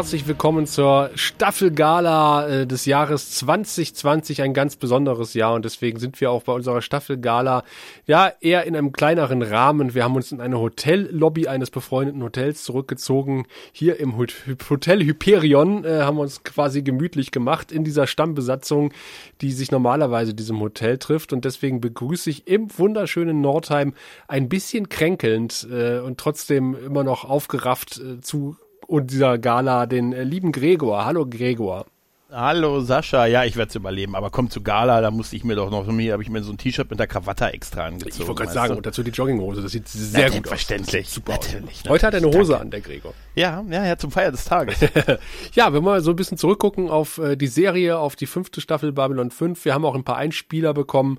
herzlich willkommen zur Staffelgala äh, des Jahres 2020. Ein ganz besonderes Jahr und deswegen sind wir auch bei unserer Staffelgala ja eher in einem kleineren Rahmen. Wir haben uns in eine Hotellobby eines befreundeten Hotels zurückgezogen. Hier im Hotel Hyperion äh, haben wir uns quasi gemütlich gemacht in dieser Stammbesatzung, die sich normalerweise diesem Hotel trifft und deswegen begrüße ich im wunderschönen Nordheim ein bisschen kränkelnd äh, und trotzdem immer noch aufgerafft äh, zu und dieser Gala den äh, lieben Gregor. Hallo Gregor. Hallo Sascha, ja, ich werde es überleben, aber komm zu Gala, da musste ich mir doch noch, hier habe ich mir so ein T-Shirt mit der Krawatte extra angezogen. Ich wollte gerade sagen, und dazu die Jogginghose, das sieht sehr Na, gut verständlich. aus. Super. Natürlich, Heute hat er eine Hose danke. an, der Gregor. Ja, ja, ja, zum Feier des Tages. ja, wenn wir mal so ein bisschen zurückgucken auf äh, die Serie, auf die fünfte Staffel Babylon 5, wir haben auch ein paar Einspieler bekommen,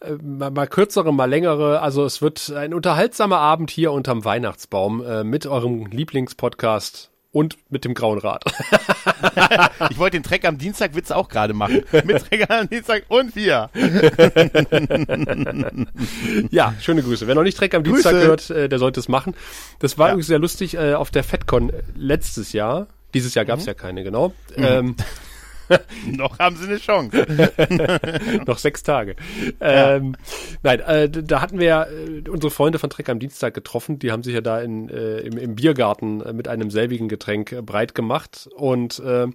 äh, mal, mal kürzere, mal längere. Also es wird ein unterhaltsamer Abend hier unterm Weihnachtsbaum äh, mit eurem Lieblingspodcast und mit dem Grauen Rad. ich wollte den Treck am Dienstag Witz auch gerade machen. Mit Treck am Dienstag und wir. ja, schöne Grüße. Wer noch nicht Dreck am Grüße. Dienstag hört, äh, der sollte es machen. Das war Ja. übrigens sehr lustig äh, auf der FedCon letztes Jahr. Dieses Jahr gab es ja keine, genau. Mhm. Ähm, Noch haben sie eine Chance. noch sechs Tage. Ähm, nein, äh, da hatten wir äh, unsere Freunde von Trek am Dienstag getroffen. Die haben sich ja da in, äh, im, im Biergarten äh, mit einem selbigen Getränk äh, breit gemacht. Und äh,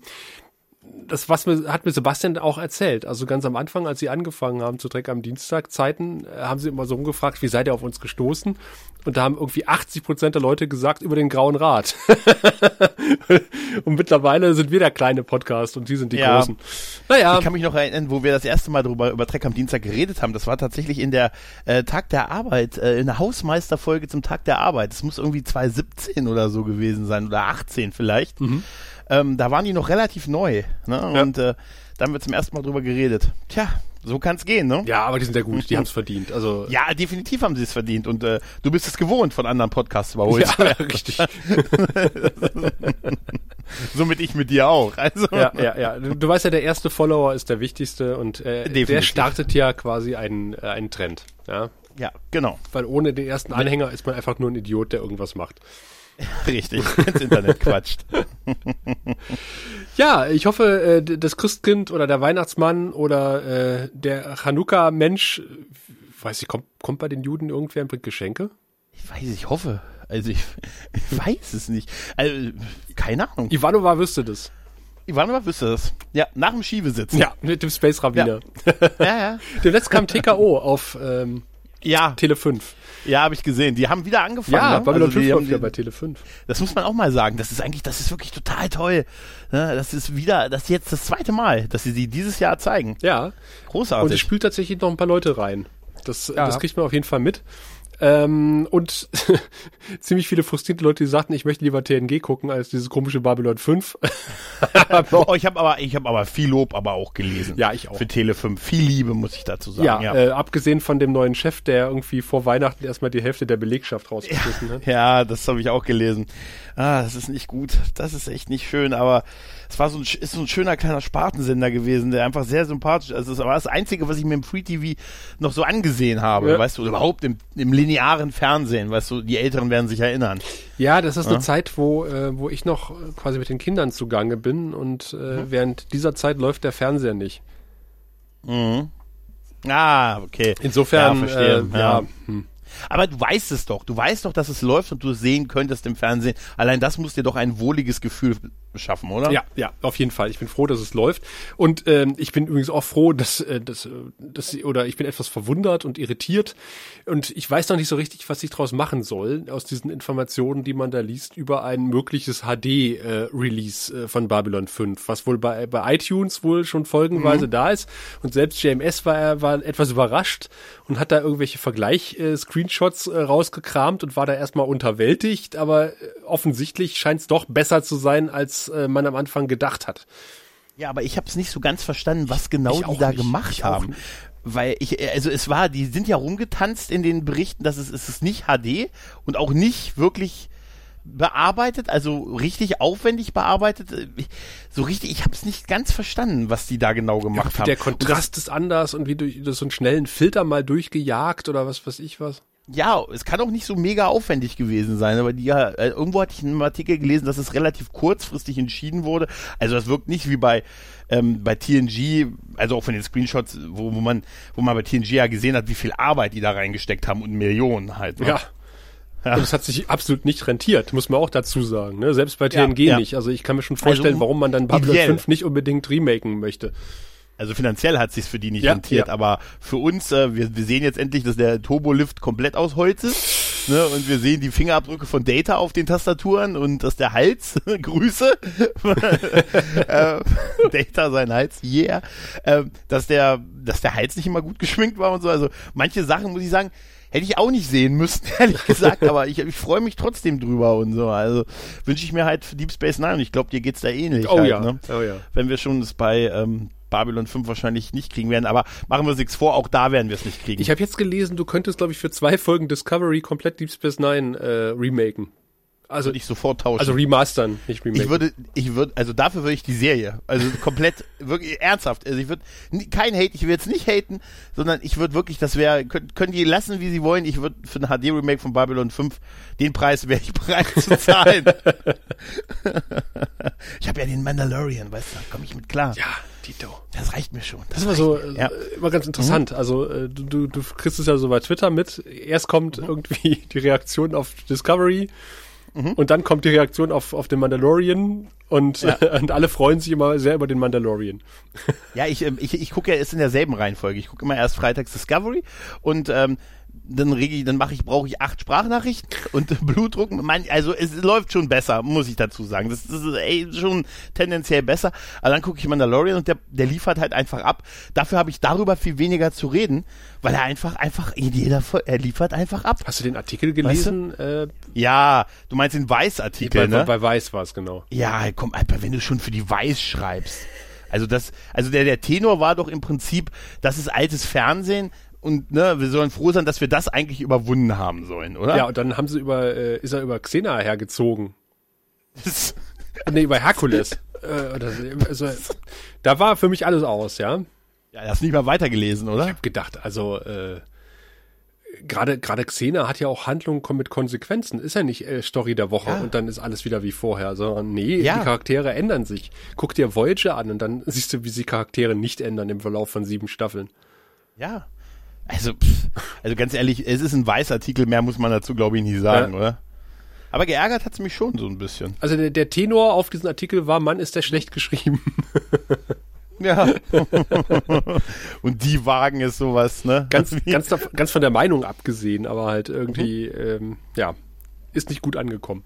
das was mir, hat mir Sebastian auch erzählt. Also ganz am Anfang, als sie angefangen haben zu Trek am Dienstag Zeiten, haben sie immer so rumgefragt, wie seid ihr auf uns gestoßen? Und da haben irgendwie 80 Prozent der Leute gesagt über den Grauen Rat. und mittlerweile sind wir der kleine Podcast und die sind die Ja. großen. Naja, Ich kann mich noch erinnern, wo wir das erste Mal darüber über Treck am Dienstag geredet haben. Das war tatsächlich in der äh, Tag der Arbeit, äh, in der Hausmeisterfolge zum Tag der Arbeit. Das muss irgendwie 2017 oder so gewesen sein oder 18 vielleicht. Ähm, da waren die noch relativ neu. Ne? Ja. Und äh, da haben wir zum ersten Mal drüber geredet. Tja, so kann's gehen, ne? Ja, aber die sind ja gut, die haben es verdient. Also Ja, definitiv haben sie es verdient und äh, du bist es gewohnt, von anderen Podcasts überholt. ja, richtig. Somit ich mit dir auch. Also Ja, ja, ja. Du, du weißt ja, der erste Follower ist der wichtigste und äh, der startet ja quasi einen, äh, einen Trend. Ja, ja, genau, weil ohne den ersten Anhänger ist man einfach nur ein Idiot, der irgendwas macht. richtig. ins Internet quatscht. Ja, ich hoffe, äh, das Christkind oder der Weihnachtsmann oder äh, der Chanukka-Mensch, weiß ich, kommt, kommt bei den Juden irgendwer und bringt Geschenke? Ich weiß, ich hoffe. Also ich, ich weiß es nicht. Also, keine Ahnung. Ivanova wüsste das. Ivanova wüsste das. Ja, nach dem Schiebesitz. Ja, mit dem Space Rabbiner. ja, ja. Dem letzten kam TKO auf ähm, Ja, Tele 5. ja habe ich gesehen. Die haben wieder angefangen. Ja, ne? Babylon Also 5 die läuft haben- ja bei Tele 5. Das muss man auch mal sagen. Das ist eigentlich, das ist wirklich total toll. Ne? Das ist wieder, das ist jetzt das zweite Mal, dass sie sie dieses Jahr zeigen. Ja, Und es Großartig. spült tatsächlich noch ein paar Leute rein. Das, Ja. das kriegt man auf jeden Fall mit. Ähm, und ziemlich viele frustrierte Leute, die sagten, ich möchte lieber TNG gucken als dieses komische Babylon 5. Oh, ich habe aber, ich habe aber viel Lob aber auch gelesen. Ja, ich auch. Für Tele 5. Viel Liebe, muss ich dazu sagen. ja, Ja, Äh, abgesehen von dem neuen Chef, der irgendwie vor Weihnachten erstmal die Hälfte der Belegschaft rausgeschmissen hat. Ja, das habe ich auch gelesen. Ah, das ist nicht gut. Das ist echt nicht schön, aber es war so ein, ist so ein schöner kleiner Spartensender gewesen, der einfach sehr sympathisch Also es war das Einzige, was ich mir im Free TV noch so angesehen habe, Ja. weißt du, überhaupt im, im linearen Fernsehen, weißt du, die Älteren werden sich erinnern. Ja, das ist eine Ja. Zeit, wo, äh, wo ich noch quasi mit den Kindern zugange bin und äh, Mhm. während dieser Zeit läuft der Fernseher nicht. Mhm. Ah, okay. Insofern, Ja, verstehe. Äh. Ja. Hm. Aber du weißt es doch. Du weißt doch, dass es läuft und du es sehen könntest im Fernsehen. Allein das muss dir doch ein wohliges Gefühl schaffen, oder? Ja, ja, auf jeden Fall. Ich bin froh, dass es läuft. Und ähm, ich bin übrigens auch froh, dass, äh, dass, äh, dass sie, oder ich bin etwas verwundert und irritiert. Und ich weiß noch nicht so richtig, was ich daraus machen soll, aus diesen Informationen, die man da liest, über ein mögliches HD-Release äh, von Babylon 5, was wohl bei, bei iTunes wohl schon folgenweise da ist. Und selbst JMS war, war etwas überrascht und hat da irgendwelche Vergleich-Screenshots äh, rausgekramt und war da erstmal unterwältigt, aber äh, offensichtlich scheint es doch besser zu sein, als äh, man am Anfang gedacht hat. Ja, aber ich habe es nicht so ganz verstanden, was genau die da nicht. gemacht Ich haben. Weil ich, äh, also es war, die sind ja rumgetanzt in den Berichten, dass es, es ist nicht HD und auch nicht wirklich bearbeitet, also richtig aufwendig bearbeitet. Äh, So richtig, ich habe es nicht ganz verstanden, was die da genau gemacht haben. Der Und das- Kontrast ist anders und wie durch so einen schnellen Filter mal durchgejagt oder was weiß ich was. Ja, es kann auch nicht so mega aufwendig gewesen sein, aber die ja, äh, irgendwo hatte ich in einem Artikel gelesen, dass es relativ kurzfristig entschieden wurde. Also das wirkt nicht wie bei ähm, bei TNG, also auch von den Screenshots, wo, wo man wo man bei TNG ja gesehen hat, wie viel Arbeit die da reingesteckt haben und Millionen halt. Ne? Ja. Ja. Und das hat sich absolut nicht rentiert, muss man auch dazu sagen. Ne? Selbst bei TNG ja, ja. nicht. Also ich kann mir schon vorstellen, also, warum man dann Babylon 5 nicht unbedingt remaken möchte. Also finanziell hat sich's für die nicht ja, rentiert, ja. aber für uns, äh, wir, wir sehen jetzt endlich, dass der Turbolift komplett aus Holz ist. Ne, und wir sehen die Fingerabdrücke von Data auf den Tastaturen und dass der Hals, Grüße, äh, Data sein Hals, yeah, äh, dass der, dass der Hals nicht immer gut geschminkt war und so. Also manche Sachen muss ich sagen, hätte ich auch nicht sehen müssen, ehrlich gesagt, aber ich, ich freue mich trotzdem drüber und so. Also wünsche ich mir halt für Deep Space Nine und ich glaube, dir geht's da ähnlich. Oh halt, ja, ne? oh ja. Wenn wir schon es bei ähm, Babylon 5 wahrscheinlich nicht kriegen werden, aber machen wir uns nichts vor, auch da werden wir es nicht kriegen. Ich habe jetzt gelesen, du könntest, glaube ich, für zwei Folgen Discovery komplett Deep Space Nine äh, remaken. Also ich sofort tauschen. Also remastern, nicht remaken. Ich würde, ich würde, also dafür würde ich die Serie, also komplett, wirklich ernsthaft. Also ich würde kein Hate, ich will jetzt nicht haten, sondern ich würde wirklich, das wäre, können, können die lassen, wie sie wollen. Ich würde für ein HD Remake von Babylon 5 den Preis wäre ich bereit zu zahlen. ich habe ja den Mandalorian, weißt du, da komme ich mit klar. Ja. Tito. Das reicht mir schon. Das, das war so äh, ja. immer ganz interessant. Mhm. Also äh, du, du, du kriegst es ja so bei Twitter mit. Erst kommt mhm. irgendwie die Reaktion auf Discovery mhm. und dann kommt die Reaktion auf, auf den Mandalorian und, ja. und alle freuen sich immer sehr über den Mandalorian. Ja, ich, ähm, ich, ich gucke ja, ist in derselben Reihenfolge. Ich gucke immer erst freitags Discovery und ähm, dann rege ich, dann mache ich, brauche ich acht Sprachnachrichten und Blutdruck. Mein, also es läuft schon besser, muss ich dazu sagen. Das, das ist ey, schon tendenziell besser. Aber dann gucke ich Mandalorian und der, der liefert halt einfach ab. Dafür habe ich darüber viel weniger zu reden, weil er einfach, einfach in jeder, er liefert einfach ab. Hast du den Artikel gelesen? Weißt du? äh, ja, du meinst den Weiß-Artikel, ne? Bei Weiß war es genau. Ja, komm, Alter, wenn du schon für die Weiß schreibst. Also das, also der, der Tenor war doch im Prinzip, das ist altes Fernsehen, und ne, wir sollen froh sein, dass wir das eigentlich überwunden haben sollen, oder? Ja, und dann haben sie über, äh, ist er über Xena hergezogen. nee, über Herkules. äh, also, da war für mich alles aus, ja. Ja, hast nicht mal weitergelesen, oder? Ich hab gedacht, also äh, gerade gerade Xena hat ja auch Handlungen mit Konsequenzen. Ist ja nicht äh, Story der Woche ja. und dann ist alles wieder wie vorher, sondern nee, ja. die Charaktere ändern sich. Guck dir Voyager an und dann siehst du, wie sie Charaktere nicht ändern im Verlauf von sieben Staffeln. Ja. Also, pff, also ganz ehrlich, es ist ein Weißartikel, mehr muss man dazu, glaube ich, nicht sagen, ja. oder? Aber geärgert hat's mich schon so ein bisschen. Also der, der Tenor auf diesen Artikel war, Mann, ist der schlecht geschrieben. Ja. Und die wagen es sowas, ne? Ganz, ganz, ganz von der Meinung abgesehen, aber halt irgendwie, mhm. ähm, ja, ist nicht gut angekommen.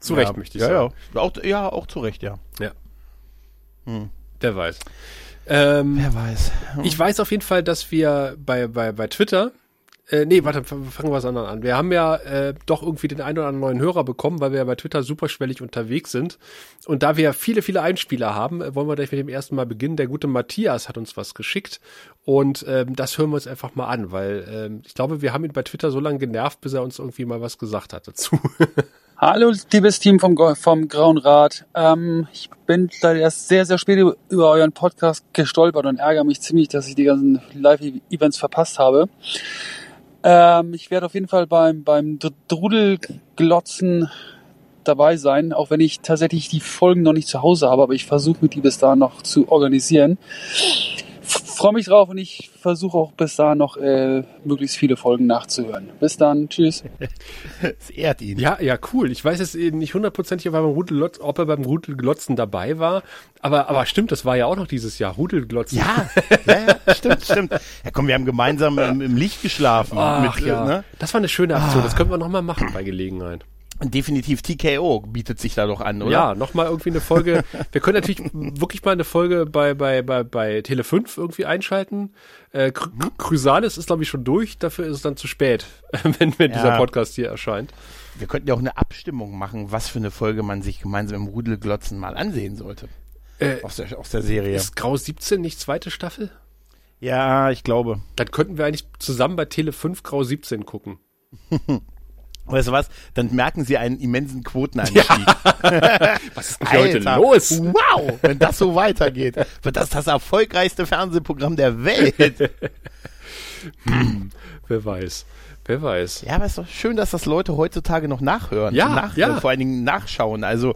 Zu ja, Recht, möchte ich ja, sagen. Ja. Auch, ja, auch zu Recht, ja. Ja. Hm. Wer weiß. Ähm, Wer weiß. Ich weiß auf jeden Fall, dass wir bei, bei, bei Twitter, äh, nee, warte, fangen wir was anderes an. Wir haben ja äh, doch irgendwie den einen oder anderen neuen Hörer bekommen, weil wir ja bei Twitter superschwellig unterwegs sind. Und da wir viele, viele Einspieler haben, äh, wollen wir gleich mit dem ersten Mal beginnen. Der gute Matthias hat uns was geschickt und ähm, das hören wir uns einfach mal an, weil ähm, ich glaube, wir haben ihn bei Twitter so lange genervt, bis er uns irgendwie mal was gesagt hat dazu. Hallo, liebes Team vom, vom Grauen Rat. Ähm, ich bin leider erst sehr, sehr spät über euren Podcast gestolpert und ärgere mich ziemlich, dass ich die ganzen Live-Events verpasst habe. Ähm, ich werde auf jeden Fall beim, beim Drudelglotzen dabei sein, auch wenn ich tatsächlich die Folgen noch nicht zu Hause habe, aber ich versuche mir die bis dahin noch zu organisieren freue mich drauf und ich versuche auch bis dahin noch äh, möglichst viele Folgen nachzuhören. Bis dann, tschüss. Es ehrt ihn. Ja, ja, cool. Ich weiß jetzt nicht hundertprozentig, ob er beim Rudelglotz, ob er beim Rudelglotzen dabei war, aber, aber stimmt, das war ja auch noch dieses Jahr, Rudelglotzen. Ja, ja, ja stimmt, stimmt. Ja komm, wir haben gemeinsam im, im Licht geschlafen. Ach mit, ja, ne? das war eine schöne Aktion, das können wir nochmal machen bei Gelegenheit. Definitiv TKO bietet sich da doch an, oder? Ja, nochmal irgendwie eine Folge. Wir können natürlich wirklich mal eine Folge bei, bei, bei, bei Tele 5 irgendwie einschalten. Äh, mhm. Chrysalis ist, glaube ich, schon durch. Dafür ist es dann zu spät, wenn, wenn ja. dieser Podcast hier erscheint. Wir könnten ja auch eine Abstimmung machen, was für eine Folge man sich gemeinsam im Rudelglotzen mal ansehen sollte. Äh, aus, der, aus der Serie. Ist Grau 17 nicht zweite Staffel? Ja, ich glaube. Dann könnten wir eigentlich zusammen bei Tele 5 Grau 17 gucken. Weißt du was? Dann merken sie einen immensen Quotenanstieg. Ja. was ist denn heute los? Wow, wenn das so weitergeht, wird das das erfolgreichste Fernsehprogramm der Welt. hm, wer weiß. Wer weiß. Ja, aber es ist doch schön, dass das Leute heutzutage noch nachhören. Ja, nach, ja. Vor allen Dingen nachschauen. Also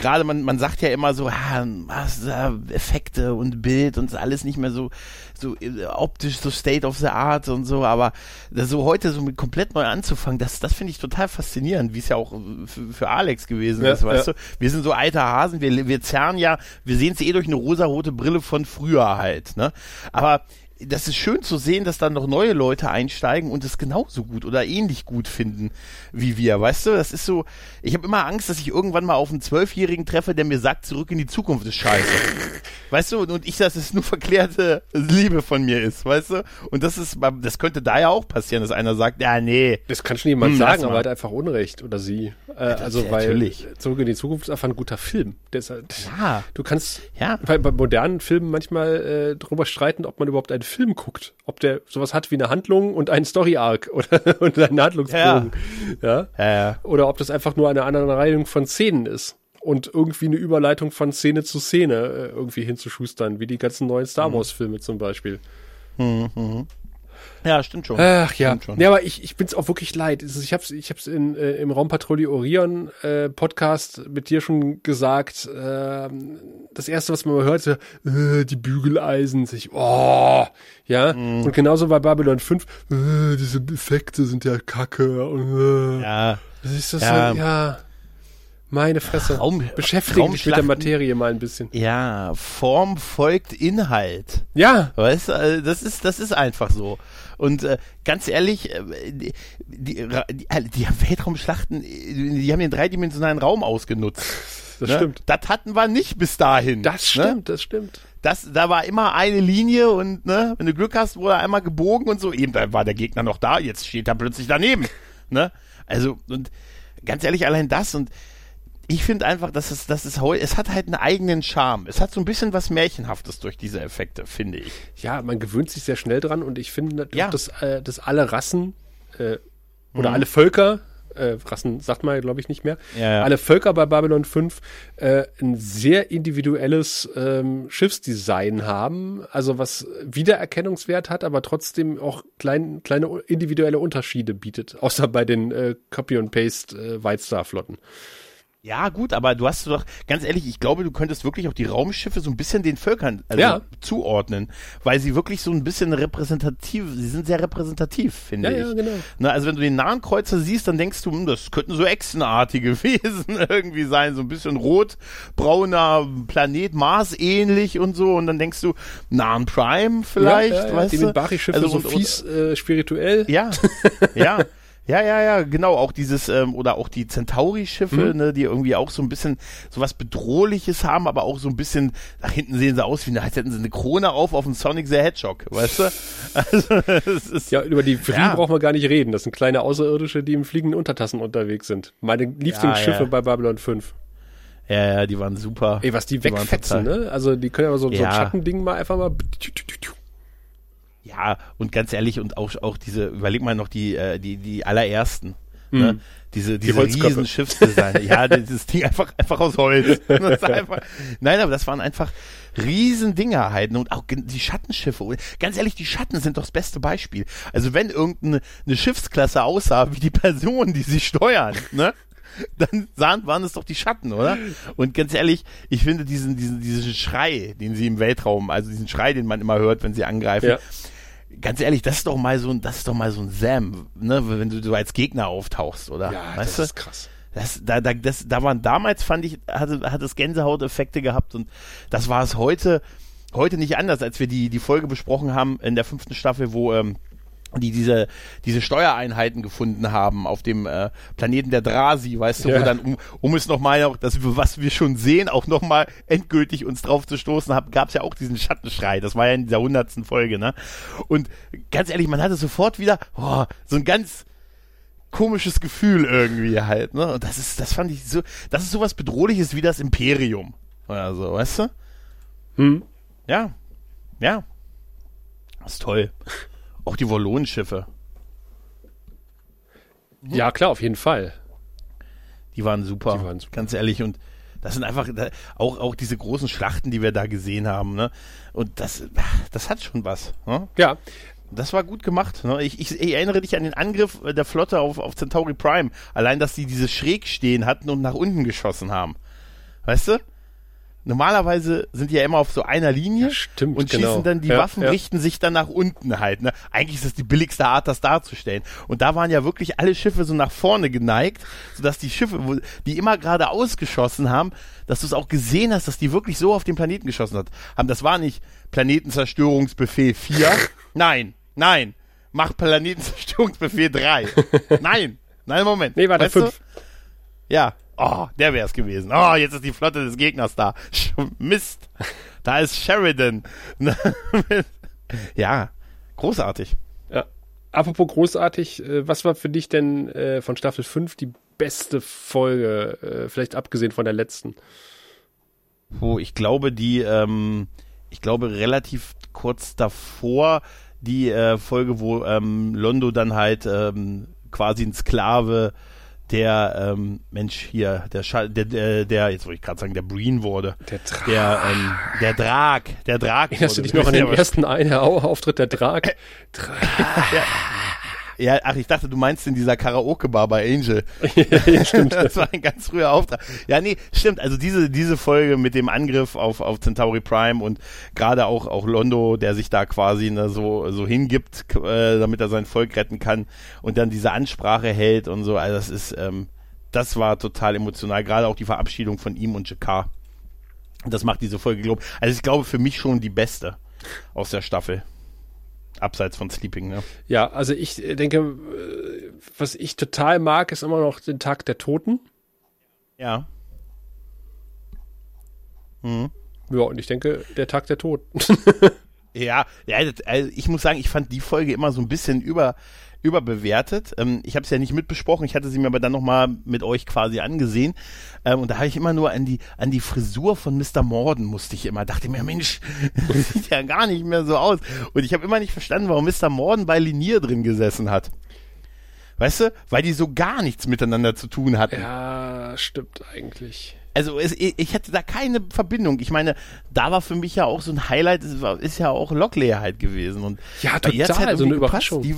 gerade man, man sagt ja immer so, ah, was, äh, Effekte und Bild und alles nicht mehr so, so äh, optisch, so State of the Art und so, aber so heute so mit komplett neu anzufangen, das, das finde ich total faszinierend, wie es ja auch äh, für, für Alex gewesen Ja, ist, weißt ja. du? Wir sind so alte Hasen, wir, wir zerren ja, wir sehen es eh durch eine rosarote Brille von früher halt, ne? Aber das ist schön zu sehen, dass dann noch neue Leute einsteigen und es genauso gut oder ähnlich gut finden wie wir, weißt du? Das ist so, ich habe immer Angst, dass ich irgendwann mal auf einen Zwölfjährigen treffe, der mir sagt, zurück in die Zukunft ist scheiße. Weißt du? Und ich, dass es nur verklärte Liebe von mir ist, weißt du? Und das ist, das könnte da ja auch passieren, dass einer sagt, ja, nee. Das kann schon jemand Hm, sagen, aber er hat einfach Unrecht oder sie. Äh, also ja, weil natürlich. Zurück in die Zukunft ist einfach ein guter Film. Der ist halt, Ja. Du kannst Ja. bei, bei modernen Filmen manchmal äh, darüber streiten, ob man überhaupt einen Film guckt. Ob der sowas hat wie eine Handlung und einen Story-Arc oder und einen Handlungsbogen. Ja. Ja, ja. Oder ob das einfach nur eine Aneinanderreihung von Szenen ist. Und irgendwie eine Überleitung von Szene zu Szene äh, irgendwie hinzuschustern, wie die ganzen neuen Mhm. Star Wars-Filme zum Beispiel. Ja, stimmt schon. Ach ja. Stimmt schon. Ja, aber ich, ich bin's auch wirklich leid. Es Ich hab's, ich hab's in, äh, im Raumpatrouille Orion äh, Podcast mit dir schon gesagt. ähm, das erste, was man mal hörte, äh, die Bügeleisen, sich, oh, ja. Mhm. Und genauso bei Babylon 5, äh, diese Effekte sind ja kacke. Und, äh, Ja. Das ist das Ja. so, ja. Meine Fresse. Raum- Beschäftige dich mit der Materie mal ein bisschen. Ja, Form folgt Inhalt. Ja. Weißt du, also das ist, das ist einfach so. Und äh, ganz ehrlich, äh, die, die, die, die Weltraumschlachten, äh, die haben den dreidimensionalen Raum ausgenutzt. Das ne? stimmt. Das hatten wir nicht bis dahin. Das Ne? stimmt, das stimmt. Das, da war immer eine Linie und ne, wenn du Glück hast, wurde er einmal gebogen und so. Eben, da war der Gegner noch da, jetzt steht er plötzlich daneben. Ne? Also, und ganz ehrlich, allein das und ich finde einfach, dass es, dass es es hat halt einen eigenen Charme. Es hat so ein bisschen was Märchenhaftes durch diese Effekte, finde ich. Ja, man gewöhnt sich sehr schnell dran und ich finde, Ja. dass, äh, dass alle Rassen äh, oder Mhm. alle Völker, äh, Rassen sagt man, glaube ich, nicht mehr, Ja, ja. alle Völker bei Babylon 5 äh, ein sehr individuelles ähm, Schiffsdesign haben, also was Wiedererkennungswert hat, aber trotzdem auch klein, kleine individuelle Unterschiede bietet, außer bei den äh, Ja, gut, aber du hast doch, ganz ehrlich, ich glaube, du könntest wirklich auch die Raumschiffe so ein bisschen den Völkern also Ja. zuordnen, weil sie wirklich so ein bisschen repräsentativ, sie sind sehr repräsentativ, finde Ja, ich. ja, genau. Na, also wenn du den nahen Kreuzer siehst, dann denkst du, hm, das könnten so Echsenartige Wesen irgendwie sein, so ein bisschen rot, brauner Planet, Mars ähnlich und so, und dann denkst du, nahen Prime vielleicht, ja, ja, weißt die du? Minbari-Schiffe Also so und- fies äh, spirituell. ja, ja. Ja, ja, ja, genau, auch dieses, ähm, oder auch die Centauri-Schiffe, Mhm. ne, die irgendwie auch so ein bisschen sowas Bedrohliches haben, aber auch so ein bisschen, nach hinten sehen sie aus, wie als hätten sie eine Krone auf auf dem Sonic the Hedgehog, weißt du? Also, es ist, Ja, über die Free Ja. brauchen wir gar nicht reden. Das sind kleine Außerirdische, die im fliegenden Untertassen unterwegs sind. Meine Lieblingsschiffe ja. bei Babylon 5. ja, ja, die waren super. Ey, was die waren wegfetzen, ne? Also die können aber so, so ein Ja. Schattending mal einfach mal. Ja, und ganz ehrlich, und auch, auch diese, überleg mal noch die, äh, die, die allerersten. Ne? Diese, diese Holzköpfe. riesen Schiffsdesign. ja, dieses Ding einfach, einfach aus Holz. Einfach, nein, aber das waren einfach riesen Dinger halt. Und auch die Schattenschiffe. Ganz ehrlich, die Schatten sind doch das beste Beispiel. Also wenn irgendeine eine Schiffsklasse aussah wie die Personen, die sie steuern, ne? Dann sahen, waren es doch die Schatten, oder? Und ganz ehrlich, ich finde diesen, diesen, diesen Schrei, den sie im Weltraum, also diesen Schrei, den man immer hört, wenn sie angreifen, Ja. ganz ehrlich, das ist doch mal so ein, das ist doch mal so ein Sam, ne, wenn du so als Gegner auftauchst, oder? Ja, weißt das du? ist krass. Das, da, da, das, da waren damals, fand ich, hatte, hat es Gänsehauteffekte gehabt und das war es heute, heute nicht anders, als wir die, die Folge besprochen haben in der fünften Staffel, wo, ähm, die diese, diese Steuereinheiten gefunden haben auf dem äh, Planeten der Drasi, weißt du, Ja. wo dann, um, um es nochmal das, was wir schon sehen, auch nochmal endgültig uns drauf zu stoßen, gab es ja auch diesen Schattenschrei, das war ja in dieser hundertsten Folge, ne? Und ganz ehrlich, man hatte sofort wieder oh, so ein ganz komisches Gefühl irgendwie halt, ne? Und das ist, das fand ich so, das ist sowas Bedrohliches wie das Imperium. Oder so, weißt du? Hm. Ja. Ja. Das ist toll. Auch die Wallonenschiffe, Ja, klar, auf jeden Fall. die waren super. Die waren super. Ganz ehrlich. Und das sind einfach da, auch, auch diese großen Schlachten, die wir da gesehen haben, ne? Und das, das hat schon was. Ne? Ja. Das war gut gemacht. Ne? Ich, ich, ich, erinnere dich an den Angriff der Flotte auf, auf Centauri Prime. Allein, dass sie dieses schräg stehen hatten und nach unten geschossen haben. Weißt du? Normalerweise sind die ja immer auf so einer Linie Ja, stimmt, und genau. schießen dann die Ja, Waffen, ja. richten sich dann nach unten halt. Ne? Eigentlich ist das die billigste Art, das darzustellen. Und da waren ja wirklich alle Schiffe so nach vorne geneigt, sodass die Schiffe, wo, die immer gerade ausgeschossen haben, dass du es auch gesehen hast, dass die wirklich so auf den Planeten geschossen hat, haben. Das war nicht Planetenzerstörungsbefehl 4. nein, nein. Mach Planetenzerstörungsbefehl 3. nein. Nein, Moment. Nee, warte, Weißt du? fünf. Ja. Oh, der wär's gewesen. Oh, jetzt ist die Flotte des Gegners da. Mist. Da ist Sheridan. ja, großartig. Ja. Apropos großartig, äh, was war für dich denn äh, von Staffel 5 die beste Folge, äh, vielleicht abgesehen von der letzten? Wo ich glaube, die, ähm, ich glaube, relativ kurz davor die äh, Folge, wo ähm, Londo dann halt ähm, quasi ein Sklave der ähm, Mensch hier, der, Scha der, der, der, jetzt wollte ich gerade sagen, der Breen wurde. Der Drag. Der, ähm, der Drag, der Drag. Erinnerst du dich noch an den ersten Auftritt der Drag? Drag. Ja, ach, ich dachte, du meinst in dieser Karaoke-Bar bei Angel. ja, stimmt. Das war ein ganz früher Auftrag. Ja, nee, stimmt. Also diese, diese Folge mit dem Angriff auf, auf Centauri Prime und gerade auch, auch Londo, der sich da quasi ne, so, so hingibt, äh, damit er sein Volk retten kann und dann diese Ansprache hält und so. Also das ist, ähm, das war total emotional. Gerade auch die Verabschiedung von ihm und Jakar. Das macht diese Folge, glaube Also ich glaube für mich schon die beste aus der Staffel. Abseits von Sleeping, ne? Ja, also ich äh, denke, äh, was ich total mag, ist immer noch den Tag der Toten. Ja. Mhm. Ja, und ich denke, der Tag der Toten. Ja, ja also ich muss sagen, ich fand die Folge immer so ein bisschen über, überbewertet. Ähm, ich habe es ja nicht mitbesprochen, ich hatte sie mir aber dann nochmal mit euch quasi angesehen. Ähm, und da habe ich immer nur an die, an die Frisur von Mr. Morden musste ich immer, dachte mir, Mensch, das sieht ja gar nicht mehr so aus. Und ich habe immer nicht verstanden, warum Mr. Morden bei Linier drin gesessen hat. Weißt du? Weil die so gar nichts miteinander zu tun hatten. ja, stimmt eigentlich. Also es, ich hätte da keine Verbindung. Ich meine, da war für mich ja auch so ein Highlight, es war, ist ja auch Lockley halt gewesen. Und Ja, bei ihr hat's total, so eine irgendwie gepasst. Überraschung. Die,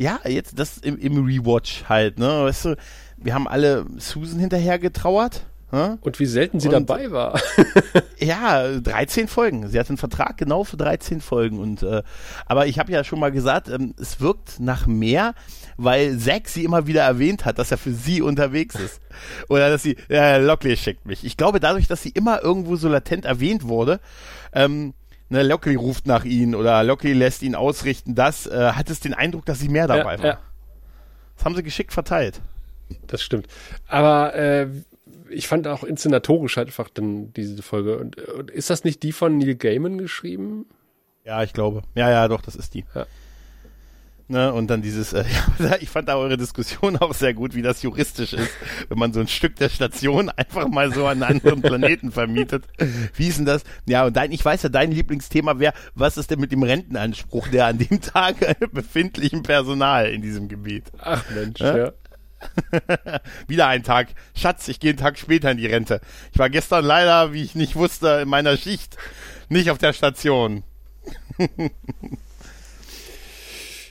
ja, jetzt das im, im Rewatch halt, ne? Weißt du, wir haben alle Susan hinterher getrauert. Ne? Und wie selten sie Und- dabei war. Ja, 13 Folgen. Sie hat einen Vertrag genau für 13 Folgen. Und äh, aber ich habe ja schon mal gesagt, ähm, es wirkt nach mehr, weil Zack sie immer wieder erwähnt hat, dass er für sie unterwegs ist. Oder dass sie, äh, Lockley schickt mich. Ich glaube, dadurch, dass sie immer irgendwo so latent erwähnt wurde, ähm, ne, Lockley ruft nach ihnen oder Lockley lässt ihn ausrichten, das äh, hat es den Eindruck, dass sie mehr dabei ja, war. ja, Das haben sie geschickt verteilt. das stimmt. Aber äh, ich fand auch inszenatorisch halt einfach dann diese Folge. Und, und ist das nicht die von Neil Gaiman geschrieben? Ja, ich glaube. Ja, ja, doch, das ist die. Ja. Ne, und dann dieses, äh, ja, ich fand da eure Diskussion auch sehr gut, wie das juristisch ist, wenn man so ein Stück der Station einfach mal so an einen anderen Planeten vermietet. Wie ist denn das? Ja, und dein, ich weiß ja, dein Lieblingsthema wäre, was ist denn mit dem Rentenanspruch der an dem Tag befindlichen Personal in diesem Gebiet? Ach Mensch, Ja? ja. Wieder ein Tag. Schatz, ich gehe einen Tag später in die Rente. Ich war gestern leider, wie ich nicht wusste, in meiner Schicht nicht auf der Station.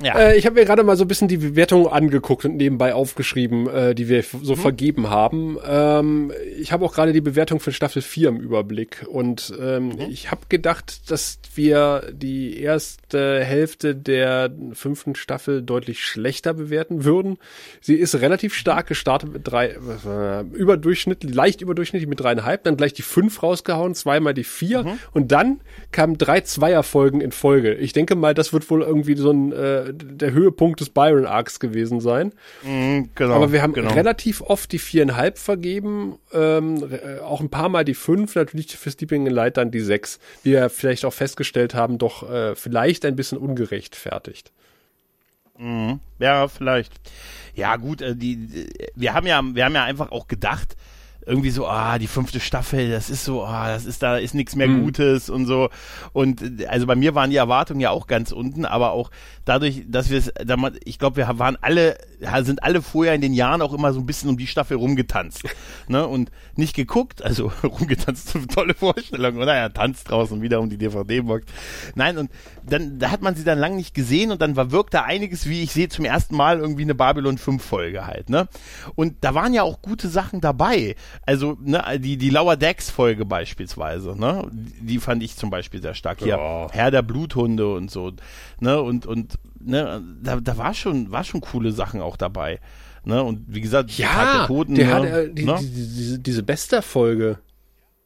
Ja. Äh, ich habe mir gerade mal so ein bisschen die Bewertungen angeguckt und nebenbei aufgeschrieben, äh, die wir so Mhm. vergeben haben. Ähm, ich habe auch gerade die Bewertung für Staffel 4 im Überblick und ähm, Mhm. ich habe gedacht, dass wir die erste Hälfte der fünften Staffel deutlich schlechter bewerten würden. Sie ist relativ stark gestartet mit drei, äh, überdurchschnittlich, leicht überdurchschnittlich mit dreieinhalb, dann gleich die fünf rausgehauen, zweimal die vier Mhm. und dann kamen drei Zweierfolgen in Folge. Ich denke mal, das wird wohl irgendwie so ein äh, der Höhepunkt des Byron Arcs gewesen sein. Mhm, genau, Aber wir haben genau. relativ oft die viereinhalb vergeben, ähm, äh, auch ein paar Mal die fünf, natürlich für Sleeping in Light dann die sechs. wie Wir vielleicht auch festgestellt haben, doch äh, vielleicht ein bisschen ungerechtfertigt. Ja, vielleicht. Ja, gut, äh, die- wir haben ja, wir haben ja einfach auch gedacht, irgendwie so, ah, die fünfte Staffel, das ist so, ah, das ist da ist nichts mehr mhm. Gutes und so. Und also bei mir waren die Erwartungen ja auch ganz unten, aber auch dadurch, dass wir es, ich glaube, wir waren alle, sind alle vorher in den Jahren auch immer so ein bisschen um die Staffel rumgetanzt, ne? Und nicht geguckt, also rumgetanzt, tolle Vorstellung, oder? Ja, tanzt draußen wieder um die DVD-Box. Nein, und dann, da hat man sie dann lang nicht gesehen und dann war, wirkt da einiges, wie ich sehe zum ersten Mal irgendwie eine Babylon 5 Folge halt, ne? Und da waren ja auch gute Sachen dabei. Also, ne, die, die Lower Decks Folge beispielsweise, ne, die fand ich zum Beispiel sehr stark. Hier, oh. Herr der Bluthunde und so, ne, und, und, ne, da, da war schon, war schon coole Sachen auch dabei. Ne, und wie gesagt, ja, Tag der Toten. Der ne, hat, äh, die, ne? die, die, diese, diese Bester-Folge.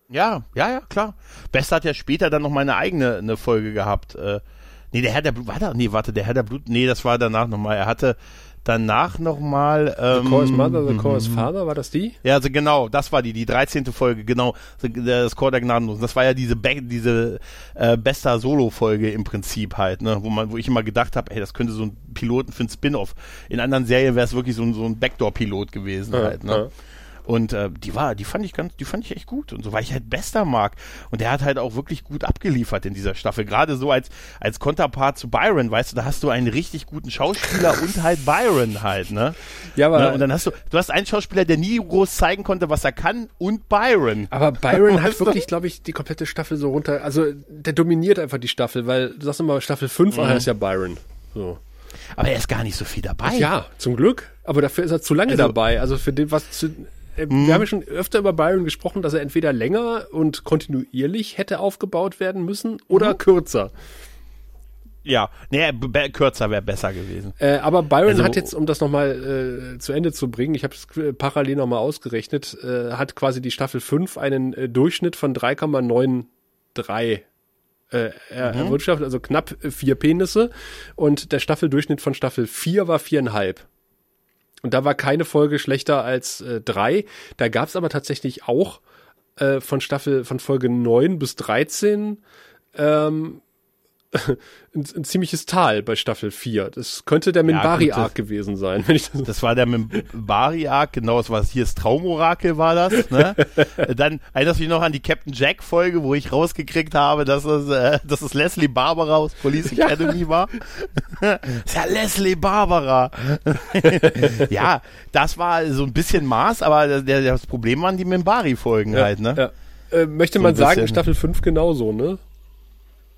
Ja, ja, ja, klar. Bester hat ja später dann noch mal eine eigene eine Folge gehabt. Äh, nee, der Herr der Blut, war da, nee, warte, der Herr der Blut, nee, das war danach nochmal. Er hatte, danach nochmal. Ähm, the Chorus Mother, The Chorus mhm. Father, war das die? Ja, also genau, das war die, die 13. Folge, genau, das Chor der Gnadenlosen. Das war ja diese, Be diese äh, bester Solo-Folge im Prinzip halt, ne, wo man, wo ich immer gedacht habe, ey, das könnte so ein Piloten für ein Spin-off. In anderen Serien wäre es wirklich so ein, so ein Backdoor-Pilot gewesen ja, halt, ne. Ja. Und äh, die war, die fand ich ganz, die fand ich echt gut. Und so, weil ich halt Bester mag. Und der hat halt auch wirklich gut abgeliefert in dieser Staffel. Gerade so als, als Konterpart zu Byron, weißt du, da hast du einen richtig guten Schauspieler und halt Byron halt, ne? Ja, aber. Ne? Und dann hast du, du hast einen Schauspieler, der nie groß zeigen konnte, was er kann, und Byron. Aber Byron hat wirklich, glaube ich, die komplette Staffel so runter, also der dominiert einfach die Staffel, weil du sagst immer, Staffel 5 mhm. ist ja Byron. So. Aber er ist gar nicht so viel dabei. Ja, zum Glück. Aber dafür ist er zu lange also, dabei. Also für den, was zu, äh, mhm. Wir haben ja schon öfter über Byron gesprochen, dass er entweder länger und kontinuierlich hätte aufgebaut werden müssen oder mhm. kürzer. Ja, nee, kürzer wäre besser gewesen. Äh, aber Byron also, hat jetzt, um das nochmal äh, zu Ende zu bringen, ich habe es parallel nochmal ausgerechnet, äh, hat quasi die Staffel 5 einen äh, Durchschnitt von 3,93 äh, mhm. erwirtschaftet, also knapp vier Penisse. Und der Staffeldurchschnitt von Staffel 4 war viereinhalb. Und da war keine Folge schlechter als äh, drei. Da gab es aber tatsächlich auch äh, von Staffel, von Folge neun bis dreizehn ähm, ein, ein, ziemliches Tal bei Staffel 4. Das könnte der Minbari-Arc ja, gewesen sein. Wenn ich das, das war der Minbari-Arc, genau, das war hier das Traumorakel war das. Ne? Dann erinnerst du dich noch an die Captain Jack-Folge, wo ich rausgekriegt habe, dass es, äh, dass es Leslie Barbara aus Police Academy ja. war. das ist ja Leslie Barbara. ja, das war so ein bisschen Maß, aber der, das Problem waren die Minbari-Folgen ja, halt. Ne? Ja. Äh, möchte so man sagen, Staffel 5 genauso, ne?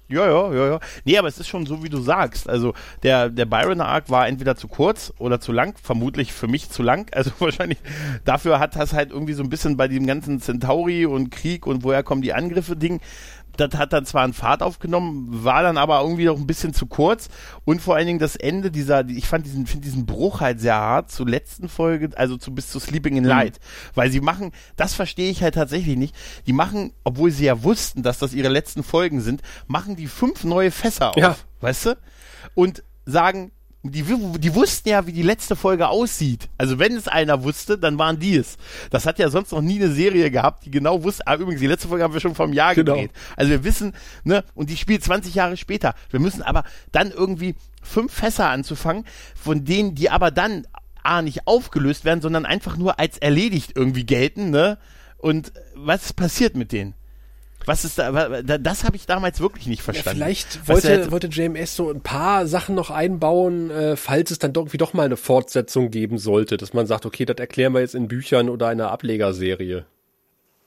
Ja, ja, ja, ja. Nee, aber es ist schon so, wie du sagst. Also der, der Byron Arc war entweder zu kurz oder zu lang. Vermutlich für mich zu lang. Also wahrscheinlich dafür hat das halt irgendwie so ein bisschen bei dem ganzen Centauri und Krieg und woher kommen die Angriffe Ding das hat dann zwar einen Fahrt aufgenommen, war dann aber irgendwie noch ein bisschen zu kurz und vor allen Dingen das Ende dieser, ich fand diesen, finde diesen Bruch halt sehr hart zur letzten Folge, also zu bis zu Sleeping in mhm. Light, mhm. weil sie machen, das verstehe ich halt tatsächlich nicht, die machen, obwohl sie ja wussten, dass das ihre letzten Folgen sind, machen die fünf neue Fässer auf, ja. weißt du? Und sagen, die, die wussten ja, wie die letzte Folge aussieht. Also wenn es einer wusste, dann waren die es. Das hat ja sonst noch nie eine Serie gehabt, die genau wusste. Ah, übrigens, die letzte Folge haben wir schon vom Jahr genau. gedreht. Also wir wissen, ne, und die spielt 20 Jahre später. Wir müssen aber dann irgendwie fünf Fässer anzufangen, von denen die aber dann A nicht aufgelöst werden, sondern einfach nur als erledigt irgendwie gelten, ne? Und was passiert mit denen? Was ist da, das habe ich damals wirklich nicht verstanden. Ja, vielleicht wollte, wollte JMS so ein paar Sachen noch einbauen, äh, falls es dann doch irgendwie doch mal eine Fortsetzung geben sollte, dass man sagt, okay, das erklären wir jetzt in Büchern oder einer Ablegerserie.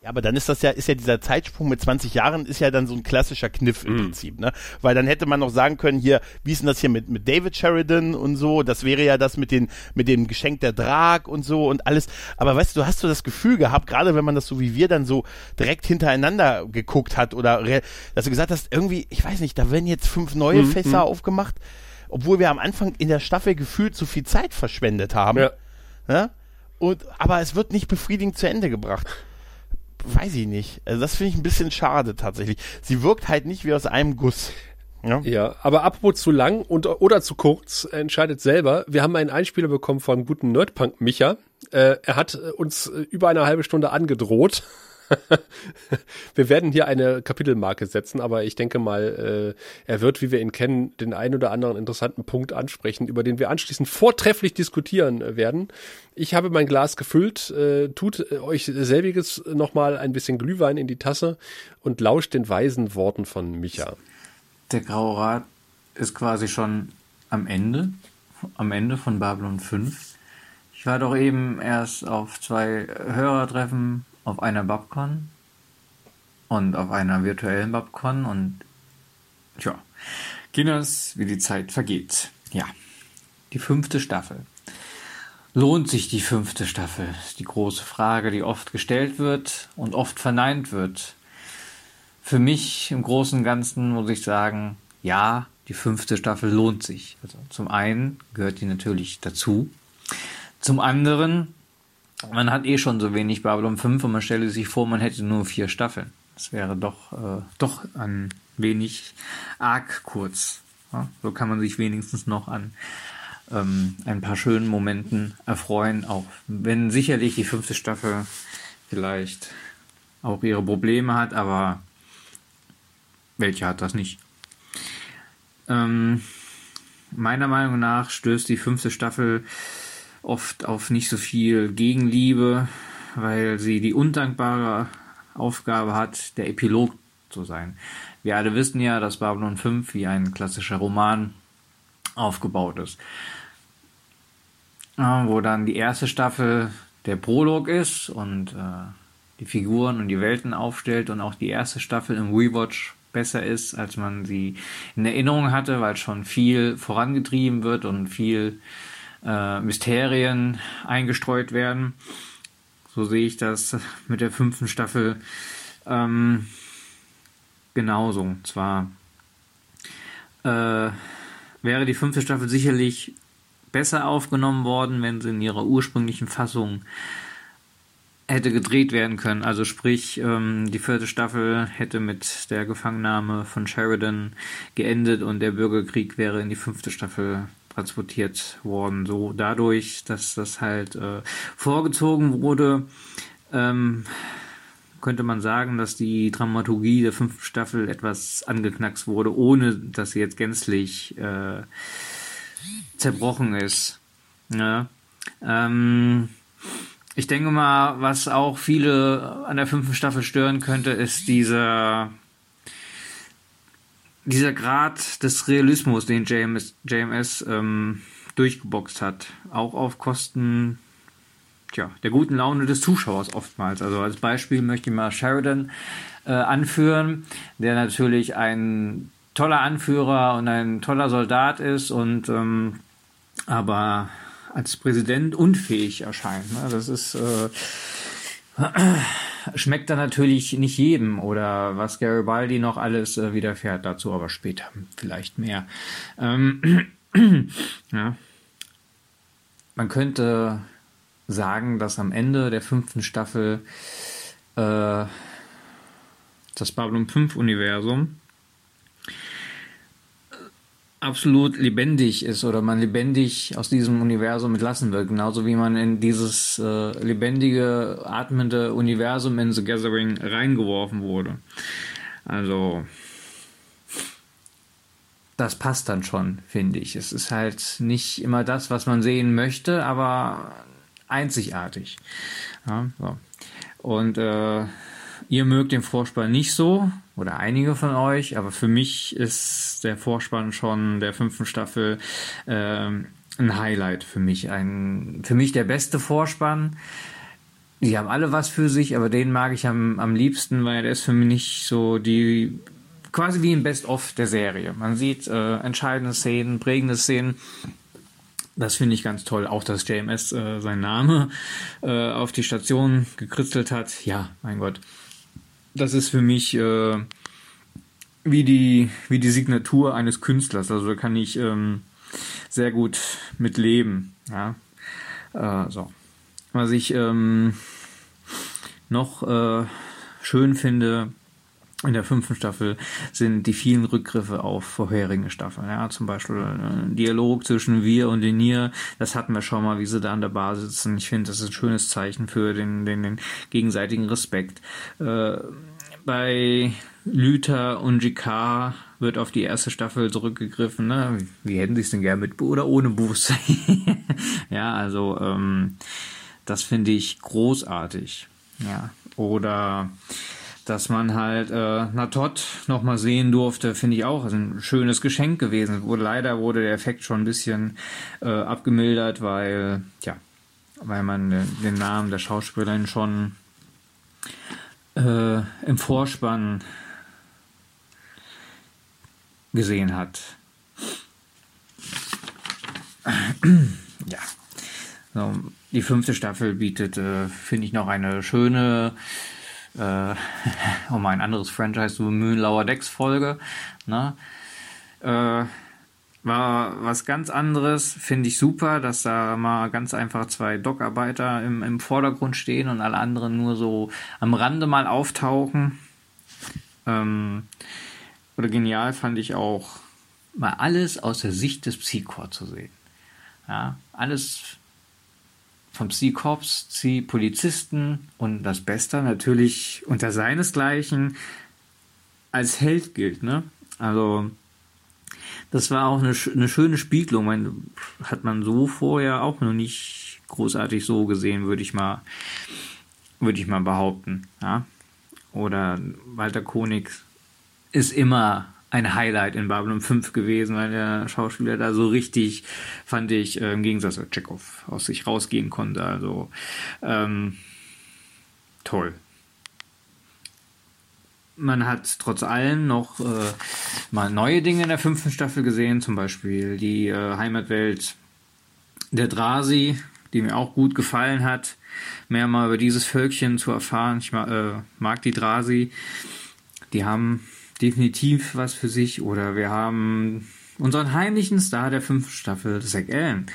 Ja, aber dann ist das ja, ist ja dieser Zeitsprung mit 20 Jahren, ist ja dann so ein klassischer Kniff im mm. Prinzip, ne? Weil dann hätte man noch sagen können, hier, wie ist denn das hier mit, mit David Sheridan und so, das wäre ja das mit den, mit dem Geschenk der Drag und so und alles. Aber weißt du, hast du das Gefühl gehabt, gerade wenn man das so wie wir dann so direkt hintereinander geguckt hat oder, dass du gesagt hast, irgendwie, ich weiß nicht, da werden jetzt fünf neue mm, Fässer mm. aufgemacht, obwohl wir am Anfang in der Staffel gefühlt zu viel Zeit verschwendet haben. Ja. ja? Und, aber es wird nicht befriedigend zu Ende gebracht weiß ich nicht. Also das finde ich ein bisschen schade tatsächlich. Sie wirkt halt nicht wie aus einem Guss. Ja. ja, aber apropos zu lang und oder zu kurz, entscheidet selber. Wir haben einen Einspieler bekommen von guten Nerdpunk Micha. Äh, er hat uns äh, über eine halbe Stunde angedroht, wir werden hier eine Kapitelmarke setzen, aber ich denke mal, äh, er wird, wie wir ihn kennen, den einen oder anderen interessanten Punkt ansprechen, über den wir anschließend vortrefflich diskutieren äh, werden. Ich habe mein Glas gefüllt, äh, tut äh, euch selbiges nochmal ein bisschen Glühwein in die Tasse und lauscht den weisen Worten von Micha. Der Graue Rat ist quasi schon am Ende, am Ende von Babylon 5. Ich war doch eben erst auf zwei Hörertreffen auf einer Babcon und auf einer virtuellen Babcon und tja, Guinness, wie die Zeit vergeht. Ja, die fünfte Staffel. Lohnt sich die fünfte Staffel? Die große Frage, die oft gestellt wird und oft verneint wird. Für mich im Großen und Ganzen muss ich sagen, ja, die fünfte Staffel lohnt sich. Also zum einen gehört die natürlich dazu. Zum anderen, man hat eh schon so wenig Babylon 5 und man stelle sich vor, man hätte nur vier Staffeln. Das wäre doch, äh, doch ein wenig arg kurz. Ja, so kann man sich wenigstens noch an ähm, ein paar schönen Momenten erfreuen, auch wenn sicherlich die fünfte Staffel vielleicht auch ihre Probleme hat, aber welche hat das nicht? Ähm, meiner Meinung nach stößt die fünfte Staffel oft auf nicht so viel Gegenliebe, weil sie die undankbare Aufgabe hat, der Epilog zu sein. Wir alle wissen ja, dass Babylon 5 wie ein klassischer Roman aufgebaut ist. Wo dann die erste Staffel der Prolog ist und äh, die Figuren und die Welten aufstellt und auch die erste Staffel im Rewatch besser ist, als man sie in Erinnerung hatte, weil schon viel vorangetrieben wird und viel äh, Mysterien eingestreut werden. So sehe ich das mit der fünften Staffel ähm, genauso. Zwar äh, wäre die fünfte Staffel sicherlich besser aufgenommen worden, wenn sie in ihrer ursprünglichen Fassung hätte gedreht werden können. Also sprich, ähm, die vierte Staffel hätte mit der Gefangennahme von Sheridan geendet und der Bürgerkrieg wäre in die fünfte Staffel transportiert worden. So dadurch, dass das halt äh, vorgezogen wurde, ähm, könnte man sagen, dass die Dramaturgie der fünften Staffel etwas angeknackst wurde, ohne dass sie jetzt gänzlich äh, zerbrochen ist. Ja. Ähm, ich denke mal, was auch viele an der fünften Staffel stören könnte, ist dieser dieser Grad des Realismus, den JMS, JMS ähm, durchgeboxt hat, auch auf Kosten tja, der guten Laune des Zuschauers oftmals. Also als Beispiel möchte ich mal Sheridan äh, anführen, der natürlich ein toller Anführer und ein toller Soldat ist und ähm, aber als Präsident unfähig erscheint. Ne? Das ist äh, schmeckt dann natürlich nicht jedem oder was Garibaldi noch alles äh, widerfährt, dazu aber später vielleicht mehr. Ähm, ja. Man könnte sagen, dass am Ende der fünften Staffel äh, das Babylon 5 Universum absolut lebendig ist oder man lebendig aus diesem Universum entlassen wird, genauso wie man in dieses äh, lebendige, atmende Universum in The Gathering reingeworfen wurde. Also das passt dann schon, finde ich. Es ist halt nicht immer das, was man sehen möchte, aber einzigartig. Ja, so. Und äh, Ihr mögt den Vorspann nicht so, oder einige von euch, aber für mich ist der Vorspann schon der fünften Staffel ähm, ein Highlight für mich. Ein, für mich der beste Vorspann. Die haben alle was für sich, aber den mag ich am, am liebsten, weil der ist für mich nicht so die, quasi wie ein Best-of der Serie. Man sieht äh, entscheidende Szenen, prägende Szenen. Das finde ich ganz toll. Auch, dass JMS äh, seinen Namen äh, auf die Station gekritzelt hat. Ja, mein Gott das ist für mich äh, wie, die, wie die Signatur eines Künstlers. Also da kann ich ähm, sehr gut mit leben. Ja? Äh, so. Was ich ähm, noch äh, schön finde, in der fünften Staffel sind die vielen Rückgriffe auf vorherige Staffeln. Ja, zum Beispiel ein äh, Dialog zwischen wir und Lenier. Das hatten wir schon mal, wie sie da an der Bar sitzen. Ich finde, das ist ein schönes Zeichen für den, den, den gegenseitigen Respekt. Äh, bei Lüther und GK wird auf die erste Staffel zurückgegriffen. Ne? Wie hätten sie es denn gern mit oder ohne Boost? ja, also ähm, das finde ich großartig. Ja, oder dass man halt äh, Natot noch mal sehen durfte, finde ich auch ein schönes Geschenk gewesen. Wo, leider wurde der Effekt schon ein bisschen äh, abgemildert, weil ja, weil man den Namen der Schauspielerin schon äh, im Vorspann gesehen hat. ja. So, die fünfte Staffel bietet, äh, finde ich, noch eine schöne äh, um ein anderes Franchise zu bemühen, Lower Decks Folge. Ne? Äh, war was ganz anderes, finde ich super, dass da mal ganz einfach zwei Dockarbeiter im, im Vordergrund stehen und alle anderen nur so am Rande mal auftauchen. Ähm, oder genial fand ich auch, mal alles aus der Sicht des Psychor zu sehen. Ja, alles vom Sea-Korps, Sea-Polizisten und das Beste natürlich unter seinesgleichen als Held gilt. Ne? Also das war auch eine, eine schöne Spiegelung. Man, hat man so vorher auch noch nicht großartig so gesehen, würde ich mal, würde ich mal behaupten. Ja? Oder Walter Konig ist immer ein Highlight in Babylon 5 gewesen, weil der Schauspieler da so richtig, fand ich, äh, im Gegensatz zu Chekhov aus sich rausgehen konnte. Also ähm, toll. Man hat trotz allem noch äh, mal neue Dinge in der fünften Staffel gesehen, zum Beispiel die äh, Heimatwelt der Drasi, die mir auch gut gefallen hat, mehr mal über dieses Völkchen zu erfahren. Ich mag, äh, mag die Drasi. Die haben definitiv was für sich. Oder wir haben unseren heimlichen Star der fünften Staffel, Zack Allen.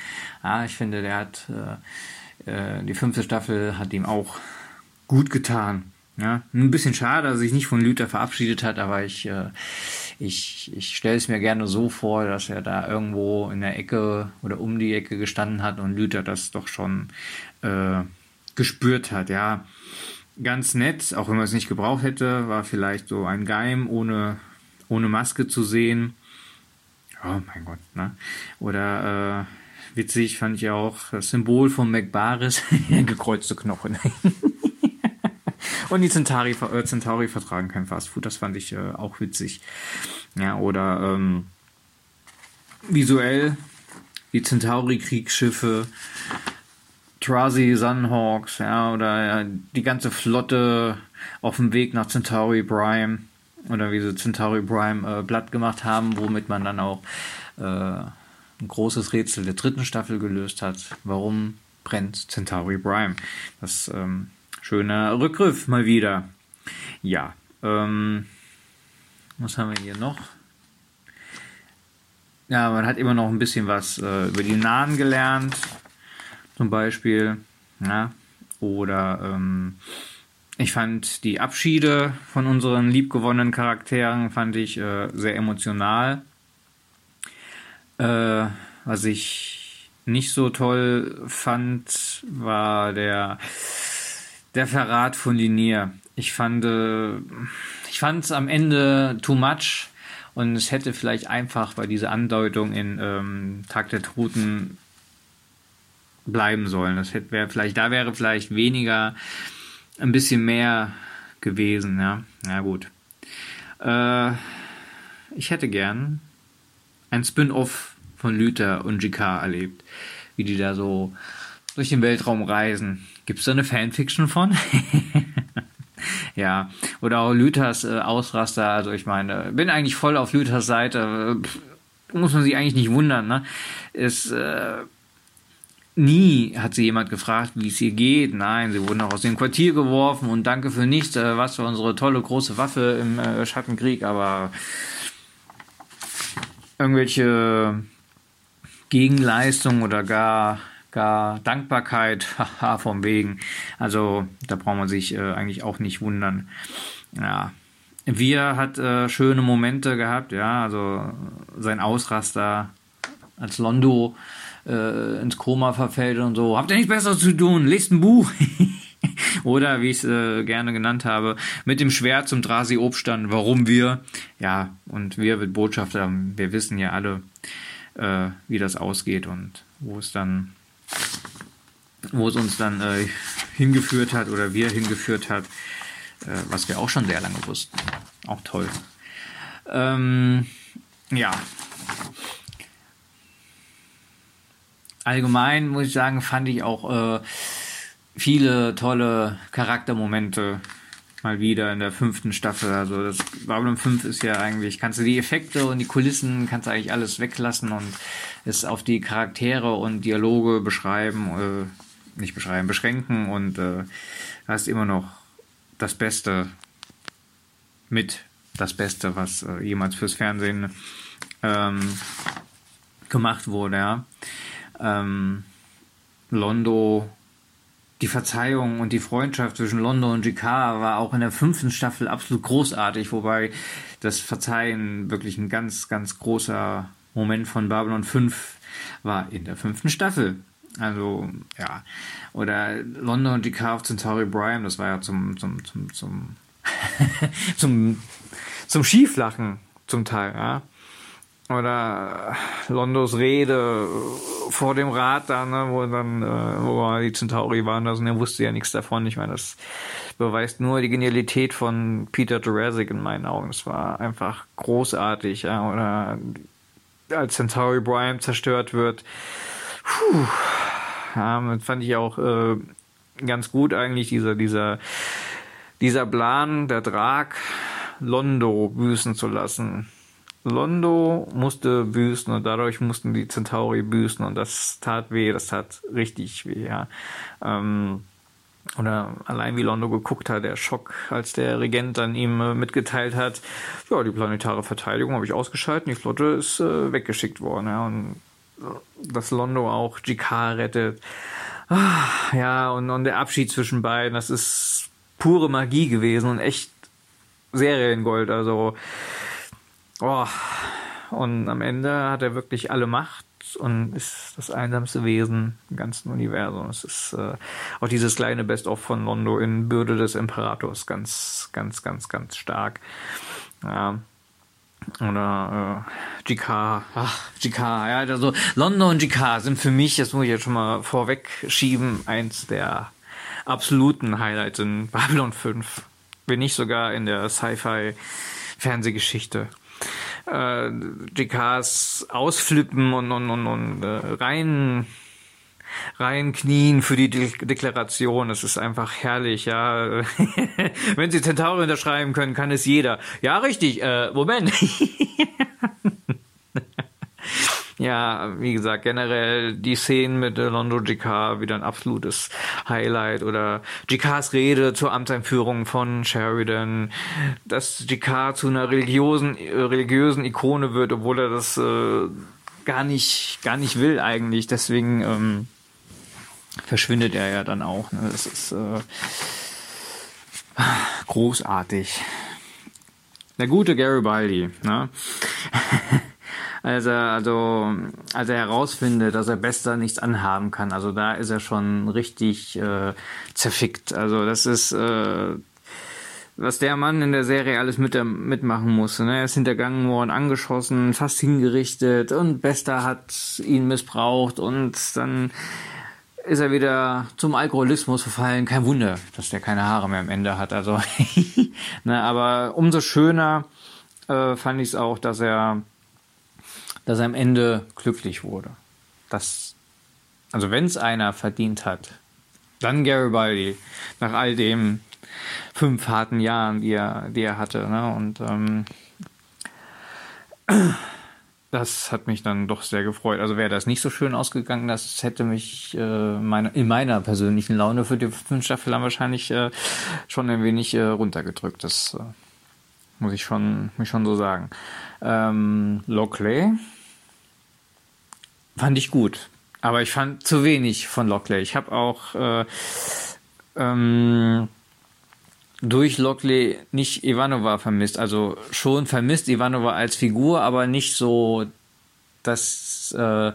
Ja, ich finde, der hat äh, äh, die fünfte Staffel hat ihm auch gut getan. Ja, ein bisschen schade, dass er sich nicht von Luther verabschiedet hat, aber ich, äh, ich, ich stelle es mir gerne so vor, dass er da irgendwo in der Ecke oder um die Ecke gestanden hat und Luther das doch schon äh, gespürt hat. Ja, ganz nett, auch wenn man es nicht gebraucht hätte, war vielleicht so ein Geim ohne, ohne Maske zu sehen. Oh mein Gott, ne? Oder äh, witzig fand ich auch das Symbol von McBaris, gekreuzte Knochen. Und die Centauri, äh, Centauri vertragen kein Fastfood, das fand ich äh, auch witzig. Ja, oder ähm, visuell die Centauri-Kriegsschiffe Trazi Sunhawks, ja, oder die ganze Flotte auf dem Weg nach Centauri Prime oder wie sie Centauri Prime äh, platt gemacht haben, womit man dann auch äh, ein großes Rätsel der dritten Staffel gelöst hat. Warum brennt Centauri Prime? Das ähm, schöner Rückgriff mal wieder. Ja, ähm, was haben wir hier noch? Ja, man hat immer noch ein bisschen was äh, über die Nahen gelernt zum Beispiel. Ja, oder ähm, ich fand die Abschiede von unseren liebgewonnenen Charakteren fand ich äh, sehr emotional. Äh, was ich nicht so toll fand, war der der Verrat von Linier. Ich fand äh, ich fand es am Ende too much und es hätte vielleicht einfach bei dieser Andeutung in ähm, Tag der Toten bleiben sollen. Das hätte wäre vielleicht, da wäre vielleicht weniger, ein bisschen mehr gewesen, ja. Na gut. Äh, ich hätte gern ein Spin-off von Luther und GK erlebt, wie die da so durch den Weltraum reisen. Gibt es da eine Fanfiction von? ja, oder auch Luthers äh, Ausraster. Also ich meine, bin eigentlich voll auf Luthers Seite. Pff, muss man sich eigentlich nicht wundern. Ne? Ist äh, Nie hat sie jemand gefragt, wie es ihr geht. Nein, sie wurden auch aus dem Quartier geworfen und danke für nichts. Äh, was für unsere tolle große Waffe im äh, Schattenkrieg, aber irgendwelche Gegenleistung oder gar, gar Dankbarkeit, haha, vom Wegen. Also da braucht man sich äh, eigentlich auch nicht wundern. Ja, wir hat äh, schöne Momente gehabt, ja, also sein Ausraster als Londo äh, ins Koma verfällt und so. Habt ihr nichts Besseres zu tun? Lest ein Buch. Oder wie ich es äh, gerne genannt habe, mit dem Schwert zum Drasi Obstand. Warum wir? Ja, und wir mit Botschafter, wir wissen ja alle, äh, wie das ausgeht und wo es dann, wo es uns dann äh, hingeführt hat oder wir hingeführt hat, äh, was wir auch schon sehr lange wussten. Auch toll. Ähm, ja. Allgemein muss ich sagen, fand ich auch äh, viele tolle Charaktermomente mal wieder in der fünften Staffel. Also das Babylon 5 ist ja eigentlich, kannst du die Effekte und die Kulissen, kannst du eigentlich alles weglassen und es auf die Charaktere und Dialoge beschreiben, äh, nicht beschreiben, beschränken und äh, hast immer noch das Beste mit das Beste, was äh, jemals fürs Fernsehen ähm, gemacht wurde, ja. Ähm, Londo die Verzeihung und die Freundschaft zwischen London und GK war auch in der fünften Staffel absolut großartig, wobei das Verzeihen wirklich ein ganz, ganz großer Moment von Babylon 5 war in der fünften Staffel. Also, ja. Oder London und GK auf Centauri Prime, das war ja zum, zum, zum, zum, zum, zum Schieflachen zum Teil, ja oder Londos Rede vor dem Rat da, ne, wo dann, äh, wo die Centauri waren, also er wusste ja nichts davon. Ich meine, das beweist nur die Genialität von Peter Jurassic in meinen Augen. Es war einfach großartig, ja, oder als Centauri Prime zerstört wird. Puh, ja, fand ich auch äh, ganz gut eigentlich dieser, dieser, dieser Plan, der Drag, Londo büßen zu lassen Londo musste büßen und dadurch mussten die Centauri büßen und das tat weh, das tat richtig weh, ja. Ähm, oder allein wie Londo geguckt hat, der Schock, als der Regent dann ihm äh, mitgeteilt hat, ja, die planetare Verteidigung habe ich ausgeschaltet, die Flotte ist äh, weggeschickt worden, ja, und äh, dass Londo auch GK rettet. Ah, ja, und, und der Abschied zwischen beiden, das ist pure Magie gewesen und echt Seriengold, also Oh. Und am Ende hat er wirklich alle Macht und ist das einsamste Wesen im ganzen Universum. Es ist äh, auch dieses kleine Best-of von Londo in Bürde des Imperators ganz, ganz, ganz, ganz stark. Ja. Oder äh, GK, ach, GK, ja, also Londo und GK sind für mich, das muss ich jetzt schon mal vorweg schieben, eins der absoluten Highlights in Babylon 5. Wenn nicht sogar in der Sci-Fi-Fernsehgeschichte äh, GKs ausflippen und, und, und, und äh, rein reinknien für die De Deklaration. Es ist einfach herrlich, ja. Wenn Sie Centauri unterschreiben können, kann es jeder. Ja, richtig. Äh, Moment. ja, wie gesagt, generell die Szenen mit Londo GK wieder ein absolutes Highlight oder GKs Rede zur Amtseinführung von Sheridan, dass GK zu einer religiösen, religiösen Ikone wird, obwohl er das äh, gar nicht, gar nicht will eigentlich. Deswegen ähm, verschwindet er ja dann auch. Ne? Das ist äh, großartig. Der gute Garibaldi, ne? als er, also, als er herausfindet, dass er Bester nichts anhaben kann. Also da ist er schon richtig äh, zerfickt. Also das ist, äh, was der Mann in der Serie alles mit, mitmachen musste. Ne? Er ist hintergangen worden, angeschossen, fast hingerichtet und Bester hat ihn missbraucht und dann ist er wieder zum Alkoholismus verfallen. Kein Wunder, dass der keine Haare mehr am Ende hat. Also, ne, aber umso schöner äh, fand ich es auch, dass er dass er am Ende glücklich wurde. Das, also wenn es einer verdient hat, dann Garibaldi, nach all dem fünf harten Jahren, die er, die er hatte. Ne? Und ähm, das hat mich dann doch sehr gefreut. Also wäre das nicht so schön ausgegangen, das hätte mich äh, meine, in meiner persönlichen Laune für die fünf Staffel dann wahrscheinlich äh, schon ein wenig äh, runtergedrückt. Das äh, muss ich schon, mich schon so sagen. Ähm, Lockley fand ich gut. Aber ich fand zu wenig von Lockley. Ich habe auch äh, ähm, durch Lockley nicht Ivanova vermisst. Also schon vermisst Ivanova als Figur, aber nicht so, dass äh,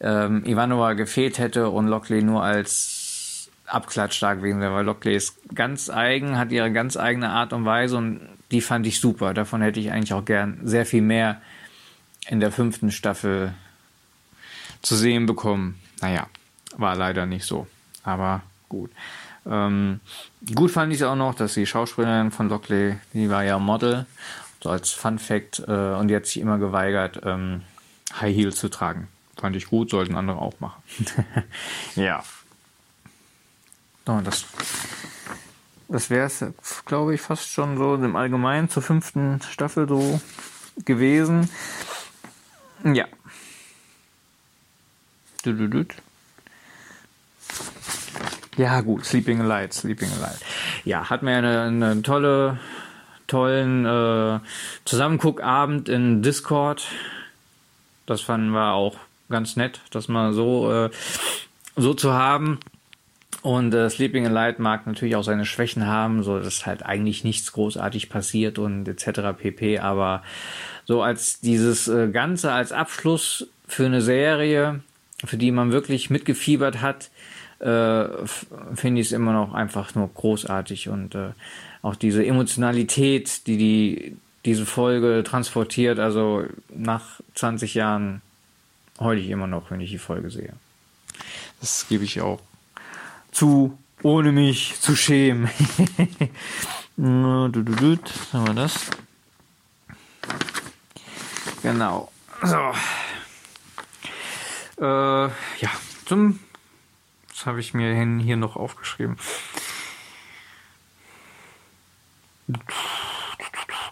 ähm, Ivanova gefehlt hätte und Lockley nur als Abklatsch da gewesen wäre, weil Lockley ist ganz eigen, hat ihre ganz eigene Art und Weise und die fand ich super. Davon hätte ich eigentlich auch gern sehr viel mehr in der fünften Staffel zu sehen bekommen. Naja, war leider nicht so. Aber gut. Ähm, gut fand ich es auch noch, dass die Schauspielerin von Lockley, die war ja Model, so als Fun Fact, äh, und die hat sich immer geweigert, ähm, High Heels zu tragen. Fand ich gut, sollten andere auch machen. ja. Oh, das das wäre es, glaube ich, fast schon so im Allgemeinen zur fünften Staffel so gewesen. Ja. Ja, gut, Sleeping Light, Sleeping Light. Ja, hat mir eine, eine tolle, tollen äh, Zusammenguckabend in Discord. Das fanden wir auch ganz nett, das mal so, äh, so zu haben. Und äh, Sleeping in Light mag natürlich auch seine Schwächen haben, so dass halt eigentlich nichts großartig passiert und etc. pp. Aber so als dieses äh, Ganze als Abschluss für eine Serie, für die man wirklich mitgefiebert hat, äh, finde ich es immer noch einfach nur großartig und äh, auch diese Emotionalität, die die diese Folge transportiert, also nach 20 Jahren heule ich immer noch, wenn ich die Folge sehe. Das gebe ich auch zu, ohne mich zu schämen. du, du, du, haben wir das? Genau. So. Äh, ja, zum das habe ich mir hier noch aufgeschrieben.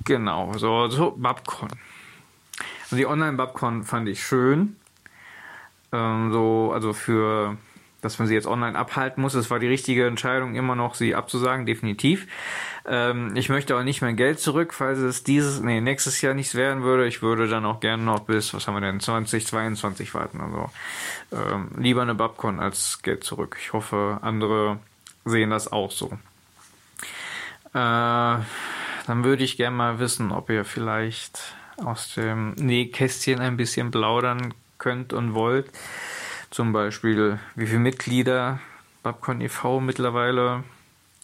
Genau, so, so Babcon. Also die Online-Babcon fand ich schön. Ähm, so, also für dass man sie jetzt online abhalten muss. Es war die richtige Entscheidung, immer noch sie abzusagen, definitiv. Ähm, ich möchte auch nicht mein Geld zurück, falls es dieses, nee, nächstes Jahr nichts werden würde. Ich würde dann auch gerne noch bis, was haben wir denn, 2022 warten. Also ähm, lieber eine Babcon als Geld zurück. Ich hoffe, andere sehen das auch so. Äh, dann würde ich gerne mal wissen, ob ihr vielleicht aus dem Nähkästchen ein bisschen plaudern könnt und wollt. Zum Beispiel, wie viele Mitglieder Babcon e.V. mittlerweile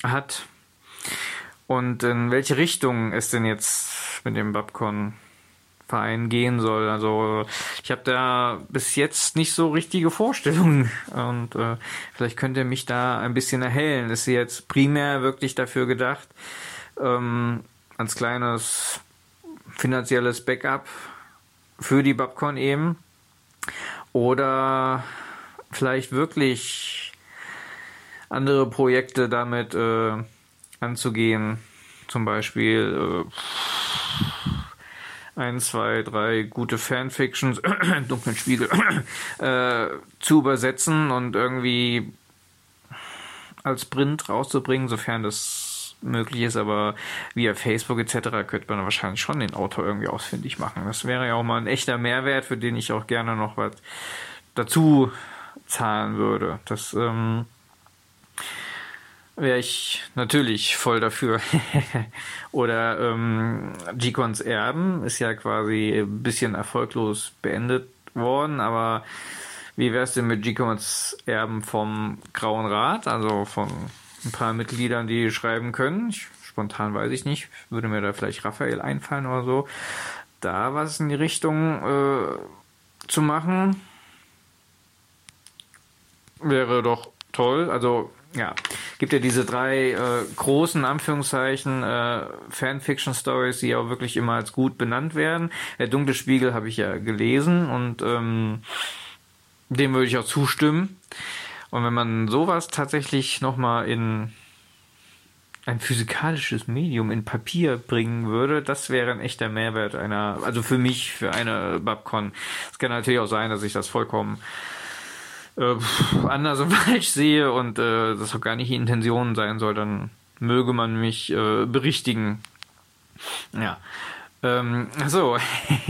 hat und in welche Richtung es denn jetzt mit dem Babcon Verein gehen soll. Also ich habe da bis jetzt nicht so richtige Vorstellungen und äh, vielleicht könnt ihr mich da ein bisschen erhellen. Ist sie jetzt primär wirklich dafür gedacht, ähm, als kleines finanzielles Backup für die Babcon eben oder vielleicht wirklich andere Projekte damit äh, anzugehen. Zum Beispiel äh, ein, zwei, drei gute Fanfictions dunklen Spiegel äh, zu übersetzen und irgendwie als Print rauszubringen, sofern das möglich ist, aber via Facebook etc. könnte man wahrscheinlich schon den Autor irgendwie ausfindig machen. Das wäre ja auch mal ein echter Mehrwert, für den ich auch gerne noch was dazu zahlen würde. Das ähm, wäre ich natürlich voll dafür. Oder ähm, G-Cons Erben ist ja quasi ein bisschen erfolglos beendet worden, aber wie wäre es denn mit G-Cons Erben vom Grauen Rat, also von ein paar Mitgliedern, die schreiben können? Ich, spontan weiß ich nicht, würde mir da vielleicht Raphael einfallen oder so. Da was in die Richtung äh, zu machen, wäre doch toll. Also ja, gibt ja diese drei äh, großen Anführungszeichen äh, Fanfiction-Stories, die auch wirklich immer als gut benannt werden. Der dunkle Spiegel habe ich ja gelesen und ähm, dem würde ich auch zustimmen. Und wenn man sowas tatsächlich nochmal in ein physikalisches Medium in Papier bringen würde, das wäre ein echter Mehrwert einer, also für mich, für eine Babcon. Es kann natürlich auch sein, dass ich das vollkommen äh, anders und falsch sehe und äh, das auch gar nicht die Intention sein soll, dann möge man mich äh, berichtigen. Ja. Ähm, so,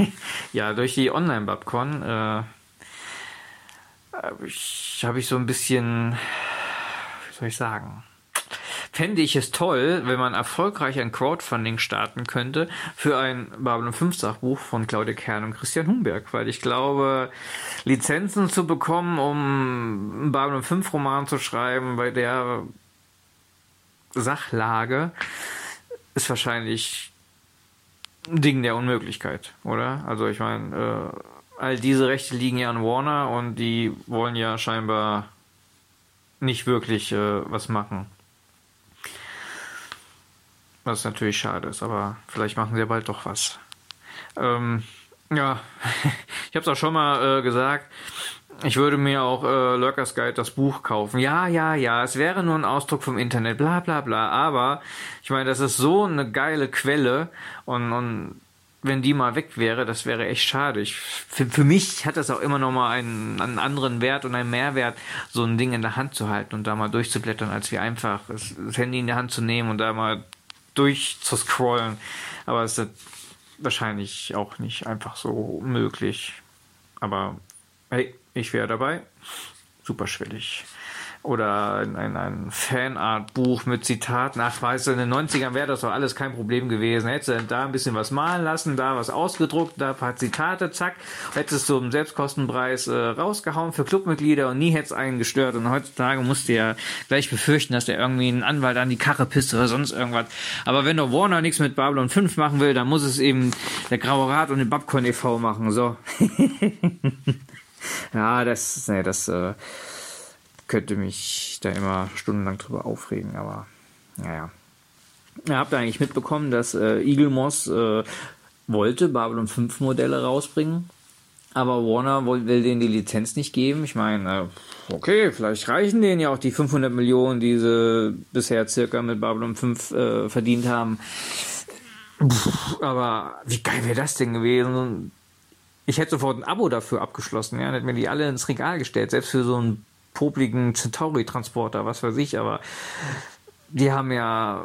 ja, durch die Online-Babcon äh, habe ich, hab ich so ein bisschen, wie soll ich sagen, fände ich es toll, wenn man erfolgreich ein Crowdfunding starten könnte für ein Babylon 5 Sachbuch von Claudia Kern und Christian Humberg, weil ich glaube, Lizenzen zu bekommen, um einen Babylon 5 Roman zu schreiben, bei der Sachlage ist wahrscheinlich ein Ding der Unmöglichkeit, oder? Also ich meine, äh, all diese Rechte liegen ja an Warner und die wollen ja scheinbar nicht wirklich äh, was machen. Was natürlich schade ist, aber vielleicht machen sie ja bald doch was. Ähm, ja, ich habe es auch schon mal äh, gesagt. Ich würde mir auch äh, Lurkers Guide das Buch kaufen. Ja, ja, ja, es wäre nur ein Ausdruck vom Internet, bla bla bla. Aber ich meine, das ist so eine geile Quelle und, und wenn die mal weg wäre, das wäre echt schade. Ich, für, für mich hat das auch immer noch mal einen, einen anderen Wert und einen Mehrwert, so ein Ding in der Hand zu halten und da mal durchzublättern, als wie einfach das, das Handy in der Hand zu nehmen und da mal durchzuscrollen. Aber es ist wahrscheinlich auch nicht einfach so möglich. Aber hey, ich wäre dabei. Superschwellig oder ein, ein, Fanart-Buch mit Zitaten. Ach, weißt du, in den 90ern wäre das doch alles kein Problem gewesen. Hättest du da ein bisschen was malen lassen, da was ausgedruckt, da ein paar Zitate, zack, hättest du im Selbstkostenpreis äh, rausgehauen für Clubmitglieder und nie hättest einen gestört. Und heutzutage musst du ja gleich befürchten, dass der irgendwie einen Anwalt an die Karre pisst oder sonst irgendwas. Aber wenn der Warner nichts mit Babylon 5 machen will, dann muss es eben der Graue Rat und den Babcon e.V. machen. So. ja, das, nee, das, äh, könnte mich da immer stundenlang drüber aufregen, aber naja. Ihr habt eigentlich mitbekommen, dass äh, Eagle Moss äh, wollte Babylon 5 Modelle rausbringen, aber Warner will, will denen die Lizenz nicht geben. Ich meine, äh, okay, vielleicht reichen denen ja auch die 500 Millionen, die sie bisher circa mit Babylon 5 äh, verdient haben. Puh, aber wie geil wäre das denn gewesen? Ich hätte sofort ein Abo dafür abgeschlossen, ja, hätte mir die alle ins Regal gestellt, selbst für so ein popligen Centauri-Transporter, was weiß ich, aber die haben ja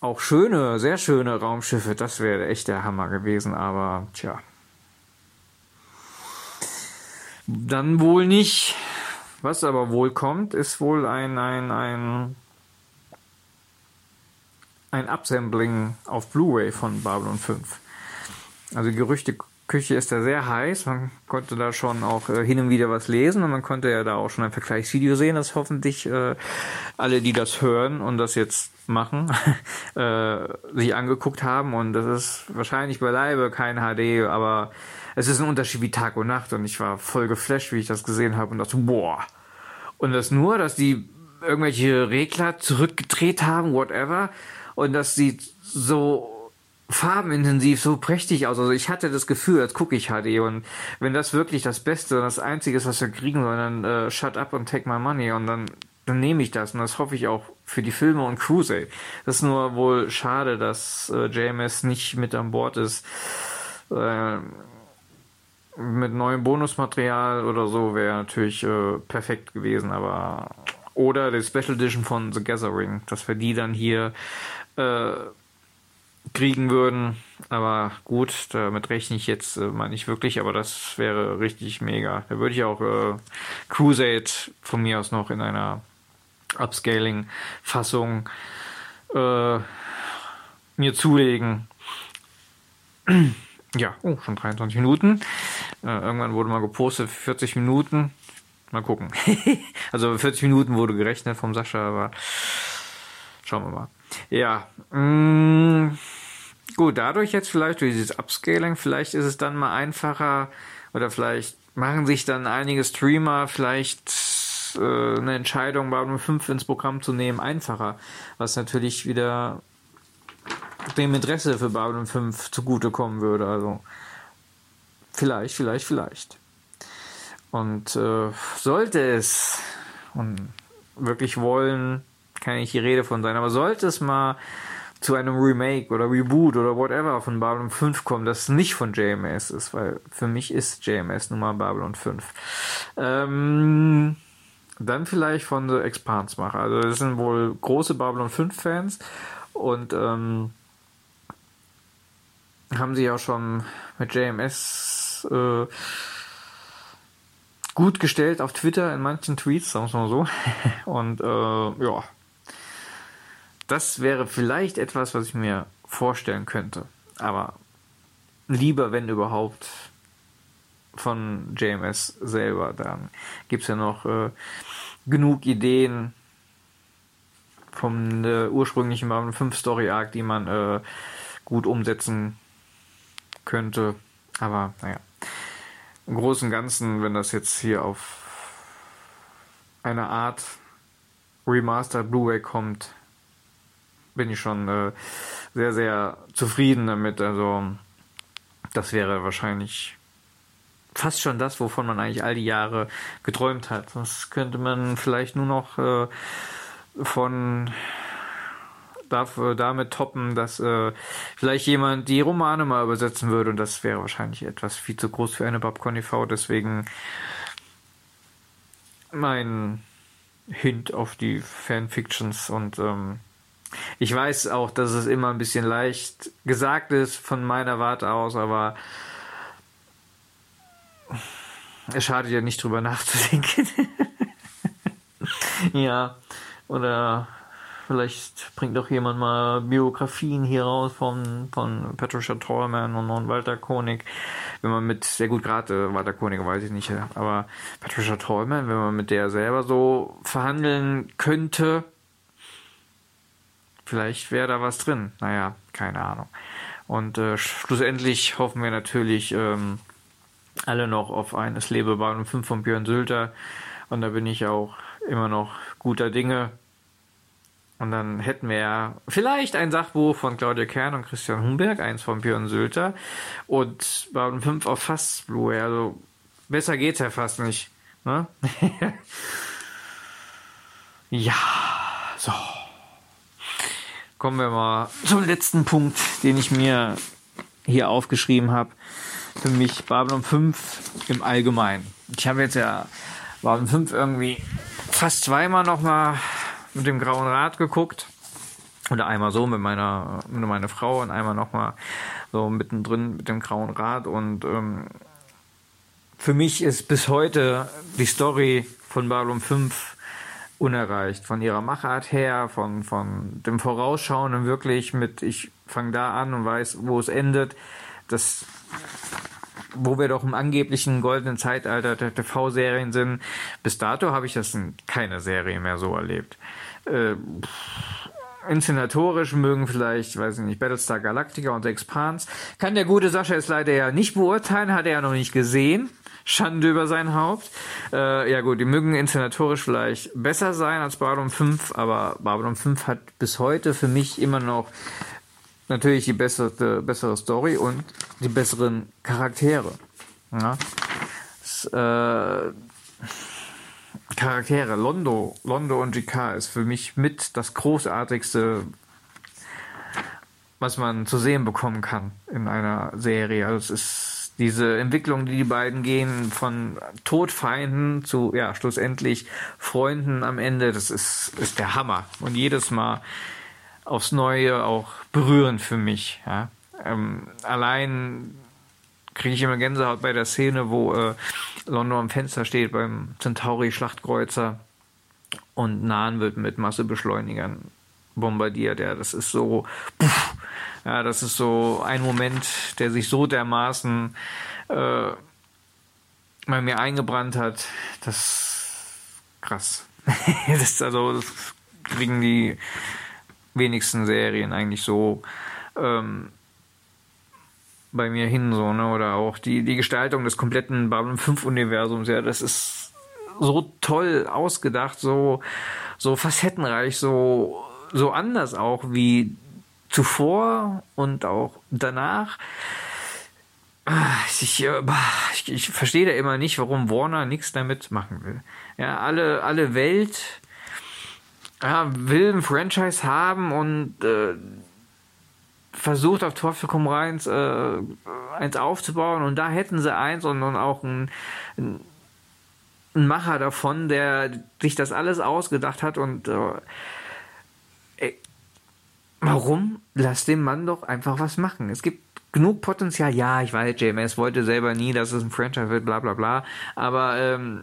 auch schöne, sehr schöne Raumschiffe. Das wäre echt der Hammer gewesen, aber tja. Dann wohl nicht. Was aber wohl kommt, ist wohl ein, ein, ein, ein Upsampling auf Blu-ray von Babylon 5. Also Gerüchte Küche ist da sehr heiß. Man konnte da schon auch äh, hin und wieder was lesen und man konnte ja da auch schon ein Vergleichsvideo sehen, das hoffentlich äh, alle, die das hören und das jetzt machen, äh, sich angeguckt haben. Und das ist wahrscheinlich beileibe kein HD, aber es ist ein Unterschied wie Tag und Nacht und ich war voll geflasht, wie ich das gesehen habe und dachte, boah. Und das nur, dass die irgendwelche Regler zurückgedreht haben, whatever, und das sieht so farbenintensiv so prächtig aus. Also ich hatte das Gefühl, als gucke ich HD und wenn das wirklich das Beste und das Einzige ist, was wir kriegen sollen, dann äh, shut up and take my money und dann, dann nehme ich das und das hoffe ich auch für die Filme und Cruise. Das ist nur wohl schade, dass äh, JMS nicht mit an Bord ist. Äh, mit neuem Bonusmaterial oder so wäre natürlich äh, perfekt gewesen, aber oder die Special Edition von The Gathering, dass wir die dann hier äh, kriegen würden. Aber gut, damit rechne ich jetzt äh, mal nicht wirklich, aber das wäre richtig mega. Da würde ich auch äh, Crusade von mir aus noch in einer Upscaling-Fassung äh, mir zulegen. ja, oh, schon 23 Minuten. Äh, irgendwann wurde mal gepostet 40 Minuten. Mal gucken. also 40 Minuten wurde gerechnet vom Sascha, aber schauen wir mal. Ja, mh, mm, gut, dadurch jetzt vielleicht durch dieses Upscaling, vielleicht ist es dann mal einfacher oder vielleicht machen sich dann einige Streamer vielleicht äh, eine Entscheidung, Babylon 5 ins Programm zu nehmen, einfacher, was natürlich wieder dem Interesse für Babylon 5 zugutekommen würde. Also vielleicht, vielleicht, vielleicht. Und äh, sollte es und wirklich wollen, kann ich die Rede von sein, aber sollte es mal zu einem Remake oder Reboot oder whatever von Babylon 5 kommen, das nicht von JMS ist, weil für mich ist JMS nun mal Babylon 5. Ähm, dann vielleicht von The Expanse Macher. Also das sind wohl große Babylon 5 Fans und ähm, haben sie ja schon mit JMS äh, gut gestellt auf Twitter in manchen Tweets, sagen wir mal so. Und äh, ja, das wäre vielleicht etwas, was ich mir vorstellen könnte. Aber lieber, wenn überhaupt, von JMS selber. Dann gibt es ja noch äh, genug Ideen vom äh, ursprünglichen Babylon 5 Story Arc, die man äh, gut umsetzen könnte. Aber naja, im Großen und Ganzen, wenn das jetzt hier auf eine Art Remastered Blu-ray kommt, bin ich schon äh, sehr, sehr zufrieden damit. Also das wäre wahrscheinlich fast schon das, wovon man eigentlich all die Jahre geträumt hat. Das könnte man vielleicht nur noch äh, von dafür, damit toppen, dass äh, vielleicht jemand die Romane mal übersetzen würde und das wäre wahrscheinlich etwas viel zu groß für eine Babcon e.V. Deswegen mein Hint auf die Fanfictions und ähm, ich weiß auch, dass es immer ein bisschen leicht gesagt ist von meiner Warte aus, aber es schadet ja nicht drüber nachzudenken. ja, oder vielleicht bringt doch jemand mal Biografien hier raus von, von Patricia Tallman und, und Walter Koenig. Wenn man mit, sehr gut, gerade Walter Koenig weiß ich nicht, aber Patricia Tallman, wenn man mit der selber so verhandeln könnte, vielleicht wäre da was drin. Naja, keine Ahnung. Und äh, schlussendlich hoffen wir natürlich ähm, alle noch auf ein Es lebe Bahn 5 von Björn Sülter. Und da bin ich auch immer noch guter Dinge. Und dann hätten wir ja vielleicht ein Sachbuch von Claudia Kern und Christian Humberg, eins von Björn Sülter und Babylon 5 auf fast Blu-ray. Also besser geht's ja fast nicht. Ne? ja, so. Kommen wir mal zum letzten Punkt, den ich mir hier aufgeschrieben habe. Für mich Babylon 5 im Allgemeinen. Ich habe jetzt ja Babylon 5 irgendwie fast zweimal nochmal mit dem Grauen Rad geguckt. Oder einmal so mit meiner, mit meiner Frau und einmal nochmal so mittendrin mit dem Grauen Rad. Und ähm, für mich ist bis heute die Story von Babylon 5 unerreicht. Von ihrer Machart her, von, von dem Vorausschauen wirklich mit, ich fange da an und weiß, wo es endet. Das, wo wir doch im angeblichen goldenen Zeitalter der TV-Serien sind. Bis dato habe ich das in keiner Serie mehr so erlebt. Äh, inszenatorisch mögen vielleicht, weiß ich nicht, Battlestar Galactica und Expanse. Kann der gute Sascha es leider ja nicht beurteilen, hat er ja noch nicht gesehen. Schande über sein Haupt. Äh, ja gut, die mögen inszenatorisch vielleicht besser sein als Babylon 5, aber Babylon 5 hat bis heute für mich immer noch natürlich die bessere, bessere Story und die besseren Charaktere. Ja. Das, äh, Charaktere, Londo, Londo und GK ist für mich mit das großartigste, was man zu sehen bekommen kann in einer Serie. Also es ist diese Entwicklung, die die beiden gehen, von Todfeinden zu, ja, schlussendlich Freunden am Ende, das ist, ist der Hammer. Und jedes Mal aufs Neue auch berührend für mich. Ja. Ähm, allein kriege ich immer Gänsehaut bei der Szene, wo äh, London am Fenster steht beim Centauri-Schlachtkreuzer und Nahen wird mit Massebeschleunigern bombardiert. Ja, das ist so, puff, ja, das ist so ein Moment, der sich so dermaßen äh, bei mir eingebrannt hat. Das krass. das ist also das kriegen die wenigsten Serien eigentlich so ähm, bei mir hin, so, ne? Oder auch die, die Gestaltung des kompletten Babylon 5 Universums, ja, das ist so toll ausgedacht, so, so facettenreich, so, so anders auch wie zuvor und auch danach. Ich, ich, ich verstehe da immer nicht, warum Warner nichts damit machen will. Ja, alle, alle Welt ja, will ein Franchise haben und äh, versucht auf Teufel komm rein äh, eins aufzubauen und da hätten sie eins und, und auch ein, ein, Macher davon, der sich das alles ausgedacht hat und äh, Warum? Lass dem Mann doch einfach was machen. Es gibt genug Potenzial. Ja, ich weiß, JMS wollte selber nie, dass es ein Franchise wird, bla bla bla. Aber ähm,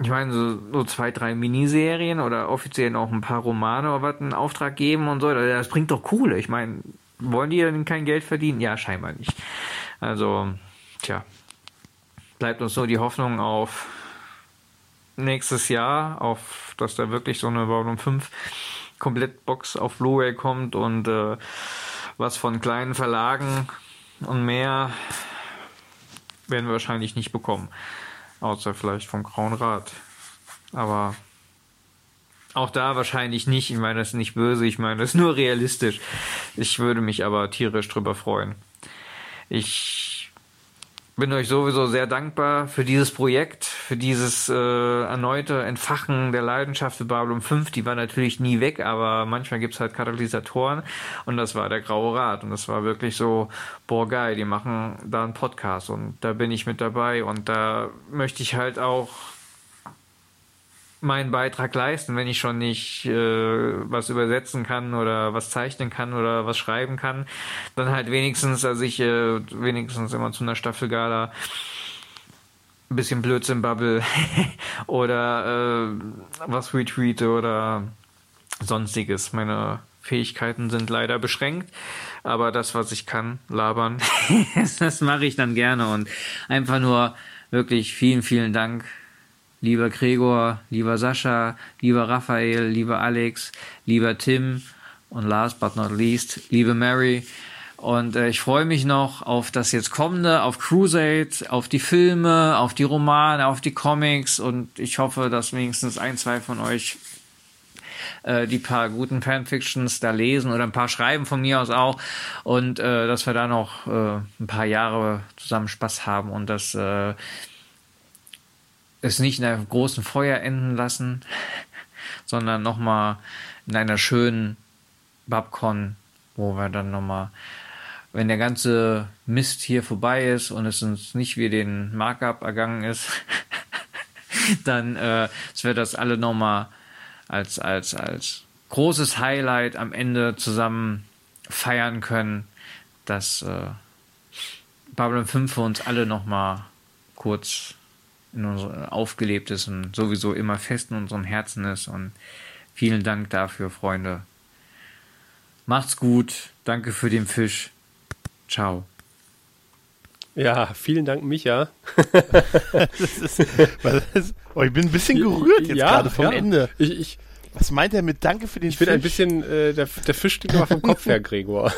ich meine, so, so zwei, drei Miniserien oder offiziell noch ein paar Romane oder was in Auftrag geben und so, das bringt doch Kohle. Ich meine, wollen die denn kein Geld verdienen? Ja, scheinbar nicht. Also, tja, bleibt uns so die Hoffnung auf nächstes Jahr, auf dass da wirklich so eine Babylon 5 Komplettbox auf Blu-ray kommt und äh, was von kleinen Verlagen und mehr werden wir wahrscheinlich nicht bekommen. Außer vielleicht vom Grauen Rat. Aber auch da wahrscheinlich nicht. Ich meine, das ist nicht böse, ich meine, das ist nur realistisch. Ich würde mich aber tierisch drüber freuen. Ich bin euch sowieso sehr dankbar für dieses Projekt, für dieses äh, erneute Entfachen der Leidenschaft für Babylon 5. Die war natürlich nie weg, aber manchmal gibt's halt Katalysatoren. Und das war der Graue Rat. Und das war wirklich so, boah geil, die machen da einen Podcast. Und da bin ich mit dabei. Und da möchte ich halt auch meinen Beitrag leisten, wenn ich schon nicht äh, was übersetzen kann oder was zeichnen kann oder was schreiben kann, dann halt wenigstens, also ich äh, wenigstens immer zu einer Staffelgala ein bisschen Blödsinn Bubble oder äh, was retweete oder sonstiges. Meine Fähigkeiten sind leider beschränkt, aber das, was ich kann, labern, das mache ich dann gerne und einfach nur wirklich vielen, vielen Dank lieber Gregor, lieber Sascha, lieber Raphael, lieber Alex, lieber Tim und last but not least, liebe Mary. Und äh, ich freue mich noch auf das jetzt kommende, auf Crusade, auf die Filme, auf die Romane, auf die Comics und ich hoffe, dass wenigstens ein, zwei von euch äh, die paar guten Fanfictions da lesen oder ein paar schreiben von mir aus auch und äh, dass wir da noch äh, ein paar Jahre zusammen Spaß haben und dass äh, es nicht in einem großen Feuer enden lassen, sondern nochmal in einer schönen Babcon, wo wir dann nochmal, wenn der ganze Mist hier vorbei ist und es uns nicht wie den Markup ergangen ist, dann äh, dass wir das alle nochmal als, als, als großes Highlight am Ende zusammen feiern können, dass äh, Babylon 5 für uns alle nochmal kurz in unser, aufgelebt ist und sowieso immer fest in unserem Herzen ist. Und vielen Dank dafür, Freunde. Macht's gut. Danke für den Fisch. Ciao. Ja, vielen Dank, Micha. das ist, ist, oh, ich bin ein bisschen gerührt jetzt ja, gerade vom ja. Ende. Ich, ich, was meint er mit Danke für den ich Fisch? Ich bin ein bisschen, äh, der, der Fisch steht immer vom Kopf her, Gregor.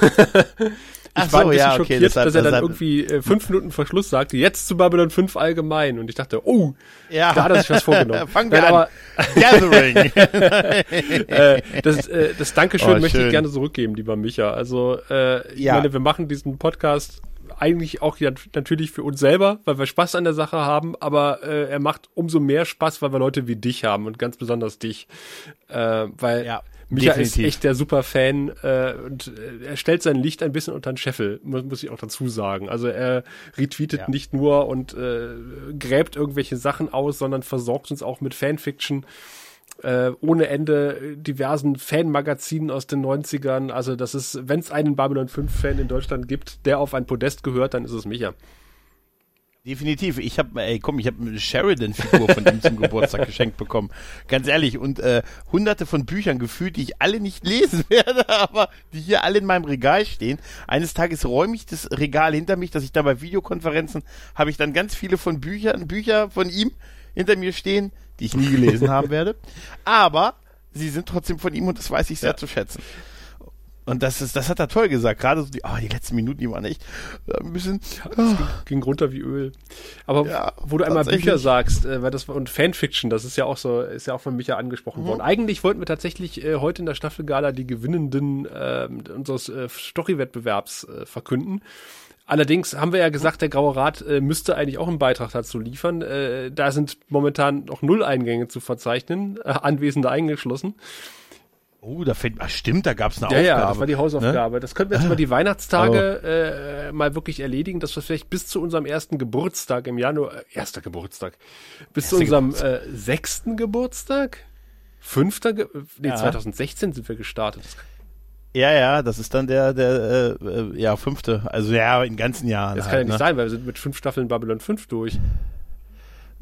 Ich Ach war so, ein bisschen ja, okay, schockiert, das hat, dass er dann irgendwie äh, fünf Minuten Verschluss sagte, jetzt zu Babylon 5 allgemein. Und ich dachte, oh, ja. da hat er sich was vorgenommen. Fangen wir Nein, an. Gathering. äh, das, äh, das Dankeschön oh, möchte ich gerne zurückgeben, lieber Micha. Also, äh, ich ja. meine, wir machen diesen Podcast eigentlich auch natürlich für uns selber, weil wir Spaß an der Sache haben, aber äh, er macht umso mehr Spaß, weil wir Leute wie dich haben und ganz besonders dich. Äh, weil ja. Micha Definitiv. ist echt der super Fan äh, und äh, er stellt sein Licht ein bisschen unter den Scheffel, muss, muss ich auch dazu sagen. Also er retweetet ja. nicht nur und äh, gräbt irgendwelche Sachen aus, sondern versorgt uns auch mit Fanfiction äh, ohne Ende diversen Fanmagazinen aus den 90ern. Also das ist, wenn es einen Babylon 5 Fan in Deutschland gibt, der auf ein Podest gehört, dann ist es Micha. Definitiv. Ich habe, ey, komm, ich habe eine Sheridan-Figur von ihm zum Geburtstag geschenkt bekommen. Ganz ehrlich. Und äh, hunderte von Büchern gefühlt, die ich alle nicht lesen werde, aber die hier alle in meinem Regal stehen. Eines Tages räume ich das Regal hinter mich, dass ich da bei Videokonferenzen habe ich dann ganz viele von Büchern, Bücher von ihm hinter mir stehen, die ich nie gelesen haben werde. Aber sie sind trotzdem von ihm und das weiß ich sehr ja. zu schätzen. Und das ist, das hat er toll gesagt. Gerade so die, oh, die letzten Minuten, die waren echt äh, ein bisschen. Ja, oh. ging, ging, runter wie Öl. Aber ja, wo du einmal Bücher sagst, äh, weil das und Fanfiction, das ist ja auch so, ist ja auch von Micha angesprochen mhm. worden. Eigentlich wollten wir tatsächlich äh, heute in der Staffelgala die Gewinnenden äh, unseres äh, Story-Wettbewerbs äh, verkünden. Allerdings haben wir ja gesagt, der Graue Rat äh, müsste eigentlich auch einen Beitrag dazu liefern. Äh, da sind momentan noch null Eingänge zu verzeichnen, äh, Anwesende eingeschlossen. Oh, da fällt, ach stimmt, da gab es eine ja, Aufgabe. Ja, das war die Hausaufgabe. Ne? Das können wir jetzt mal die Weihnachtstage oh. äh, mal wirklich erledigen, dass wir vielleicht bis zu unserem ersten Geburtstag im Januar, äh, erster Geburtstag, bis Erste zu unserem äh, sechsten Geburtstag, fünfter, Ge nee, ja. 2016 sind wir gestartet. Ja, ja, das ist dann der, der, äh, äh ja, fünfte, also ja, in ganzen Jahren. Das halt, kann ja nicht ne? sein, weil wir sind mit fünf Staffeln Babylon 5 durch.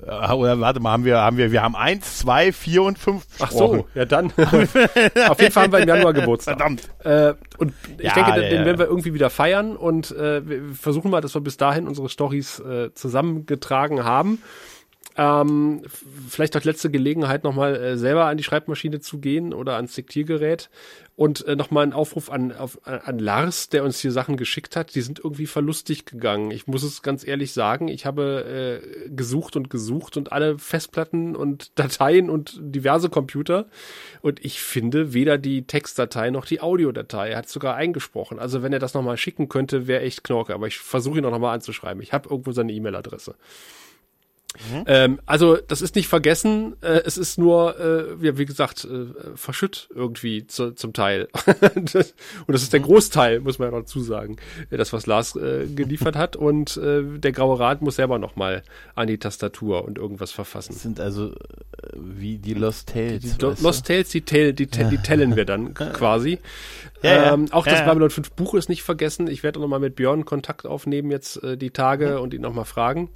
Äh, Oder warte mal, haben wir, haben wir, wir haben eins, zwei, vier und fünf Ach so, ja dann. Auf jeden Fall haben wir im Januar Geburtstag. Verdammt. Äh, und ich Ja, denke, ja, den ja. werden wir irgendwie wieder feiern und äh, wir versuchen mal, dass wir bis dahin unsere Stories äh, zusammengetragen haben. Ähm, vielleicht auch letzte Gelegenheit, nochmal äh, selber an die Schreibmaschine zu gehen oder ans Diktiergerät und äh, nochmal einen Aufruf an, auf, an- an Lars, der uns hier Sachen geschickt hat. Die sind irgendwie verlustig gegangen. Ich muss es ganz ehrlich sagen, ich habe äh, gesucht und gesucht und alle Festplatten und Dateien und diverse Computer und ich finde weder die Textdatei noch die Audiodatei. Er hat sogar eingesprochen. Also wenn er das nochmal schicken könnte, wäre echt Knorke. Aber ich versuche ihn auch nochmal anzuschreiben. Ich habe irgendwo seine E-Mail-Adresse. Ähm, also das ist nicht vergessen, äh, es ist nur, äh, ja, wie gesagt, äh, verschütt irgendwie zu, zum Teil. und das ist der Großteil, muss man ja dazu sagen, äh, das, was Lars äh, geliefert hat. Und äh, der Graue Rat muss selber nochmal an die Tastatur und irgendwas verfassen. Das sind also äh, wie die Lost Tales. Die Lo- du? Lost Tales, die, tell, die, te- die tellen wir dann quasi. Ja, ja. Ähm, auch das Ja, ja. Babylon 5 Buch ist nicht vergessen. Ich werde auch nochmal mit Björn Kontakt aufnehmen jetzt äh, die Tage und ihn nochmal fragen.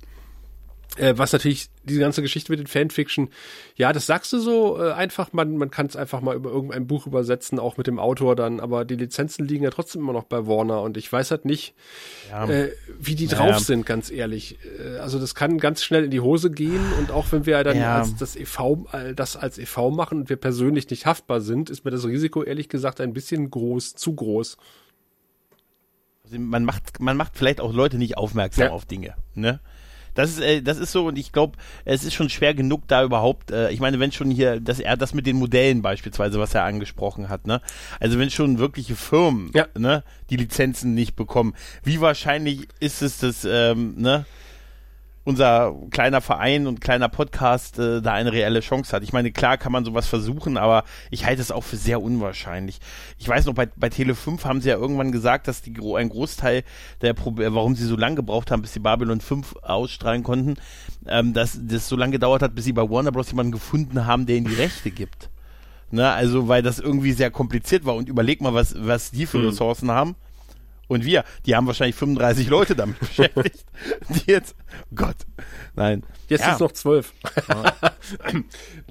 Äh, was natürlich, diese ganze Geschichte mit den Fanfiction, ja, das sagst du so äh, einfach, man, man kann es einfach mal über irgendein Buch übersetzen, auch mit dem Autor dann, aber die Lizenzen liegen ja trotzdem immer noch bei Warner und ich weiß halt nicht, Ja. äh, wie die Ja. drauf sind, ganz ehrlich. Äh, also das kann ganz schnell in die Hose gehen und auch wenn wir dann Ja. als das EV, äh, das als EV machen und wir persönlich nicht haftbar sind, ist mir das Risiko ehrlich gesagt ein bisschen groß, zu groß. Also man macht, man macht vielleicht auch Leute nicht aufmerksam Ja. auf Dinge. Ne? Das ist, äh, das ist so und ich glaube, es ist schon schwer genug, da überhaupt, äh, ich meine, wenn schon hier, dass er das mit den Modellen beispielsweise, was er angesprochen hat, ne? Also wenn schon wirkliche Firmen, Ja. ne, die Lizenzen nicht bekommen, wie wahrscheinlich ist es, dass, ähm, ne, unser kleiner Verein und kleiner Podcast äh, da eine reelle Chance hat. Ich meine, klar kann man sowas versuchen, aber ich halte es auch für sehr unwahrscheinlich. Ich weiß noch, bei, bei Tele 5 haben sie ja irgendwann gesagt, dass die, ein Großteil der Probe warum sie so lange gebraucht haben, bis sie Babylon 5 ausstrahlen konnten, ähm, dass das so lange gedauert hat, bis sie bei Warner Bros. jemanden gefunden haben, der ihnen die Rechte gibt. Ne, also, weil das irgendwie sehr kompliziert war. Und überleg mal, was, was die für Hm. Ressourcen haben. Und wir, die haben wahrscheinlich 35 Leute damit beschäftigt, die jetzt, Gott, nein. Jetzt ja. es noch zwölf.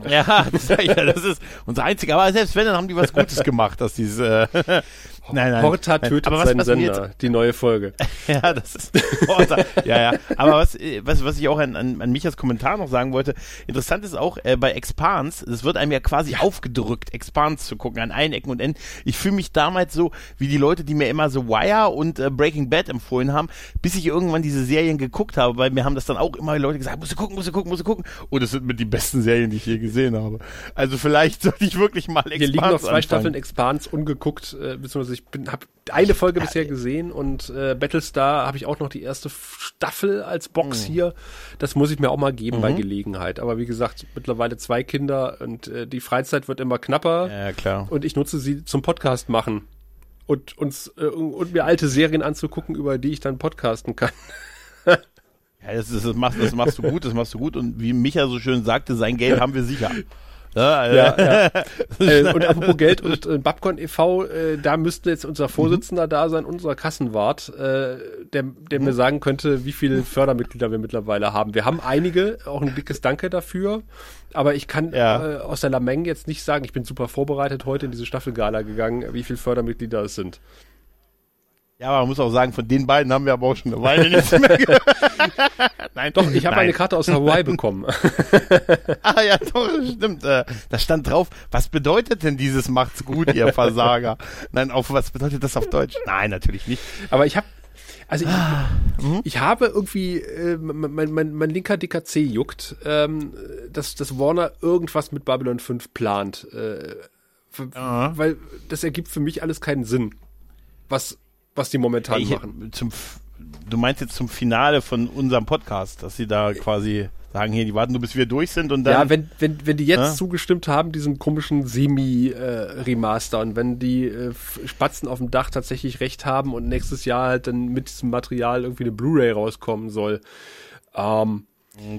Ja, das, ja, das ist unser einziger. Aber selbst wenn, dann haben die was Gutes gemacht, dass diese. Äh, nein, nein. Horta nein. tötet Aber was, seinen was Sender, die neue Folge. Jetzt, ja, das ist. Horta, ja, ja. Aber was, äh, was, was ich auch an, an, an Michas Kommentar noch sagen wollte, interessant ist auch äh, bei Expans, es wird einem ja quasi aufgedrückt, Expans zu gucken, an allen Ecken und Enden. Ich fühle mich damals so, wie die Leute, die mir immer so Wire und äh, Breaking Bad empfohlen haben, bis ich irgendwann diese Serien geguckt habe, weil mir haben das dann auch immer Leute gesagt, musst du gucken, musst du gucken, musst du gucken. Und es sind mit die besten Serien, die ich je gesehen habe. Also vielleicht sollte ich wirklich mal Expans Hier liegen noch zwei anfangen. Staffeln Expans ungeguckt, äh, beziehungsweise ich bin, habe eine Folge bisher gesehen und äh, Battlestar habe ich auch noch die erste Staffel als Box Mhm. hier. Das muss ich mir auch mal geben bei Gelegenheit. Aber wie gesagt, mittlerweile zwei Kinder und äh, die Freizeit wird immer knapper Ja, klar. und ich nutze sie zum Podcast machen und uns äh, und mir alte Serien anzugucken, über die ich dann podcasten kann. Ja, das, ist, das, machst, das machst du gut, das machst du gut. Und wie Micha so schön sagte, sein Geld haben wir sicher. Ja, äh, Ja, ja. äh, und apropos Geld und äh, Babcon e.V., äh, da müsste jetzt unser Vorsitzender da sein, unser Kassenwart, äh, der, der mir sagen könnte, wie viele Fördermitglieder wir mittlerweile haben. Wir haben einige, auch ein dickes Danke dafür. Aber ich kann Ja. äh, aus der Lameng jetzt nicht sagen, ich bin super vorbereitet heute in diese Staffelgala gegangen, wie viele Fördermitglieder es sind. Ja, aber man muss auch sagen, von den beiden haben wir aber auch schon eine Weile nichts mehr gehört. Nein, Doch, ich habe eine Karte aus Hawaii bekommen. Ah ja, doch, stimmt. Äh, da stand drauf, was bedeutet denn dieses macht's gut, ihr Versager? Nein, auf was bedeutet das auf Deutsch? Nein, natürlich nicht. Aber ich habe, also ich, ich habe irgendwie, äh, mein, mein, mein, linker DKC juckt, ähm, dass, dass Warner irgendwas mit Babylon 5 plant. Äh, f- Ja. Weil das ergibt für mich alles keinen Sinn, was, was die momentan Ich, machen. zum, du meinst jetzt zum Finale von unserem Podcast, dass sie da quasi sagen, hier, die warten nur bis wir durch sind und dann. Ja, wenn, wenn, wenn die jetzt Ja. zugestimmt haben, diesen komischen Semi-Remaster und wenn die äh, Spatzen auf dem Dach tatsächlich recht haben und nächstes Jahr halt dann mit diesem Material irgendwie eine Blu-ray rauskommen soll, ähm,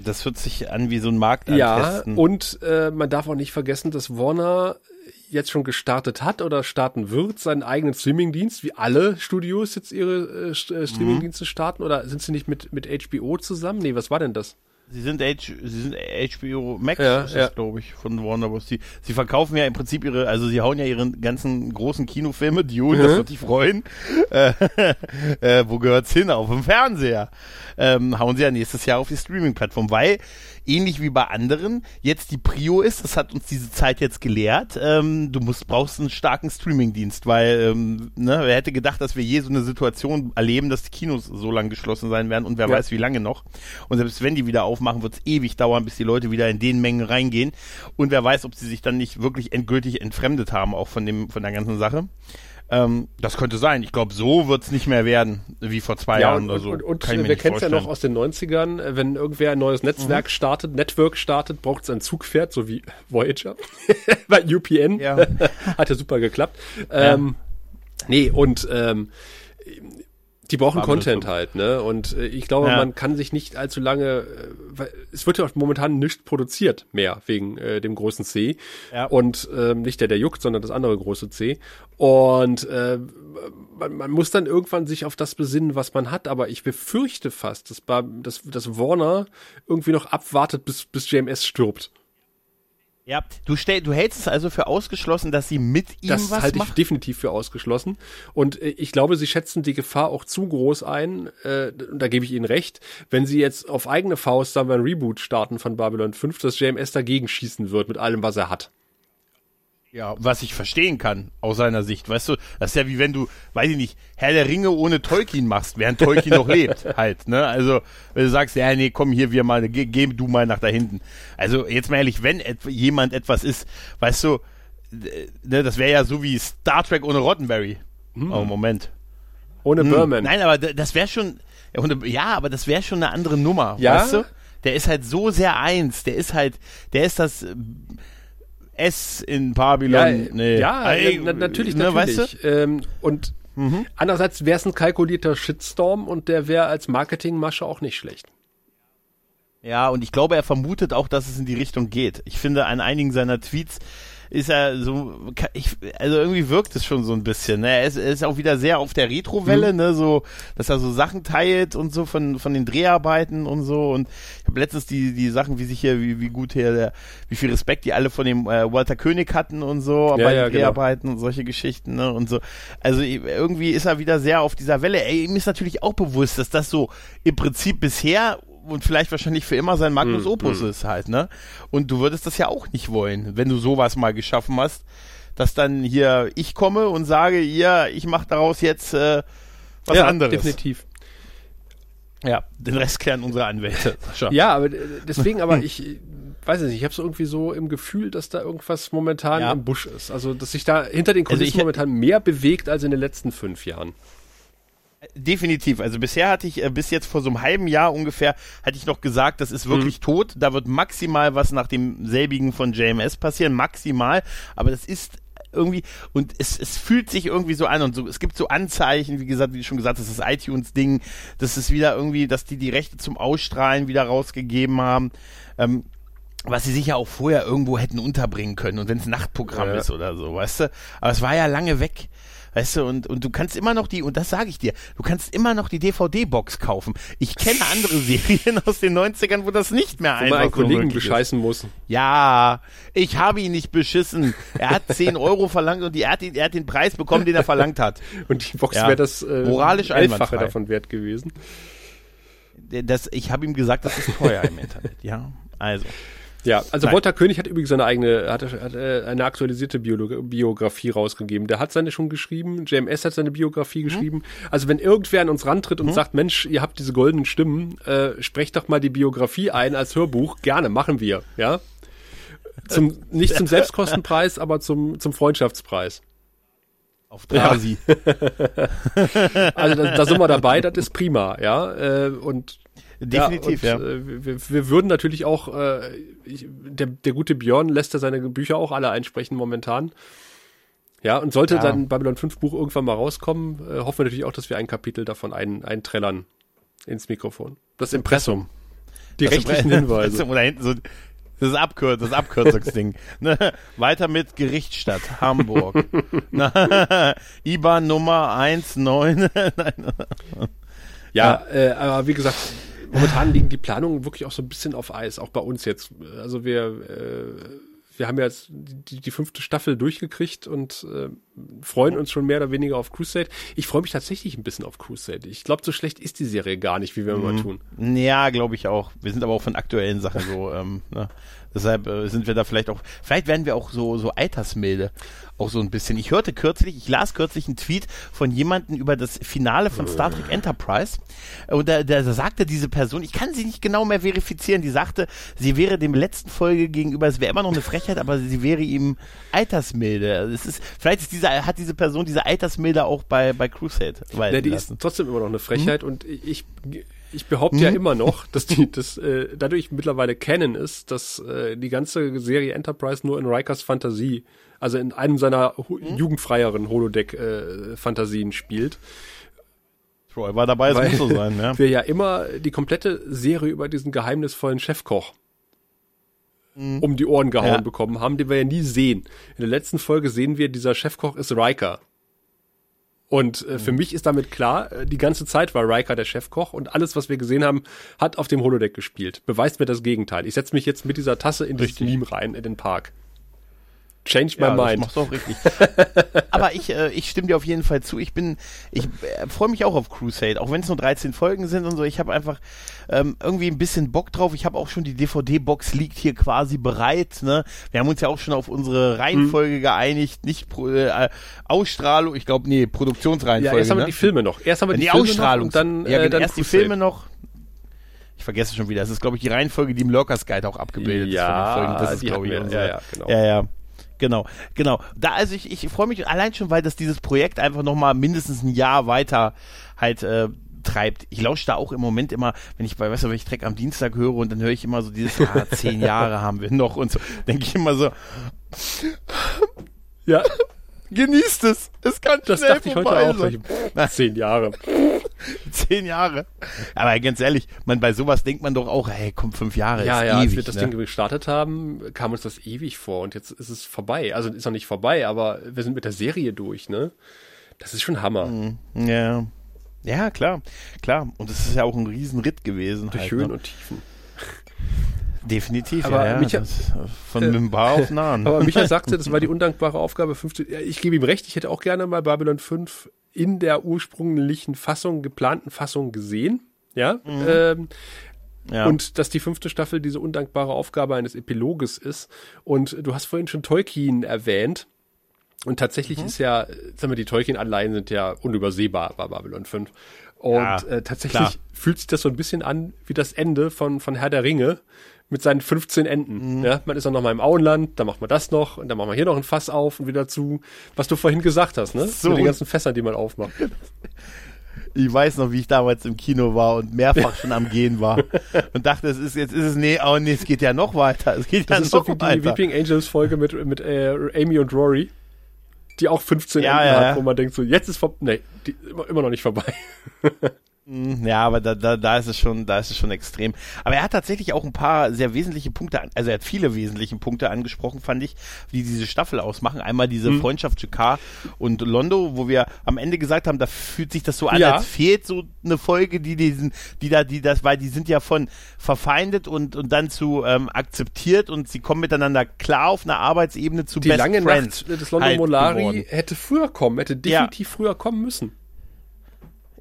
das hört sich an wie so ein Markt Ja, und äh, man darf auch nicht vergessen, dass Warner jetzt schon gestartet hat oder starten wird, seinen eigenen Streamingdienst, wie alle Studios jetzt ihre äh, äh, Streamingdienste starten, oder sind sie nicht mit, mit HBO zusammen? Nee, was war denn das? Sie sind, H, sie sind HBO Max, Ja, ja. das, glaube ich, von Warner Bros. Die, sie verkaufen ja im Prinzip ihre, also sie hauen ja ihre ganzen großen Kinofilme, Dune, das Mhm. wird dich freuen. Äh, äh, wo gehört's hin? Auf dem Fernseher. Ähm, hauen sie ja nächstes Jahr auf die Streaming-Plattform, weil ähnlich wie bei anderen jetzt die Prio ist, das hat uns diese Zeit jetzt gelehrt, ähm, du musst, brauchst einen starken Streaming-Dienst, weil, ähm, ne, wer hätte gedacht, dass wir je so eine Situation erleben, dass die Kinos so lange geschlossen sein werden und wer Ja. weiß wie lange noch. Und selbst wenn die wieder aufmachen, wird es ewig dauern, bis die Leute wieder in den Mengen reingehen. Und wer weiß, ob sie sich dann nicht wirklich endgültig entfremdet haben, auch von dem, von der ganzen Sache. Ähm, das könnte sein. Ich glaube, so wird es nicht mehr werden, wie vor zwei Ja, Jahren und, oder so. und, und, und wir kennen es ja noch aus den 90ern, äh, wenn irgendwer ein neues Netzwerk startet, Network startet, braucht es ein Zugpferd, so wie Voyager bei UPN. Ja. Hat ja super geklappt. Ähm, nee, und ähm, die brauchen Content halt, ne? Und äh, ich glaube, Ja. man kann sich nicht allzu lange, äh, weil es wird ja auch momentan nicht produziert mehr wegen äh, dem großen C. Ja. Und ähm, nicht der, der juckt, sondern das andere große C. Und äh, man, man muss dann irgendwann sich auf das besinnen, was man hat. Aber ich befürchte fast, dass, dass, dass Warner irgendwie noch abwartet, bis, bis JMS stirbt. Ja, du, stell, du hältst es also für ausgeschlossen, dass sie mit ihm Das was halte ich machen? definitiv für ausgeschlossen. Und äh, ich glaube, sie schätzen die Gefahr auch zu groß ein. Äh, da gebe ich Ihnen recht. Wenn sie jetzt auf eigene Faust, sagen wir, ein Reboot starten von Babylon 5, dass JMS dagegen schießen wird mit allem, was er hat. Ja, was ich verstehen kann, aus seiner Sicht. Weißt du, das ist ja wie wenn du, weiß ich nicht, Herr der Ringe ohne Tolkien machst, während Tolkien noch lebt, halt, ne? Also, wenn du sagst, ja, nee, komm hier, wir mal, geh, geh du mal nach da hinten. Also, jetzt mal ehrlich, wenn et jemand etwas ist, weißt du, ne, das wäre ja so wie Star Trek ohne Roddenberry. Oh, Moment. Ohne Hm. Berman. Nein, aber das wäre schon, ja, aber das wäre schon eine andere Nummer, Ja? weißt du? Der ist halt so sehr eins, der ist halt, der ist das S in Ja, Babylon. nee. ja Äh, na, natürlich, ne, natürlich. Weißt du? ähm, und andererseits wäre es ein kalkulierter Shitstorm und der wäre als Marketingmasche auch nicht schlecht. Ja, und ich glaube, er vermutet auch, dass es in die Richtung geht. Ich finde, an einigen seiner Tweets ist er so, ich, also irgendwie wirkt es schon so ein bisschen. Ne? Er, ist, er ist auch wieder sehr auf der Retro-Welle, ne? so, dass er so Sachen teilt und so von von den Dreharbeiten und so. Und ich habe letztens die die Sachen, wie sich hier, wie, wie gut hier, der, wie viel Respekt die alle von dem äh, Walter König hatten und so Ja, bei ja, den genau. Dreharbeiten und solche Geschichten ne? und so. Also irgendwie ist er wieder sehr auf dieser Welle. Ey, ihm ist natürlich auch bewusst, dass das so im Prinzip bisher und vielleicht wahrscheinlich für immer sein Magnus Hm, Opus ist halt, ne? Und du würdest das ja auch nicht wollen, wenn du sowas mal geschaffen hast, dass dann hier ich komme und sage, ja, ich mache daraus jetzt äh, was ja, anderes. definitiv. Ja, den Rest klären unsere Anwälte. Ja, aber deswegen, aber ich äh, weiß es nicht, ich habe so irgendwie so im Gefühl, dass da irgendwas momentan Ja. im Busch ist. Also, dass sich da hinter den Also Kulissen ich- momentan mehr bewegt als in den letzten fünf Jahren. Definitiv. Also bisher hatte ich, äh, bis jetzt vor so einem halben Jahr ungefähr, hatte ich noch gesagt, das ist wirklich Mhm. tot. Da wird maximal was nach dem selbigen von JMS passieren, maximal. Aber das ist irgendwie, und es, es fühlt sich irgendwie so an und so, es gibt so Anzeichen, wie gesagt, wie du schon gesagt hast, das iTunes-Ding, das ist wieder irgendwie, dass die die Rechte zum Ausstrahlen wieder rausgegeben haben. Ähm, was sie sicher auch vorher irgendwo hätten unterbringen können und wenn es Nachtprogramm Ja. ist oder so, weißt du? Aber es war ja lange weg. Weißt du, und, und du kannst immer noch die, und das sage ich dir, du kannst immer noch die DVD-Box kaufen. Ich kenne andere Serien aus den 90ern, wo das nicht mehr Wo man einfach einen so Kollegen möglich ist. bescheißen muss. Ja, ich habe ihn nicht beschissen. Er hat 10 Euro verlangt und die, er, hat, er hat den Preis bekommen, den er verlangt hat. Und die Box Ja. wäre das äh, Moralisch einwandfrei. davon wert gewesen. Das, ich habe ihm gesagt, das ist teuer im Internet. Ja, also. Ja, also Nein. Walter König hat übrigens seine eigene, hat, hat äh, eine aktualisierte Biolo Biografie rausgegeben. Der hat seine schon geschrieben, JMS hat seine Biografie geschrieben. Also wenn irgendwer an uns rantritt und sagt, Mensch, ihr habt diese goldenen Stimmen, äh, sprecht doch mal die Biografie ein als Hörbuch. Gerne, machen wir, ja. Zum, nicht zum Selbstkostenpreis, aber zum, zum Freundschaftspreis. Auf Drasi. Also da, da sind wir dabei, das ist prima, ja. Äh, und Definitiv, ja. und, Äh, wir, wir würden natürlich auch, äh, ich, der, der gute Björn lässt ja seine Bücher auch alle einsprechen momentan. Ja, und sollte Ja. dann Babylon 5 Buch irgendwann mal rauskommen, äh, hoffen wir natürlich auch, dass wir ein Kapitel davon ein, einträllern ins Mikrofon. Das Impressum. Die Das rechtlichen Impre- Hinweise. Oder hinten so das Abkür das Abkürzungsding. ne? Weiter mit Gerichtsstadt Hamburg. Na, IBAN Nummer 19. Ja, äh, aber wie gesagt, momentan liegen die Planungen wirklich auch so ein bisschen auf Eis, auch bei uns jetzt. Also wir, äh, wir haben jetzt die, die fünfte Staffel durchgekriegt und äh, freuen uns schon mehr oder weniger auf Crusade. Ich freue mich tatsächlich ein bisschen auf Crusade. Ich glaube, so schlecht ist die Serie gar nicht, wie wir mhm. immer tun. Ja, glaube ich auch. Wir sind aber auch von aktuellen Sachen so. Ähm, ne? Deshalb äh, sind wir da vielleicht auch, vielleicht werden wir auch so, so altersmilde. Auch so ein bisschen. Ich hörte kürzlich, ich las kürzlich einen Tweet von jemandem über das Finale von Star Trek Enterprise. Und da, da sagte diese Person, ich kann sie nicht genau mehr verifizieren, die sagte, sie wäre dem letzten Folge gegenüber, es wäre immer noch eine Frechheit, aber sie wäre ihm altersmilde. Also es ist, vielleicht ist diese, hat diese Person diese Altersmilde auch bei, bei Crusade. Ja, die ist trotzdem immer noch eine Frechheit mhm. und ich, ich behaupte hm? ja immer noch, dass die, das äh, dadurch mittlerweile kennen ist, dass äh, die ganze Serie Enterprise nur in Rikers Fantasie, also in einem seiner hm? jugendfreieren Holodeck-Fantasien äh, spielt. Troy war dabei, es muss so sein, ja. Wir ja immer die komplette Serie über diesen geheimnisvollen Chefkoch hm. um die Ohren gehauen ja. bekommen haben, den wir ja nie sehen. In der letzten Folge sehen wir, dieser Chefkoch ist Riker. Und äh, für mhm. mich ist damit klar, äh, die ganze Zeit war Riker der Chefkoch und alles, was wir gesehen haben, hat auf dem Holodeck gespielt. Beweist mir das Gegenteil. Ich setze mich jetzt mit dieser Tasse in das Meme rein in den Park. Change my ja, mind. Das machst du auch richtig. Aber ich, äh, ich stimme dir auf jeden Fall zu. Ich bin, ich äh, freue mich auch auf Crusade, auch wenn es nur 13 Folgen sind und so. Ich habe einfach ähm, irgendwie ein bisschen Bock drauf. Ich habe auch schon die DVD-Box liegt hier quasi bereit. Ne? Wir haben uns ja auch schon auf unsere Reihenfolge hm. geeinigt, nicht Pro, äh, Ausstrahlung, ich glaube, nee, Produktionsreihenfolge. Ja, erst haben wir ne? die Filme noch. Erst haben wir die, die Filme Ausstrahlung. und dann, ja, äh, dann erst Crusade. die Filme noch ich vergesse schon wieder. Das ist, glaube ich, die Reihenfolge, die im Lurkers Guide auch abgebildet ja, ist. Das ist, glaube ich, wir, ja, ja, genau. Ja, ja. Genau, genau. Da, also ich, ich freue mich allein schon, weil das dieses Projekt einfach nochmal mindestens ein Jahr weiter halt äh, treibt. Ich lausche da auch im Moment immer, wenn ich bei, weißt du, wenn ich Dreck am Dienstag höre und dann höre ich immer so dieses, ah, zehn Jahre haben wir noch und so, denke ich immer so, ja, Genießt es. Es kann Das dachte ich heute auch. Sein. Na, zehn Jahre. zehn Jahre. Aber ganz ehrlich, man bei sowas denkt man doch auch, hey, komm, fünf Jahre. Ja, ja, ewig, als wir das ne? Ding gestartet haben, kam uns das ewig vor und jetzt ist es vorbei. Also ist noch nicht vorbei, aber wir sind mit der Serie durch, ne? Das ist schon Hammer. Mhm. Ja. Ja, klar, klar. Und es ist ja auch ein Riesenritt gewesen. Durch halt, Höhen ne? und Tiefen. Definitiv, aber ja. Micha, das, von äh, Bar auf Nahen. Aber Michael sagte, das war die undankbare Aufgabe 15. Ja, ich gebe ihm recht, ich hätte auch gerne mal Babylon 5 in der ursprünglichen Fassung, geplanten Fassung gesehen. Ja. Mhm. Ähm, ja. Und dass die fünfte Staffel diese undankbare Aufgabe eines Epiloges ist. Und du hast vorhin schon Tolkien erwähnt. Und tatsächlich mhm. ist ja, sagen wir, die Tolkien-Anleihen sind ja unübersehbar bei Babylon 5. Und ja, äh, tatsächlich klar. fühlt sich das so ein bisschen an wie das Ende von, von Herr der Ringe mit seinen 15 Enden. Mhm. Ja, man ist dann noch mal im Auenland, dann macht man das noch und dann machen wir hier noch ein Fass auf und wieder zu, was du vorhin gesagt hast, ne? So. Mit den ganzen Fässern, die man aufmacht. Ich weiß noch, wie ich damals im Kino war und mehrfach schon am Gehen war und dachte, es ist jetzt ist es nee, oh nee, es geht ja noch weiter. Es geht das ja ist noch so wie weiter. die Weeping Angels Folge mit mit äh, Amy und Rory, die auch 15 ja, Enden ja, hat, wo man denkt so, jetzt ist vorbei, nee, die, immer, immer noch nicht vorbei. Mhm, ja, aber da, da, da ist es schon, da ist es schon extrem. Aber er hat tatsächlich auch ein paar sehr wesentliche Punkte, also er hat viele wesentliche Punkte angesprochen, fand ich, die diese Staffel ausmachen. Einmal diese mhm. Freundschaft Jakar und Londo, wo wir am Ende gesagt haben, da fühlt sich das so an, ja. als fehlt so eine Folge, die diesen, die da, die das, weil die sind ja von verfeindet und und dann zu ähm, akzeptiert und sie kommen miteinander klar auf einer Arbeitsebene zu die Best lange Friends Nacht des Londo halt Molari geworden. hätte früher kommen, hätte definitiv ja. früher kommen müssen.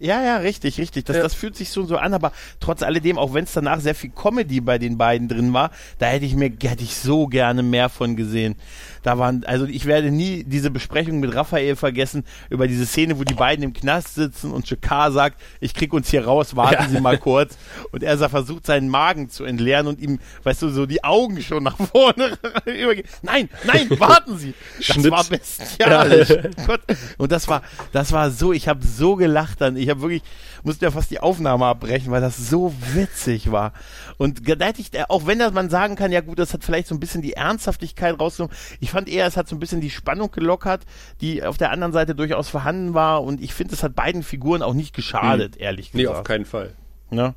Ja, ja, richtig, richtig. Das, ja. das fühlt sich schon so an, aber trotz alledem, auch wenn es danach sehr viel Comedy bei den beiden drin war, da hätte ich mir, hätte ich so gerne mehr von gesehen. Da waren, also ich werde nie diese Besprechung mit Raphael vergessen über diese Szene, wo die beiden im Knast sitzen und Shakar sagt, ich krieg uns hier raus, warten ja. Sie mal kurz. Und er versucht seinen Magen zu entleeren und ihm, weißt du, so die Augen schon nach vorne übergehen. Nein, nein, warten Sie. Das Schnitt. war bestialisch. Ja. und das war, das war so, ich habe so gelacht dann. Ich habe wirklich, musste ja fast die Aufnahme abbrechen, weil das so witzig war. Und da hätte ich, auch wenn das man sagen kann, ja gut, das hat vielleicht so ein bisschen die Ernsthaftigkeit rausgenommen. Ich fand eher, es hat so ein bisschen die Spannung gelockert, die auf der anderen Seite durchaus vorhanden war. Und ich finde, es hat beiden Figuren auch nicht geschadet, hm. ehrlich gesagt. Nee, auf keinen Fall. Ja.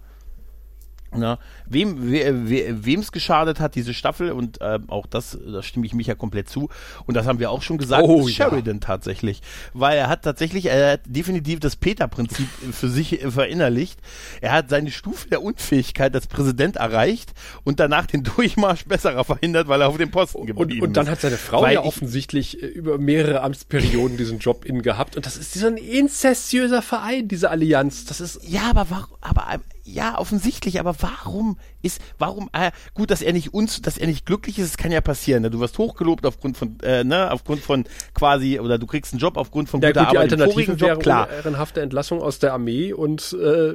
Na, wem we, we, wem's geschadet hat, diese Staffel, und äh, auch das, da stimme ich mich ja komplett zu, und das haben wir auch schon gesagt, Oh, ist ja. Sheridan tatsächlich. Weil er hat tatsächlich, er hat definitiv das Peter-Prinzip für sich verinnerlicht. Er hat seine Stufe der Unfähigkeit als Präsident erreicht und danach den Durchmarsch besserer verhindert, weil er auf dem Posten Und, geblieben und dann ist. hat seine Frau Weil ja ich- offensichtlich äh, über mehrere Amtsperioden diesen Job in gehabt. Und das ist so ein inzestiöser Verein, diese Allianz. Das ist Ja, aber warum, aber ja, offensichtlich, aber warum ist, warum, äh, gut, dass er nicht uns, dass er nicht glücklich ist, das kann ja passieren. Ne? Du wirst hochgelobt aufgrund von, äh, ne, aufgrund von quasi, oder du kriegst einen Job aufgrund von ja guter gut, die Arbeit im Alternative Job, wäre klar. ehrenhafte Entlassung aus der Armee und, äh,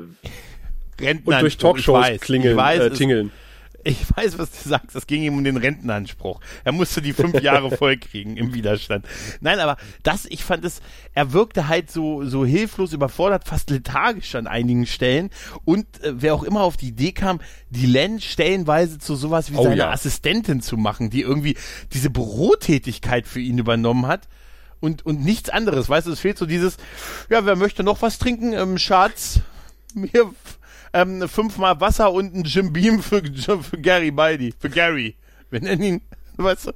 Rentner, und durch ich Talkshows weiß, klingeln, ich weiß, äh, tingeln. Ich weiß, was du sagst. Es ging ihm um den Rentenanspruch. Er musste die fünf Jahre voll kriegen im Widerstand. Nein, aber das, ich fand es, er wirkte halt so, so hilflos überfordert, fast lethargisch an einigen Stellen. Und äh, wer auch immer auf die Idee kam, die Len stellenweise zu sowas wie Oh seine ja. Assistentin zu machen, die irgendwie diese Bürotätigkeit für ihn übernommen hat. Und, und nichts anderes, weißt du, es fehlt so dieses, ja, wer möchte noch was trinken? Ähm, Schatz, mir ähm, fünfmal Wasser und ein Jim Beam für, für Gary Baldi, für Gary. Wir nennen ihn, weißt du?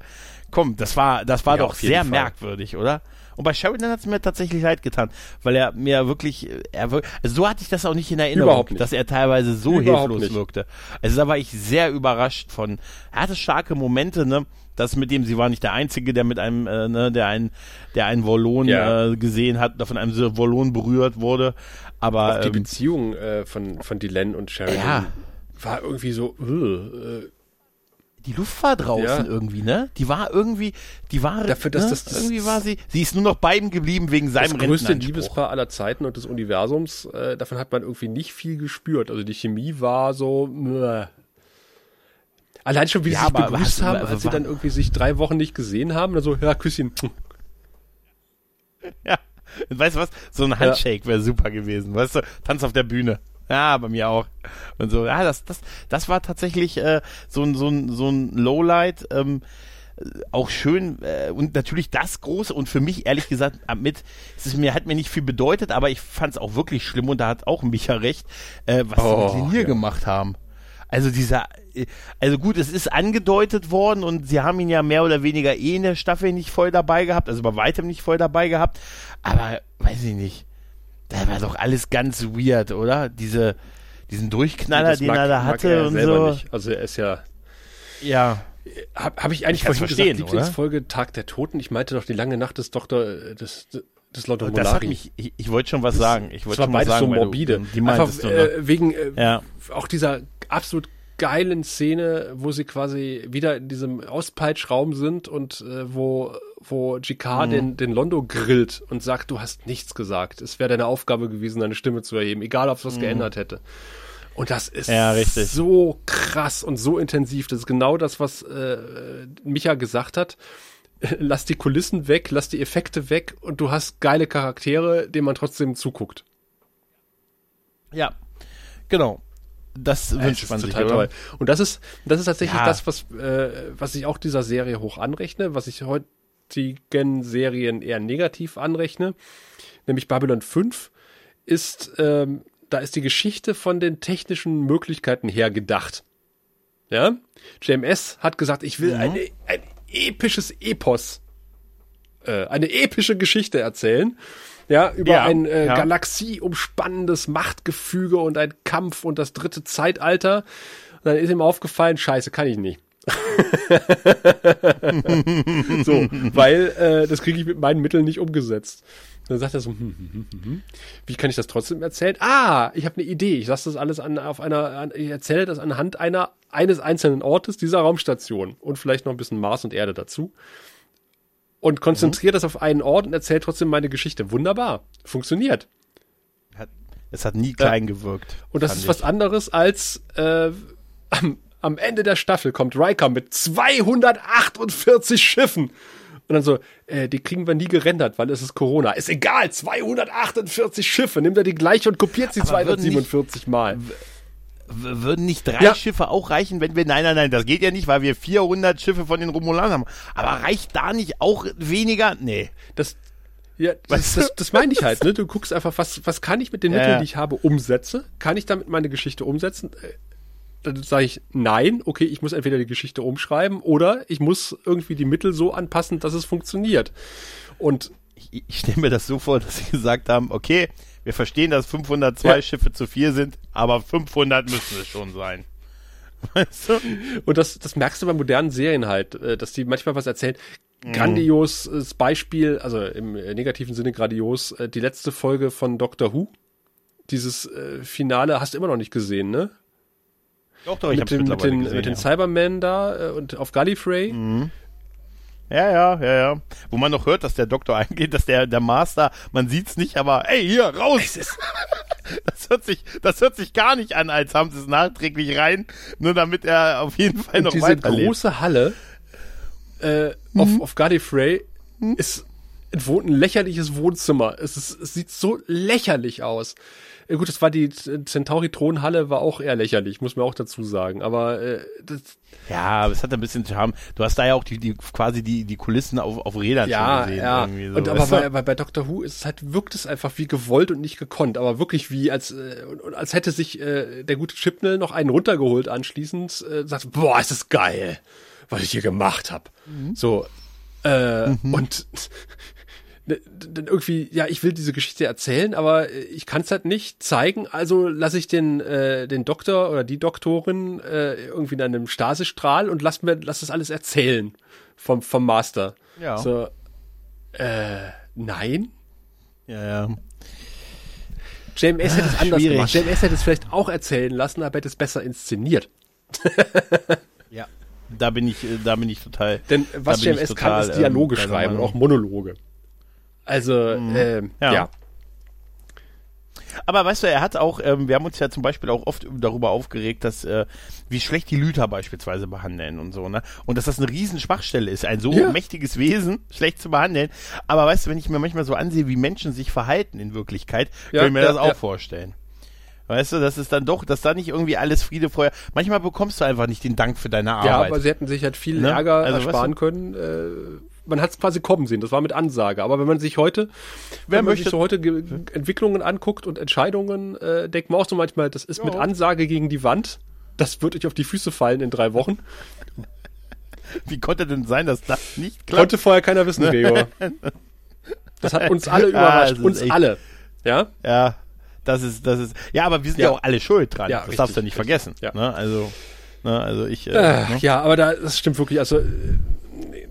Komm, das war, das war Ja, doch sehr Fall. merkwürdig, oder? Und bei Sheridan hat es mir tatsächlich leid getan, weil er mir wirklich, äh, er also so hatte ich das auch nicht in Erinnerung, nicht. dass er teilweise so Überhaupt hilflos nicht. wirkte. Also da war ich sehr überrascht von. Er hatte starke Momente, ne? Das mit dem, sie war nicht der Einzige, der mit einem, äh, ne, der einen, der einen Wollon Ja. äh, gesehen hat, oder von einem Wollon berührt wurde. Aber Auch die ähm, Beziehung äh, von, von Dylan und Sheridan Ja. war irgendwie so, äh, die Luft war draußen Ja. irgendwie, ne? Die war irgendwie, die war, Dafür, dass ne? das- das- irgendwie war sie, sie ist nur noch bei ihm geblieben wegen das seinem größte Rentenanspruch. Liebespaar aller Zeiten und des Universums, äh, davon hat man irgendwie nicht viel gespürt. Also die Chemie war so, äh. Allein schon, wie sie Ja, sich aber begrüßt hast haben, als sie dann irgendwie sich drei Wochen nicht gesehen haben, dann so, ja, Küsschen. Ja. Weißt du was? So ein Handshake wäre super gewesen, weißt du? Tanz auf der Bühne. Ja, bei mir auch. Und so, ja, das, das, das war tatsächlich äh, so ein, so ein, so ein Lowlight. Ähm, äh, auch schön äh, und natürlich das große und für mich ehrlich gesagt mit es ist mir hat mir nicht viel bedeutet aber ich fand es auch wirklich schlimm und da hat auch Micha recht äh, was Oh, sie mit Linier ja. gemacht haben also dieser also gut es ist angedeutet worden und sie haben ihn ja mehr oder weniger eh in der Staffel nicht voll dabei gehabt also bei weitem nicht voll dabei gehabt aber weiß ich nicht da war doch alles ganz weird oder diese diesen Durchknaller Das den mag- er da hatte er und so Nicht. Also er ist ja, ja habe hab ich eigentlich Ich vorhin gesagt, oder? Lieblingsfolge Tag der Toten. Ich meinte doch die lange Nacht des Doktor, äh, des, des Lotto das hat mich ich, ich wollte schon was sagen ich wollte schon was beides sagen so weil du- morbide. die meintest Einfach du, ne? äh, wegen äh, Ja. auch dieser absolut geilen Szene, wo sie quasi wieder in diesem Auspeitschraum sind und äh, wo wo Mhm. GK den den Londo grillt und sagt, du hast nichts gesagt. Es wäre deine Aufgabe gewesen, deine Stimme zu erheben, egal ob es was geändert hätte. Und das ist Mhm. Ja, so krass und so intensiv. Das ist genau das, was äh, Micha gesagt hat. Lass die Kulissen weg, lass die Effekte weg und du hast geile Charaktere, denen man trotzdem zuguckt. Ja, genau. Das Es wünscht man sich, total. Und das ist, das ist tatsächlich Ja. das, was, äh, was ich auch dieser Serie hoch anrechne, was ich heutigen Serien eher negativ anrechne, nämlich Babylon 5 ist, ähm, da ist die Geschichte von den technischen Möglichkeiten her gedacht. Ja? JMS hat gesagt, ich will eine, ein episches Epos, äh, eine epische Geschichte erzählen. Ja, über Ja, ein äh, ja. galaxieumspannendes Machtgefüge und ein Kampf und das dritte Zeitalter. Und dann ist ihm aufgefallen, scheiße, kann ich nicht. so, weil äh, das kriege ich mit meinen Mitteln nicht umgesetzt. Dann sagt er so, hm, hm, hm, hm, hm. wie kann ich das trotzdem erzählen? Ah, ich habe eine Idee. Ich lasse das alles an, auf einer, an, ich erzähle das anhand einer eines einzelnen Ortes dieser Raumstation und vielleicht noch ein bisschen Mars und Erde dazu und konzentriere das auf einen Ort und erzähle trotzdem meine Geschichte. Wunderbar, funktioniert. Hat, es hat nie klein gewirkt. Und das ist ich. was anderes als äh, am, am Ende der Staffel kommt Riker mit 248 Schiffen. Und dann so, äh, die kriegen wir nie gerendert, weil es ist Corona. Ist egal, 248 Schiffe. Nimmt er die gleiche und kopiert sie Aber würden 247 Mal. Würden nicht drei Ja. Schiffe auch reichen, wenn wir, nein, nein, nein, das geht ja nicht, weil wir 400 Schiffe von den Romulanern haben. Aber reicht da nicht auch weniger? Nee. Das, ja, das, das, das meine ich halt. Ne? Du guckst einfach, was, was kann ich mit den Mitteln, ja. die ich habe, umsetze? Kann ich damit meine Geschichte umsetzen? Äh, dann sage ich nein, okay, ich muss entweder die Geschichte umschreiben oder ich muss irgendwie die Mittel so anpassen, dass es funktioniert. Und ich, ich stelle mir das so vor, dass sie gesagt haben, okay, wir verstehen, dass 502 Ja. Schiffe zu viel sind, aber 500 müssen es schon sein. Weißt du? Und das, das merkst du bei modernen Serien halt, äh, dass die manchmal was erzählen. Grandioses Beispiel, also im negativen Sinne grandios, äh, die letzte Folge von Doctor Who. Dieses äh, Finale hast du immer noch nicht gesehen, ne? Doch, doch, ich mit hab's den, mit den, gesehen, mit den ja. Cybermen da und auf Gallifrey. Ja, ja, ja, ja. Wo man noch hört, dass der Doktor eingeht, dass der, der Master, man sieht's nicht, aber ey, hier, raus! Das hört sich, das hört sich gar nicht an, als haben sie es nachträglich rein, nur damit er auf jeden Fall Und noch diese weiterlebt. große Halle äh, Mhm. auf, auf Gallifrey ist entwohnt ein lächerliches Wohnzimmer. Es, ist, es sieht so lächerlich aus. Äh, gut, das war die Centauri-Thronhalle, war auch eher lächerlich, muss man auch dazu sagen. Aber äh, das, Ja, aber es hat ein bisschen Charme. Du hast da ja auch die, die quasi die, die Kulissen auf, auf Rädern ja, gesehen. ja. So, und aber bei, bei, bei Doctor Who ist es halt, wirkt es einfach wie gewollt und nicht gekonnt, aber wirklich wie, als, äh, und- und als hätte sich äh, der gute Chipnell noch einen runtergeholt anschließend, äh, sagt, boah, ist das geil, was ich hier gemacht habe. So, äh, und ne, dann irgendwie, ja, ich will diese Geschichte erzählen, aber äh, ich kann es halt nicht zeigen, also lasse ich den, äh, den Doktor oder die Doktorin äh, irgendwie in einem Stasestrahl und lass mir, lass das alles erzählen vom, vom Master. Ja. So, äh, nein. ja, ja. JMS hätte es anders schwierig. gemacht. JMS hätte es vielleicht auch erzählen lassen, aber hätte es besser inszeniert. Ja. Da bin ich, äh, da bin ich total. Denn was JMS total, kann, ist Dialoge ähm, schreiben und auch Monologe. Also, ähm, Ja. ja. Aber weißt du, er hat auch, ähm, wir haben uns ja zum Beispiel auch oft darüber aufgeregt, dass äh, wie schlecht die Lüter beispielsweise behandeln und so, ne? Und dass das eine riesen Schwachstelle ist, ein so Ja. mächtiges Wesen schlecht zu behandeln. Aber weißt du, wenn ich mir manchmal so ansehe, wie Menschen sich verhalten in Wirklichkeit, Ja, kann ich mir ja, das auch vorstellen. Weißt du, das ist dann doch, dass da nicht irgendwie alles Friede vorher. Manchmal bekommst du einfach nicht den Dank für deine Arbeit. Ja, aber sie hätten sich halt viel Ne? Ärger Also, weißt ersparen du- können. Äh, man hat es quasi kommen sehen, das war mit Ansage. Aber wenn man sich heute, Wer wenn man möchte- sich so heute Ge Entwicklungen anguckt und Entscheidungen, äh, denkt man auch so manchmal, das ist mit Ja. Ansage gegen die Wand. Das wird euch auf die Füße fallen in drei Wochen. Wie konnte denn sein, dass das nicht klappt? Konnte vorher keiner wissen, Gregor. Das hat uns alle Ja, überrascht. ist uns echt- alle. Ja? Ja, das ist, das ist. Ja, aber wir sind Ja. ja, auch alle schuld dran. Ja, das richtig, darfst du nicht richtig. vergessen. Ja. Ne? Also, ne? also ich. Äh, Äh, ne? ja, aber da, das stimmt wirklich. Also, äh,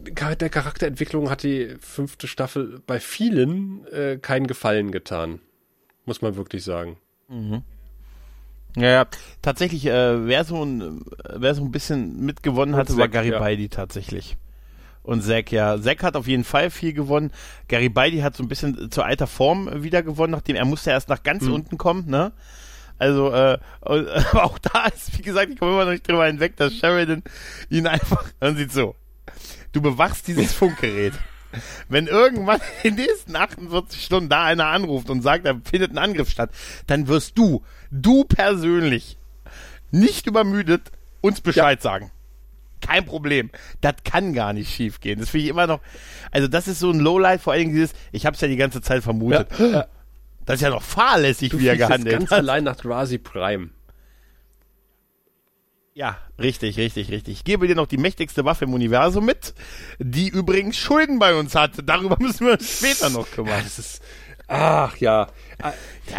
der Charakterentwicklung hat die fünfte Staffel bei vielen äh, keinen Gefallen getan. Muss man wirklich sagen. Ja, ja. Tatsächlich, äh, wer so ein, wer so ein bisschen mitgewonnen hatte, war Garibaldi tatsächlich. Und Zack, ja. Zack hat auf jeden Fall viel gewonnen. Garibaldi hat so ein bisschen zu alter Form wieder gewonnen, nachdem er musste erst nach ganz Mhm. unten kommen, ne? Also, äh, auch da ist, wie gesagt, ich komme immer noch nicht drüber hinweg, dass Sheridan ihn einfach, man sieht so, du bewachst dieses Funkgerät. Wenn irgendwann in den nächsten 48 Stunden da einer anruft und sagt, da findet ein Angriff statt, dann wirst du, du persönlich, nicht übermüdet, uns Bescheid sagen. Kein Problem. Das kann gar nicht schief gehen. Das finde ich immer noch, also das ist so ein Lowlight, vor allen Dingen dieses, ich habe es ja die ganze Zeit vermutet. Ja. Das ist ja noch fahrlässig, Du wie er gehandelt ganz hat. allein nach Drazi Prime. Ja, richtig, richtig, richtig. Ich gebe dir noch die mächtigste Waffe im Universum mit, die übrigens Schulden bei uns hat. Darüber müssen wir uns später noch kümmern. das ist. Ach ja. Ja,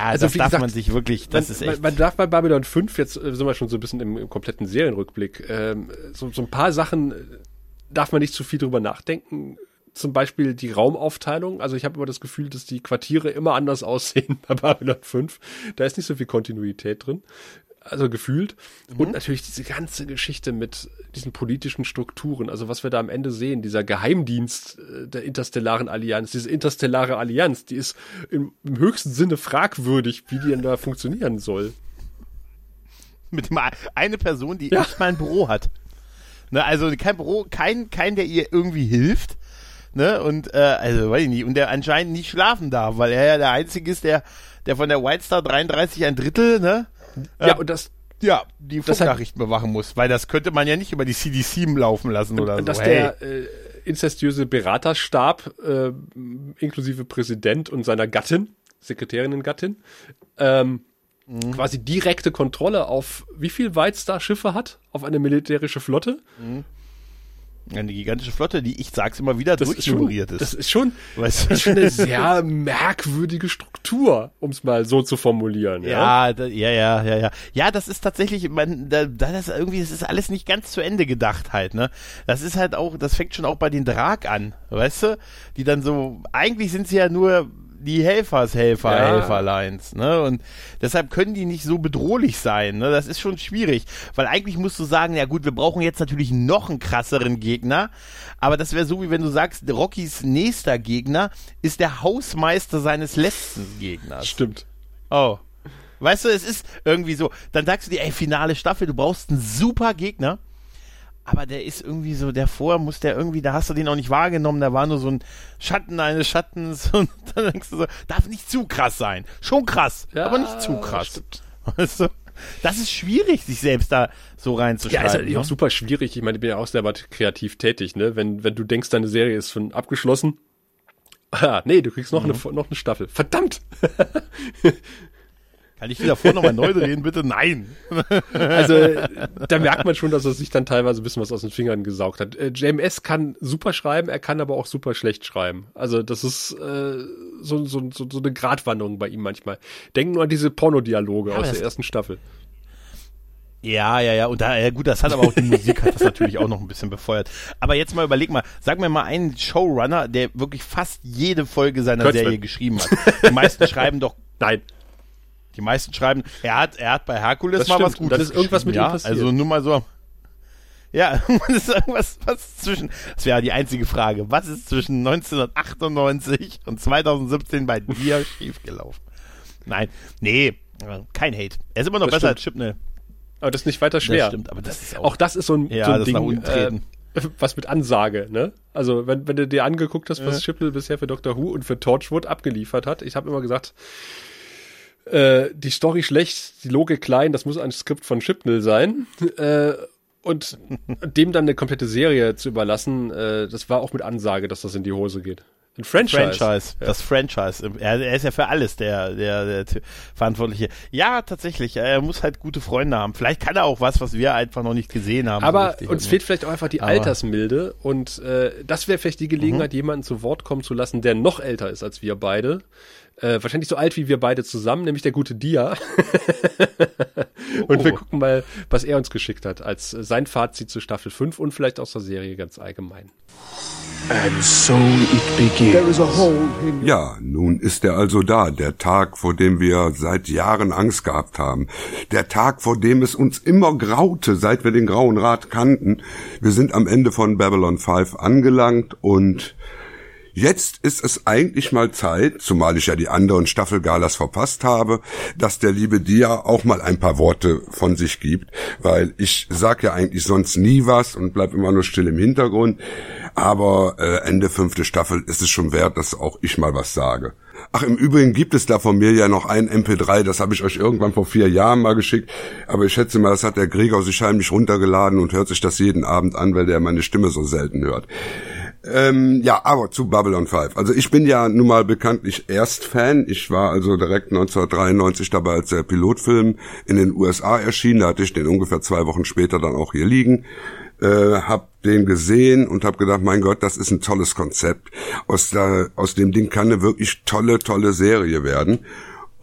Also, das darf gesagt, man sich wirklich, das man, ist echt. man darf bei Babylon 5, jetzt sind wir schon so ein bisschen im, im kompletten Serienrückblick, ähm, so, so ein paar Sachen äh, darf man nicht zu viel drüber nachdenken. Zum Beispiel die Raumaufteilung. Also ich habe immer das Gefühl, dass die Quartiere immer anders aussehen bei Babylon 5. Da ist nicht so viel Kontinuität drin. Also gefühlt. Und natürlich diese ganze Geschichte mit diesen politischen Strukturen. Also was wir da am Ende sehen, dieser Geheimdienst äh, der interstellaren Allianz, diese interstellare Allianz, die ist im, im höchsten Sinne fragwürdig, wie die denn da funktionieren soll. mit dem, eine Person, die Ja. nicht mal ein Büro hat. Ne, also kein Büro, kein, kein, der ihr irgendwie hilft. Ne, und äh, also weiß ich nicht, und der anscheinend nicht schlafen darf, weil er ja der Einzige ist, der, der von der White Star 33 ein Drittel, ne? Ja, und das, Ja, die Funknachrichten bewachen muss, weil das könnte man ja nicht über die CDC laufen lassen oder so. dass hey. der äh, inzestiöse Beraterstab, äh, inklusive Präsident und seiner Gattin, Sekretärinnen-Gattin, ähm, mhm. quasi direkte Kontrolle auf wie viel White-Star-Schiffe hat, auf eine militärische Flotte. Mhm. Eine gigantische Flotte, die, ich sag's immer wieder, das durchnummeriert ist, Das ist schon, weißt du? das ist schon eine sehr merkwürdige Struktur, um es mal so zu formulieren. Ja, ja, da, ja, ja, ja, ja. Ja, das ist tatsächlich, man, da, da das irgendwie, das ist alles nicht ganz zu Ende gedacht halt, ne? Das ist halt auch, das fängt schon auch bei den Drag an, weißt du? Die dann so, eigentlich sind sie ja nur die Helfershelfer, ja. Helferlines, ne? Und deshalb können die nicht so bedrohlich sein, ne? Das ist schon schwierig, weil eigentlich musst du sagen, ja gut, wir brauchen jetzt natürlich noch einen krasseren Gegner, aber das wäre so, wie wenn du sagst, Rockys nächster Gegner ist der Hausmeister seines letzten Gegners. Stimmt. Oh. Weißt du, es ist irgendwie so, dann sagst du dir, ey, finale Staffel, du brauchst einen super Gegner aber der ist irgendwie so, der vor muss der irgendwie, da hast du den auch nicht wahrgenommen, da war nur so ein Schatten eines Schattens und dann denkst du so, darf nicht zu krass sein. Schon krass, ja, aber nicht zu krass. Stimmt. Weißt du? Das ist schwierig, sich selbst da so reinzuschreiben. Ja, ist halt auch super schwierig. Ich meine, ich bin ja auch selber kreativ tätig, ne? Wenn, wenn du denkst, deine Serie ist schon abgeschlossen. Ah, nee, du kriegst noch, mhm. eine, noch eine Staffel. Verdammt! Kann ich wieder vor nochmal neu drehen, bitte? Nein. Also, da merkt man schon, dass er sich dann teilweise ein bisschen was aus den Fingern gesaugt hat. Äh, JMS kann super schreiben, er kann aber auch super schlecht schreiben. Also, das ist äh, so, so, so, so eine Gratwanderung bei ihm manchmal. Denk nur an diese Pornodialoge ja, aus der ersten Staffel. Ja, ja, ja. Und da, ja gut, das hat aber auch die Musik hat das natürlich auch noch ein bisschen befeuert. Aber jetzt mal überleg mal, sag mir mal einen Showrunner, der wirklich fast jede Folge seiner. Serie geschrieben hat. Die meisten schreiben doch. Nein. Die meisten schreiben, er hat, er hat bei Herkules das mal stimmt. was Gutes. Das ist irgendwas mit ja? ihm passiert. Also nur mal so. Ja, das ist irgendwas, was zwischen, das wäre die einzige Frage. Was ist zwischen 1998 und 2017 bei dir schiefgelaufen? Nein, nee, kein Hate. Er ist immer noch das besser stimmt. als Chipnell. Aber das ist nicht weiter schwer. Das stimmt, aber das ist auch, auch das ist so ein, ja, so ein Ding, äh, was mit Ansage, ne? Also, wenn, wenn du dir angeguckt hast, was ja. Chipnell bisher für Doctor Who und für Torchwood abgeliefert hat, ich habe immer gesagt, äh, die Story schlecht, die Logik klein, das muss ein Skript von Chipnell sein. Äh, und dem dann eine komplette Serie zu überlassen, äh, das war auch mit Ansage, dass das in die Hose geht. Ein Franchise. Franchise. Ja. Das Franchise. Er, er, ist ja für alles der, der, der Verantwortliche. Ja, tatsächlich. Er muss halt gute Freunde haben. Vielleicht kann er auch was, was wir einfach noch nicht gesehen haben. Aber so uns fehlt vielleicht auch einfach die Aber. Altersmilde. Und äh, das wäre vielleicht die Gelegenheit, mhm. jemanden zu Wort kommen zu lassen, der noch älter ist als wir beide äh, wahrscheinlich so alt wie wir beide zusammen, nämlich der gute Dia. und oh. wir gucken mal, was er uns geschickt hat, als sein Fazit zu Staffel 5 und vielleicht auch zur Serie ganz allgemein. And so it begins. Ja, nun ist er also da, der Tag, vor dem wir seit Jahren Angst gehabt haben. Der Tag, vor dem es uns immer graute, seit wir den Grauen Rat kannten. Wir sind am Ende von Babylon 5 angelangt und Jetzt ist es eigentlich mal Zeit, zumal ich ja die anderen Staffelgalas verpasst habe, dass der liebe Dia auch mal ein paar Worte von sich gibt, weil ich sag ja eigentlich sonst nie was und bleib immer nur still im Hintergrund. Aber äh, Ende fünfte Staffel ist es schon wert, dass auch ich mal was sage. Ach, im Übrigen gibt es da von mir ja noch ein MP3, das habe ich euch irgendwann vor vier Jahren mal geschickt, aber ich schätze mal, das hat der Gregor sich heimlich runtergeladen und hört sich das jeden Abend an, weil der meine Stimme so selten hört. Ähm, ja, aber zu Babylon 5. Also ich bin ja nun mal bekanntlich Erstfan. Ich war also direkt 1993 dabei, als der Pilotfilm in den USA erschien. Da hatte ich den ungefähr zwei Wochen später dann auch hier liegen. Äh, hab den gesehen und hab gedacht, mein Gott, das ist ein tolles Konzept. Aus, der, aus dem Ding kann eine wirklich tolle, tolle Serie werden.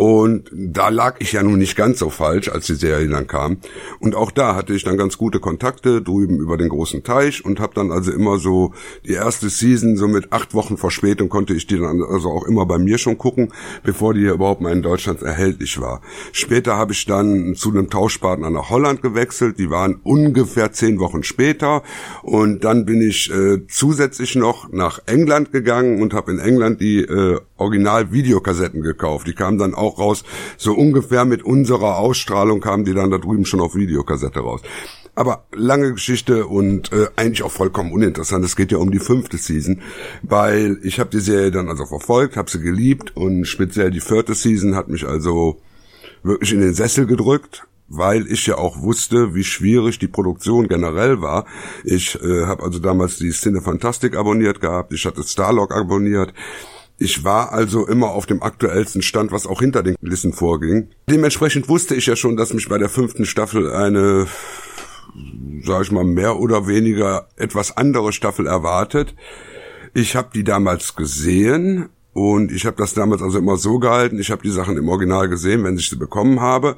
Und da lag ich ja nun nicht ganz so falsch, als die Serie dann kam. Und auch da hatte ich dann ganz gute Kontakte drüben über den großen Teich und habe dann also immer so die erste Season so mit acht Wochen Verspätung konnte ich die dann also auch immer bei mir schon gucken, bevor die überhaupt mal in Deutschland erhältlich war. Später habe ich dann zu einem Tauschpartner nach Holland gewechselt. Die waren ungefähr zehn Wochen später und dann bin ich äh, zusätzlich noch nach England gegangen und habe in England die äh, Original-Videokassetten gekauft. Die kamen dann auch raus. So ungefähr mit unserer Ausstrahlung kamen die dann da drüben schon auf Videokassette raus. Aber lange Geschichte und äh, eigentlich auch vollkommen uninteressant. Es geht ja um die fünfte Season, weil ich habe die Serie dann also verfolgt, habe sie geliebt und speziell die vierte Season hat mich also wirklich in den Sessel gedrückt, weil ich ja auch wusste, wie schwierig die Produktion generell war. Ich äh, habe also damals die Cine Fantastic abonniert gehabt, ich hatte Starlog abonniert, Ich war also immer auf dem aktuellsten Stand, was auch hinter den Kulissen vorging. Dementsprechend wusste ich ja schon, dass mich bei der fünften Staffel eine, sag ich mal, mehr oder weniger etwas andere Staffel erwartet. Ich habe die damals gesehen und ich habe das damals also immer so gehalten. Ich habe die Sachen im Original gesehen, wenn ich sie bekommen habe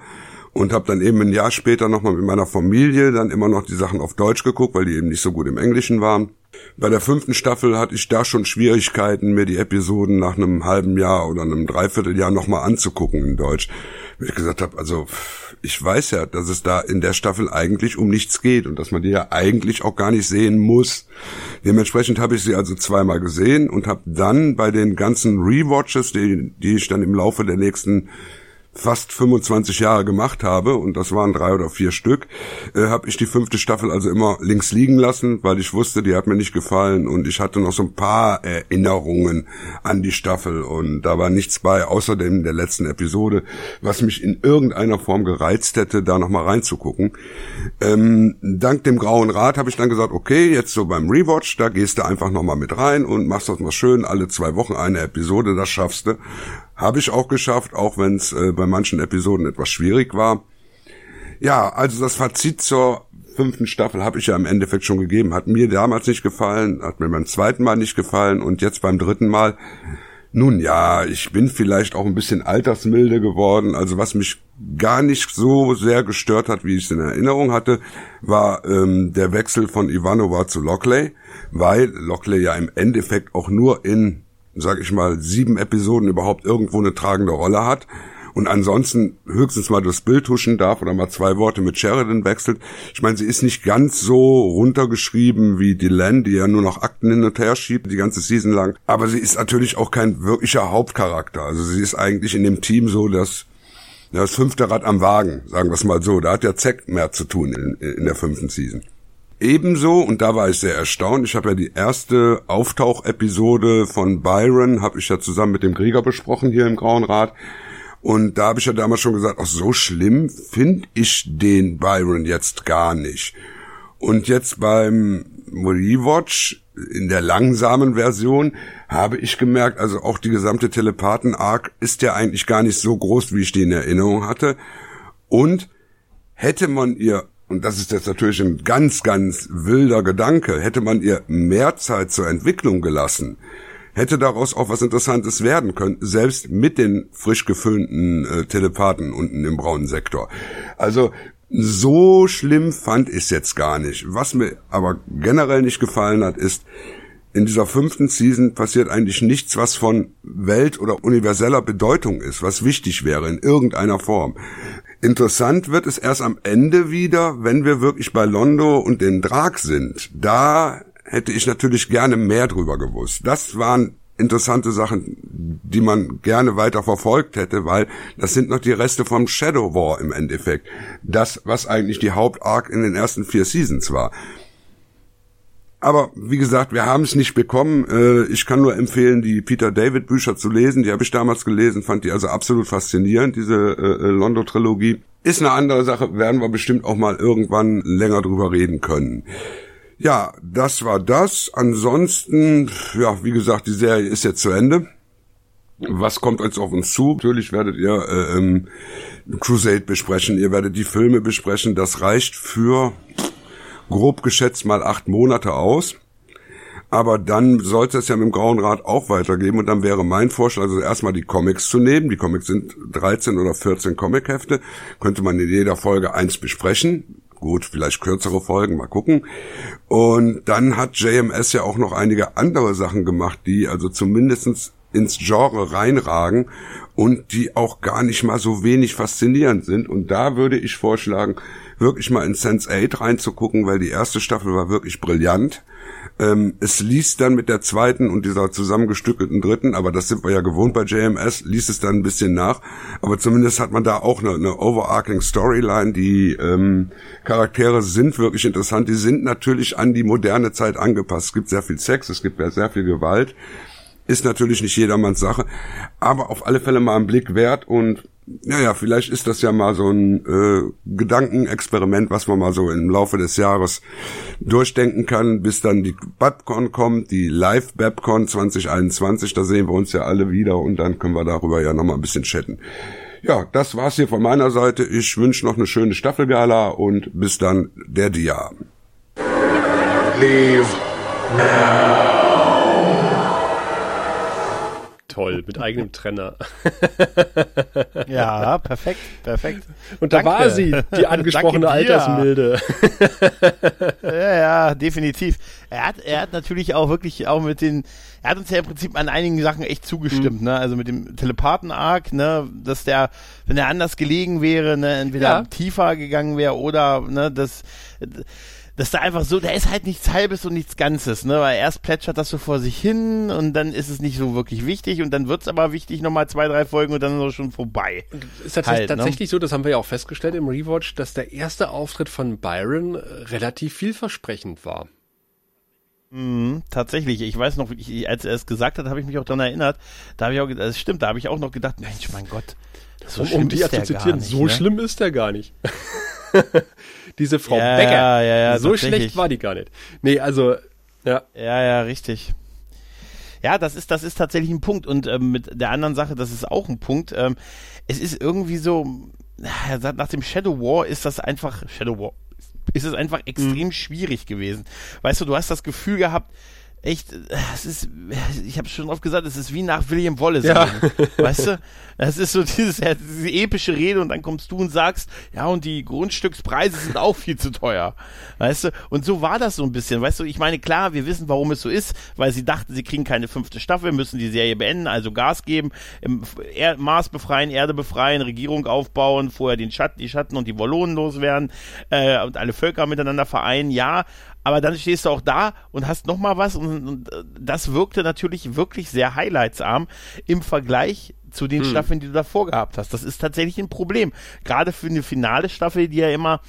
und habe dann eben ein Jahr später nochmal mit meiner Familie dann immer noch die Sachen auf Deutsch geguckt, weil die eben nicht so gut im Englischen waren. Bei der fünften Staffel hatte ich da schon Schwierigkeiten, mir die Episoden nach einem halben Jahr oder einem Dreivierteljahr nochmal anzugucken in Deutsch. Weil ich gesagt habe, also ich weiß ja, dass es da in der Staffel eigentlich um nichts geht und dass man die ja eigentlich auch gar nicht sehen muss. Dementsprechend habe ich sie also zweimal gesehen und habe dann bei den ganzen Rewatches, die, die ich dann im Laufe der nächsten fast 25 Jahre gemacht habe, und das waren drei oder vier Stück, äh, habe ich die fünfte Staffel also immer links liegen lassen, weil ich wusste, die hat mir nicht gefallen und ich hatte noch so ein paar Erinnerungen an die Staffel und da war nichts bei, außerdem der letzten Episode, was mich in irgendeiner Form gereizt hätte, da nochmal reinzugucken. Ähm, dank dem Grauen Rat habe ich dann gesagt, okay, jetzt so beim Rewatch, da gehst du einfach nochmal mit rein und machst das mal schön, alle zwei Wochen eine Episode, das schaffst du. Habe ich auch geschafft, auch wenn es äh, bei manchen Episoden etwas schwierig war. Ja, also das Fazit zur fünften Staffel habe ich ja im Endeffekt schon gegeben. Hat mir damals nicht gefallen, hat mir beim zweiten Mal nicht gefallen und jetzt beim dritten Mal. Nun ja, ich bin vielleicht auch ein bisschen altersmilde geworden. Also was mich gar nicht so sehr gestört hat, wie ich es in Erinnerung hatte, war ähm, der Wechsel von Ivanova zu Lockley, weil Lockley ja im Endeffekt auch nur in sag ich mal, sieben Episoden überhaupt irgendwo eine tragende Rolle hat und ansonsten höchstens mal durchs Bild huschen darf oder mal zwei Worte mit Sheridan wechselt. Ich meine, sie ist nicht ganz so runtergeschrieben wie Dylan, die ja nur noch Akten hin und her schiebt, die ganze Season lang. Aber sie ist natürlich auch kein wirklicher Hauptcharakter. Also sie ist eigentlich in dem Team so das, das fünfte Rad am Wagen, sagen wir es mal so. Da hat der Zack mehr zu tun in, in der fünften Season. Ebenso, und da war ich sehr erstaunt, ich habe ja die erste Auftauchepisode von Byron, habe ich ja zusammen mit dem Krieger besprochen hier im Grauen Rat. Und da habe ich ja damals schon gesagt, ach so schlimm finde ich den Byron jetzt gar nicht. Und jetzt beim Rewatch in der langsamen Version habe ich gemerkt, also auch die gesamte Telepathen-Arc ist ja eigentlich gar nicht so groß, wie ich die in Erinnerung hatte. Und hätte man ihr und das ist jetzt natürlich ein ganz, ganz wilder Gedanke, hätte man ihr mehr Zeit zur Entwicklung gelassen, hätte daraus auch was Interessantes werden können, selbst mit den frisch gefüllten äh, Telepathen unten im braunen Sektor. Also so schlimm fand ich jetzt gar nicht. Was mir aber generell nicht gefallen hat, ist, in dieser fünften Season passiert eigentlich nichts, was von Welt- oder universeller Bedeutung ist, was wichtig wäre in irgendeiner Form. Interessant wird es erst am Ende wieder, wenn wir wirklich bei Londo und den Drag sind. Da hätte ich natürlich gerne mehr drüber gewusst. Das waren interessante Sachen, die man gerne weiter verfolgt hätte, weil das sind noch die Reste vom Shadow War im Endeffekt. Das, was eigentlich die Hauptarc in den ersten vier Seasons war. Aber wie gesagt, wir haben es nicht bekommen. Äh, ich kann nur empfehlen, die Peter David Bücher zu lesen. Die habe ich damals gelesen, fand die also absolut faszinierend, diese äh, äh, Londo-Trilogie. Ist eine andere Sache, werden wir bestimmt auch mal irgendwann länger drüber reden können. Ja, das war das. Ansonsten, ja, wie gesagt, die Serie ist jetzt zu Ende. Was kommt jetzt auf uns zu? Natürlich werdet ihr äh, ähm, Crusade besprechen, ihr werdet die Filme besprechen. Das reicht für grob geschätzt mal acht Monate aus. Aber dann sollte es ja mit dem Grauen Rat auch weitergeben und dann wäre mein Vorschlag, also erstmal die Comics zu nehmen. Die Comics sind 13 oder 14 Comichefte. Könnte man in jeder Folge eins besprechen. Gut, vielleicht kürzere Folgen, mal gucken. Und dann hat JMS ja auch noch einige andere Sachen gemacht, die also zumindestens ins Genre reinragen und die auch gar nicht mal so wenig faszinierend sind. Und da würde ich vorschlagen, wirklich mal in Sense 8 reinzugucken, weil die erste Staffel war wirklich brillant. Ähm, es liest dann mit der zweiten und dieser zusammengestückelten dritten, aber das sind wir ja gewohnt bei JMS, liest es dann ein bisschen nach. Aber zumindest hat man da auch eine, eine overarching Storyline. Die ähm, Charaktere sind wirklich interessant. Die sind natürlich an die moderne Zeit angepasst. Es gibt sehr viel Sex, es gibt sehr viel Gewalt. Ist natürlich nicht jedermanns Sache, aber auf alle Fälle mal einen Blick wert und naja, vielleicht ist das ja mal so ein äh, Gedankenexperiment, was man mal so im Laufe des Jahres durchdenken kann, bis dann die Babcon kommt, die Live Babcon 2021, da sehen wir uns ja alle wieder und dann können wir darüber ja nochmal ein bisschen chatten. Ja, das war's hier von meiner Seite. Ich wünsche noch eine schöne Staffelgala und bis dann der Dia. Leave now toll, mit eigenem Trenner. ja, perfekt, perfekt. Und da Danke. war sie, die angesprochene Altersmilde. ja, ja, definitiv. Er hat, er hat natürlich auch wirklich auch mit den, er hat uns ja im Prinzip an einigen Sachen echt zugestimmt, mhm. ne? Also mit dem Telepathen-Arc, ne, dass der, wenn er anders gelegen wäre, ne, entweder ja. tiefer gegangen wäre oder, ne, das, dass da einfach so, da ist halt nichts Halbes und nichts Ganzes, ne? Weil erst plätschert das so vor sich hin und dann ist es nicht so wirklich wichtig und dann wird es aber wichtig, nochmal zwei, drei Folgen und dann ist es schon vorbei. Ist tatsächlich, halt, ne? tatsächlich ne? so, das haben wir ja auch festgestellt im Rewatch, dass der erste Auftritt von Byron relativ vielversprechend war. Mhm, tatsächlich, ich weiß noch, ich, als er es gesagt hat, habe ich mich auch daran erinnert. Da habe ich auch, das stimmt, da habe ich auch noch gedacht, Mensch, mein Gott, so um, um die zu zitieren, nicht, so ne? schlimm ist der gar nicht. Diese Frau ja, Becker. Ja, ja, ja, so schlecht war die gar nicht. Nee, also, ja. Ja, ja, richtig. Ja, das ist, das ist tatsächlich ein Punkt. Und ähm, mit der anderen Sache, das ist auch ein Punkt. Ähm, es ist irgendwie so, nach dem Shadow War ist das einfach, Shadow War, ist es einfach extrem mhm. schwierig gewesen. Weißt du, du hast das Gefühl gehabt, echt, es ist, ich habe schon oft gesagt, es ist wie nach William Wallace. Ja. Weißt du? Das ist so dieses, diese epische Rede und dann kommst du und sagst, ja, und die Grundstückspreise sind auch viel zu teuer. Weißt du? Und so war das so ein bisschen. Weißt du, ich meine, klar, wir wissen, warum es so ist, weil sie dachten, sie kriegen keine fünfte Staffel, müssen die Serie beenden, also Gas geben, er Mars befreien, Erde befreien, Regierung aufbauen, vorher den Schatten, die Schatten und die Wollonen loswerden äh, und alle Völker miteinander vereinen, ja, aber dann stehst du auch da und hast noch mal was und, und äh, das wirkte natürlich wirklich sehr highlightsarm im Vergleich zu den hm. Staffeln, die du davor gehabt hast. Das ist tatsächlich ein Problem. Gerade für eine finale Staffel, die ja immer,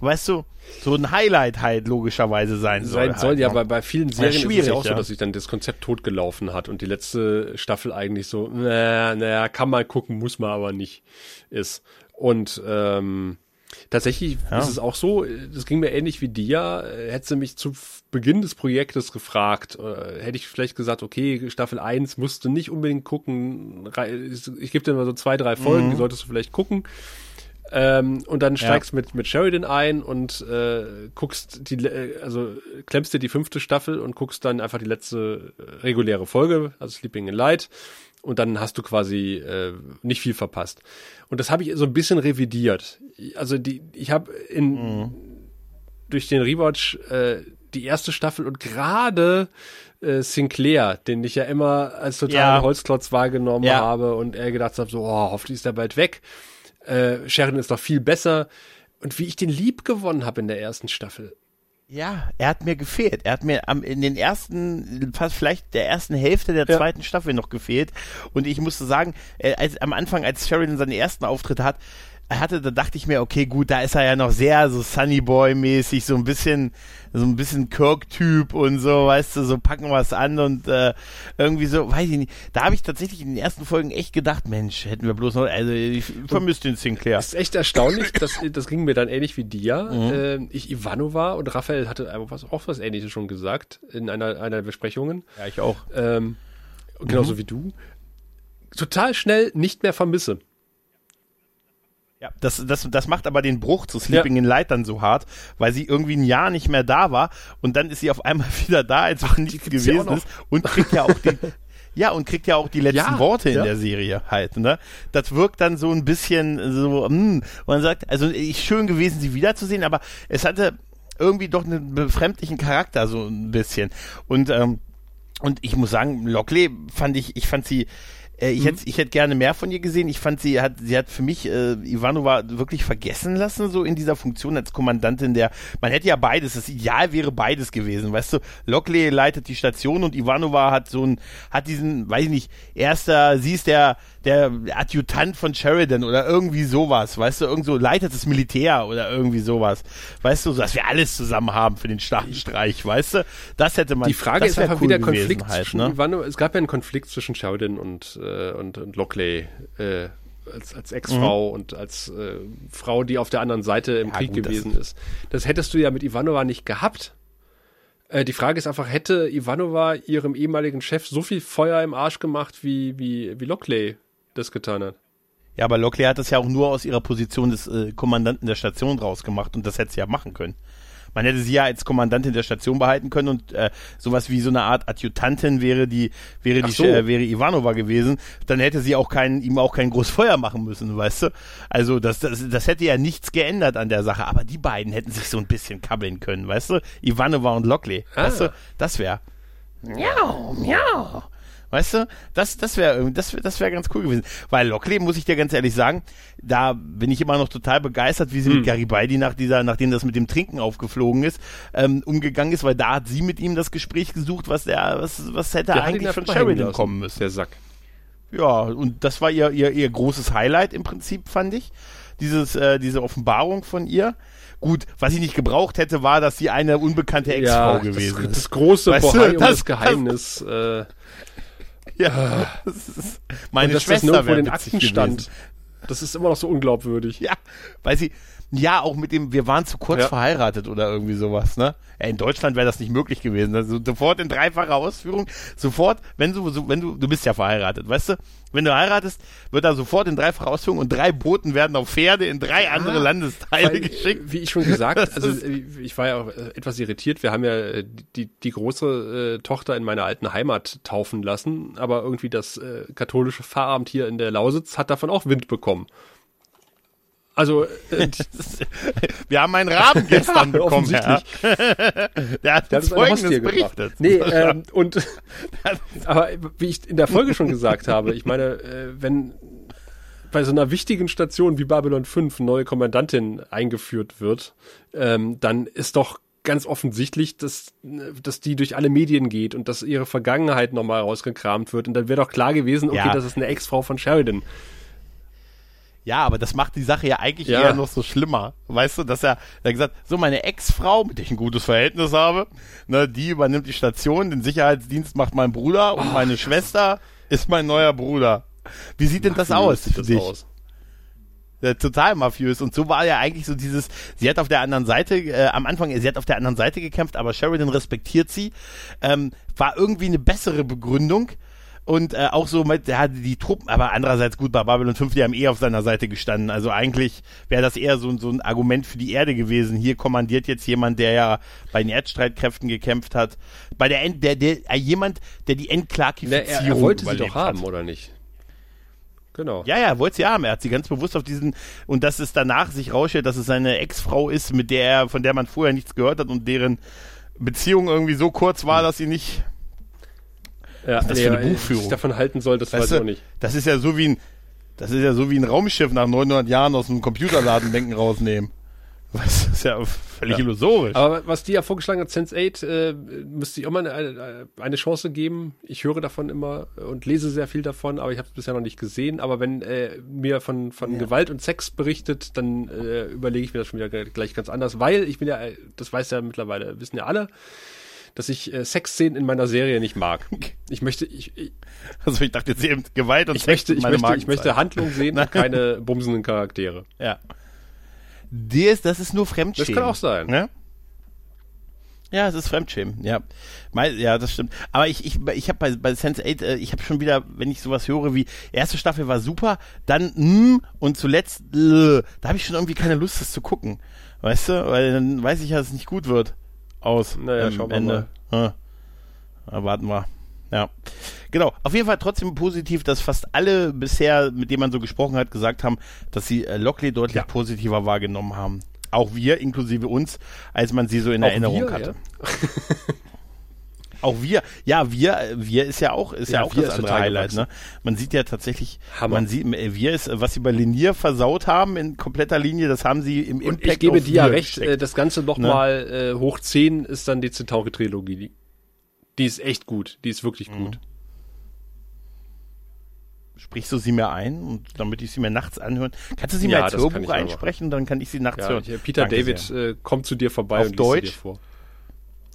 weißt du, so ein Highlight halt logischerweise sein soll. Sein soll halt, ja, ne? bei, bei vielen Serien ja, ist es ja auch so, dass sich dann das Konzept totgelaufen hat und die letzte Staffel eigentlich so, naja, naja, kann man gucken, muss man aber nicht ist. Und ähm, Tatsächlich ja. ist es auch so, das ging mir ähnlich wie dir. Hättest du mich zu Beginn des Projektes gefragt, äh, hätte ich vielleicht gesagt, okay, Staffel 1 musst du nicht unbedingt gucken. Ich gebe dir mal so zwei, drei Folgen, mhm. die solltest du vielleicht gucken. Ähm, und dann steigst ja. mit, mit Sheridan ein und äh, guckst die, äh, also klemmst dir die fünfte Staffel und guckst dann einfach die letzte äh, reguläre Folge, also Sleeping in Light und dann hast du quasi äh, nicht viel verpasst. Und das habe ich so ein bisschen revidiert. Also die, ich habe in mhm. durch den Rewatch äh, die erste Staffel und gerade äh, Sinclair, den ich ja immer als total ja. Holzklotz wahrgenommen ja. habe und er gedacht habe, so, oh, hoffentlich ist er bald weg. Äh, Sheridan ist doch viel besser. Und wie ich den lieb gewonnen habe in der ersten Staffel. Ja, er hat mir gefehlt. Er hat mir am, in den ersten, fast vielleicht der ersten Hälfte der ja. zweiten Staffel noch gefehlt. Und ich musste sagen, äh, als, am Anfang, als Sheridan seinen ersten Auftritt hat, hatte, da dachte ich mir, okay, gut, da ist er ja noch sehr so Sunny Boy mäßig, so ein bisschen, so ein bisschen Kirk-Typ und so, weißt du, so packen wir es an und äh, irgendwie so, weiß ich nicht. Da habe ich tatsächlich in den ersten Folgen echt gedacht, Mensch, hätten wir bloß noch, also ich vermisse den Sinclair. Das ist echt erstaunlich, das, das ging mir dann ähnlich wie dir. Mhm. Äh, ich Ivanova und Raphael hatte was, auch was ähnliches schon gesagt in einer, einer der Besprechungen. Ja, ich auch. Ähm, genauso mhm. wie du. Total schnell nicht mehr vermisse. Ja, das, das, das macht aber den Bruch zu Sleeping ja. in Light dann so hart, weil sie irgendwie ein Jahr nicht mehr da war und dann ist sie auf einmal wieder da, als Ach, nichts gewesen ist und kriegt ja auch die, ja, und kriegt ja auch die letzten ja, Worte in ja. der Serie halt, ne? Das wirkt dann so ein bisschen so, hm, man sagt, also ich schön gewesen, sie wiederzusehen, aber es hatte irgendwie doch einen befremdlichen Charakter, so ein bisschen. Und, ähm, und ich muss sagen, Lockley fand ich, ich fand sie, äh, ich, mhm. hätte, ich hätte gerne mehr von ihr gesehen. Ich fand, sie hat, sie hat für mich äh, Ivanova wirklich vergessen lassen, so in dieser Funktion als Kommandantin der. Man hätte ja beides, das Ideal wäre beides gewesen, weißt du. Lockley leitet die Station und Ivanova hat so ein, hat diesen, weiß ich nicht, erster, sie ist der, der Adjutant von Sheridan oder irgendwie sowas, weißt du, irgend so leitet das Militär oder irgendwie sowas, weißt du, so, dass wir alles zusammen haben für den Staatenstreich, weißt du, das hätte man. Die Frage ist einfach cool wieder Konflikt halt, zwischen, ne? Ivanova, es gab ja einen Konflikt zwischen Sheridan und äh, und, und Lockley. Äh, als, als Ex-Frau mhm. und als äh, Frau, die auf der anderen Seite im ja, Krieg gut, gewesen das ist. Das hättest du ja mit Ivanova nicht gehabt. Äh, die Frage ist einfach, hätte Ivanova ihrem ehemaligen Chef so viel Feuer im Arsch gemacht, wie, wie, wie Lockley das getan hat? Ja, aber Lockley hat das ja auch nur aus ihrer Position des äh, Kommandanten der Station rausgemacht und das hätte sie ja machen können. Man hätte sie ja als Kommandantin der Station behalten können und äh, sowas wie so eine Art Adjutantin wäre die wäre die so. äh, wäre Ivanova gewesen, dann hätte sie auch kein ihm auch kein groß Feuer machen müssen, weißt du? Also das, das das hätte ja nichts geändert an der Sache, aber die beiden hätten sich so ein bisschen kabbeln können, weißt du? Ivanova und Lockley, ah. weißt du? Das wäre Miau, miau. Weißt du, das, das wäre das, das wäre ganz cool gewesen. Weil Lockley, muss ich dir ganz ehrlich sagen, da bin ich immer noch total begeistert, wie sie hm. mit Garibaldi nach dieser, nachdem das mit dem Trinken aufgeflogen ist, ähm, umgegangen ist, weil da hat sie mit ihm das Gespräch gesucht, was der, was, was hätte der eigentlich von Sheridan kommen müssen. Der Sack. Ja, und das war ihr, ihr, ihr großes Highlight im Prinzip, fand ich. Dieses, äh, diese Offenbarung von ihr. Gut, was ich nicht gebraucht hätte, war, dass sie eine unbekannte Ex-Frau ja, gewesen das, ist. Das große weißt du, das, um das Geheimnis. Das, äh, ja, das ist meine Und dass Schwester das nirgendwo in den Akten stand. Das ist immer noch so unglaubwürdig. Ja, weil sie, ja, auch mit dem, wir waren zu kurz ja. verheiratet oder irgendwie sowas, ne? Ja, in Deutschland wäre das nicht möglich gewesen. Also sofort in dreifacher Ausführung, sofort, wenn du, so, wenn du, du bist ja verheiratet, weißt du? Wenn du heiratest, wird da sofort in dreifacher Ausführung und drei Boten werden auf Pferde in drei andere Landesteile weil, geschickt. Wie ich schon gesagt, also ich war ja auch äh, etwas irritiert. Wir haben ja äh, die, die große äh, Tochter in meiner alten Heimat taufen lassen, aber irgendwie das äh, katholische Pfarramt hier in der Lausitz hat davon auch Wind bekommen. Also, äh, wir haben einen Raben gestern ja, bekommen, Herr. Der hat uns Folgendes berichtet. Nee, ähm, und, aber wie ich in der Folge schon gesagt habe, ich meine, äh, wenn bei so einer wichtigen Station wie Babylon 5 eine neue Kommandantin eingeführt wird, ähm, dann ist doch ganz offensichtlich, dass, dass die durch alle Medien geht und dass ihre Vergangenheit nochmal rausgekramt wird. Und dann wäre doch klar gewesen, okay, ja. das ist eine Ex-Frau von Sheridan. Ja, aber das macht die Sache ja eigentlich ja. eher noch so schlimmer. Weißt du, dass er, er gesagt, so meine Ex-Frau, mit der ich ein gutes Verhältnis habe, ne, die übernimmt die Station, den Sicherheitsdienst macht mein Bruder und oh, meine Schwester ist mein neuer Bruder. Wie sieht denn das aus für dich? Aus? Ja, total mafiös. Und so war ja eigentlich so dieses, sie hat auf der anderen Seite, äh, am Anfang, sie hat auf der anderen Seite gekämpft, aber Sheridan respektiert sie. Ähm, war irgendwie eine bessere Begründung und äh, auch so mit, ja, die Truppen, aber andererseits gut, bei Babylon 5, die haben eh auf seiner Seite gestanden. Also eigentlich wäre das eher so, so ein Argument für die Erde gewesen. Hier kommandiert jetzt jemand, der ja bei den Erdstreitkräften gekämpft hat. Bei der, End, der, der, äh, jemand, der die Entklarifizierung er, er wollte sie doch haben, hat. oder nicht? Genau. Ja, ja, wollte sie haben. Er hat sie ganz bewusst auf diesen, und dass es danach sich rausstellt, dass es seine Ex-Frau ist, mit der er, von der man vorher nichts gehört hat und deren Beziehung irgendwie so kurz war, dass sie nicht ja, das nee, für eine Buchführung? davon halten soll, das weißt weiß ich auch nicht. Das ist ja so wie ein, das ist ja so wie ein Raumschiff nach 900 Jahren aus dem Computerladen denken rausnehmen. Das ist ja völlig ja. illusorisch. Aber was die ja vorgeschlagen hat, Sense8, äh, müsste ich auch mal eine, eine, Chance geben. Ich höre davon immer und lese sehr viel davon, aber ich habe es bisher noch nicht gesehen. Aber wenn äh, mir von, von ja. Gewalt und Sex berichtet, dann äh, überlege ich mir das schon wieder gleich ganz anders, weil ich bin ja, das weiß ja mittlerweile, wissen ja alle, dass ich äh, Sexszenen in meiner Serie nicht mag. Ich möchte, ich, ich also ich dachte jetzt eben Gewalt und ich Sex möchte, ich möchte, ich möchte Handlung sehen und keine bumsenden Charaktere. Ja. Das, das ist nur Fremdschämen. Das kann auch sein. Ne? Ja, es ist Fremdschämen, ja. Ja, das stimmt. Aber ich, ich, ich habe bei, bei Sense8, äh, ich habe schon wieder, wenn ich sowas höre wie, erste Staffel war super, dann mm, und zuletzt, äh, da habe ich schon irgendwie keine Lust, das zu gucken. Weißt du? Weil dann weiß ich ja, dass es nicht gut wird aus. Naja, schauen wir Ende. mal. Ja, warten wir. Ja. Genau. Auf jeden Fall trotzdem positiv, dass fast alle bisher, mit denen man so gesprochen hat, gesagt haben, dass sie äh, Lockley deutlich ja. positiver wahrgenommen haben. Auch wir, inklusive uns, als man sie so in Auch Erinnerung wir, hatte. Ja? auch wir, ja, wir, wir ist ja auch, ist ja, ja auch das andere Highlight, ne? Man sieht ja tatsächlich, Hammer. man sieht, wir ist, was sie bei Linier versaut haben in kompletter Linie, das haben sie im Und Impact ich gebe dir ja recht, gesteckt. Äh, das Ganze nochmal ne? äh, hoch 10 ist dann die Centauri-Trilogie. Die, die ist echt gut, die ist wirklich mhm. gut. Sprichst du sie mir ein, und damit ich sie mir nachts anhören? Kannst du sie ja, mir als Hörbuch einsprechen, dann kann ich sie nachts ja, hören. Peter Danke David äh, kommt zu dir vorbei Auf und Deutsch? liest sie dir vor.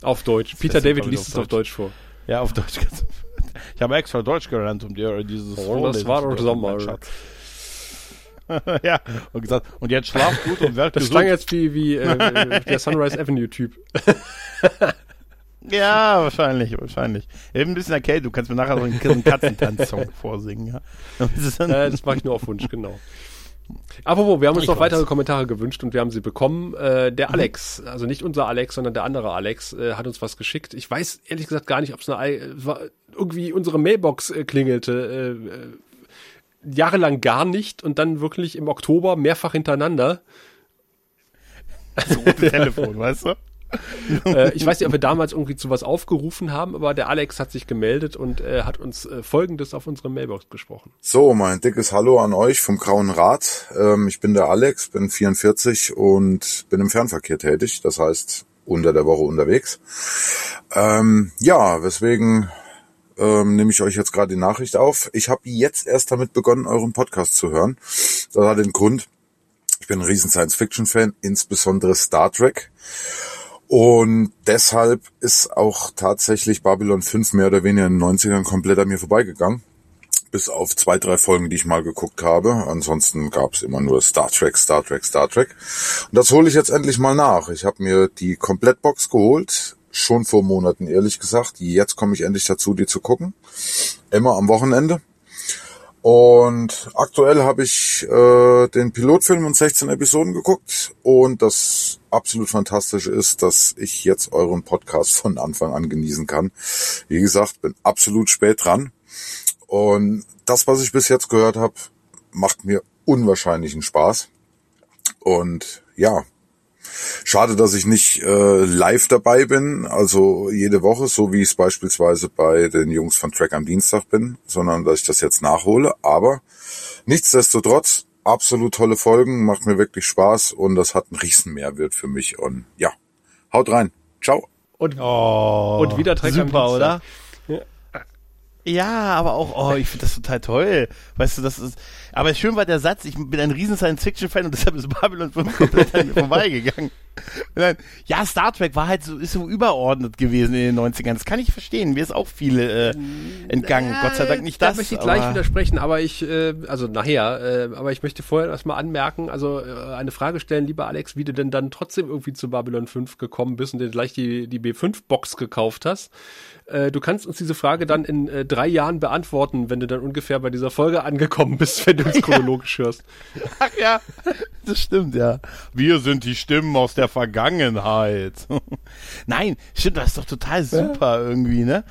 Auf Deutsch. Das Peter David liest es auf Deutsch vor. Ja, auf Deutsch. Ich habe extra Deutsch gelernt, um dir dieses oh, Das war doch Sommer. ja, und gesagt, und jetzt schlaf gut und werd Das gesund. klang jetzt wie, wie äh, der Sunrise Avenue-Typ. Ja, wahrscheinlich, wahrscheinlich. Eben ein bisschen erkältet, du kannst mir nachher so einen, Katzentanz-Song vorsingen, ja. Äh, das mache ich nur auf Wunsch, genau. Apropos, wir haben uns Ich noch weiß. weitere Kommentare gewünscht und wir haben sie bekommen. Äh, Mhm. der Alex, also nicht unser Alex, sondern der andere Alex, äh, hat uns was geschickt. Ich weiß ehrlich gesagt gar nicht, ob es eine Ei- es war irgendwie unsere Mailbox äh, klingelte. Äh, äh, jahrelang gar nicht und dann wirklich im Oktober mehrfach hintereinander. das rote Telefon, weißt du? Äh, ich weiß nicht, ob wir damals irgendwie zu was aufgerufen haben, aber der Alex hat sich gemeldet und äh, hat uns äh, Folgendes auf unsere Mailbox gesprochen. So, mein dickes Hallo an euch vom Grauen Rat. Ähm, ich bin der Alex, bin 44 und bin im Fernverkehr tätig, das heißt unter der Woche unterwegs. Ähm, ja, weswegen ähm, nehme ich euch jetzt gerade die Nachricht auf. Ich habe jetzt erst damit begonnen, euren Podcast zu hören. Das hat den Grund, ich bin ein riesen Science-Fiction-Fan, insbesondere Star Trek. Und deshalb ist auch tatsächlich Babylon 5 mehr oder weniger in den 90ern komplett an mir vorbeigegangen bis auf zwei, drei Folgen, die ich mal geguckt habe. Ansonsten gab es immer nur Star Trek, Star Trek, Star Trek. Und das hole ich jetzt endlich mal nach. Ich habe mir die Komplettbox geholt, schon vor Monaten ehrlich gesagt. Jetzt komme ich endlich dazu, die zu gucken. Immer am Wochenende. Und aktuell habe ich äh, den Pilotfilm und 16 Episoden geguckt. Und das absolut Fantastische ist, dass ich jetzt euren Podcast von Anfang an genießen kann. Wie gesagt, bin absolut spät dran. Und das, was ich bis jetzt gehört habe, macht mir unwahrscheinlichen Spaß. Und ja, schade, dass ich nicht äh, live dabei bin, also jede Woche, so wie ich es beispielsweise bei den Jungs von Track am Dienstag bin, sondern dass ich das jetzt nachhole. Aber nichtsdestotrotz, absolut tolle Folgen, macht mir wirklich Spaß und das hat einen riesen Mehrwert für mich. Und ja, haut rein. Ciao. Und, Oh, und wieder Trek am super, oder? Ja, aber auch, oh, ich finde das total toll. Weißt du, das ist, aber schön war der Satz, ich bin ein riesen Science-Fiction-Fan und deshalb ist Babylon 5 komplett an mir vorbeigegangen. Dann, ja, Star Trek war halt so, ist so überordnet gewesen in den 90ern. Das kann ich verstehen. Mir ist auch viele äh, entgangen. Gott sei Dank nicht da das. möchte ich gleich widersprechen, aber ich, äh, also nachher, äh, aber ich möchte vorher erstmal anmerken, also äh, eine Frage stellen, lieber Alex, wie du denn dann trotzdem irgendwie zu Babylon 5 gekommen bist und dir gleich die, die B5-Box gekauft hast. Äh, du kannst uns diese Frage dann in äh, drei Jahren beantworten, wenn du dann ungefähr bei dieser Folge angekommen bist, wenn du uns chronologisch hörst. Ach ja, das stimmt, ja. Wir sind die Stimmen aus der Vergangenheit. Nein, stimmt, das ist doch total super irgendwie, ne?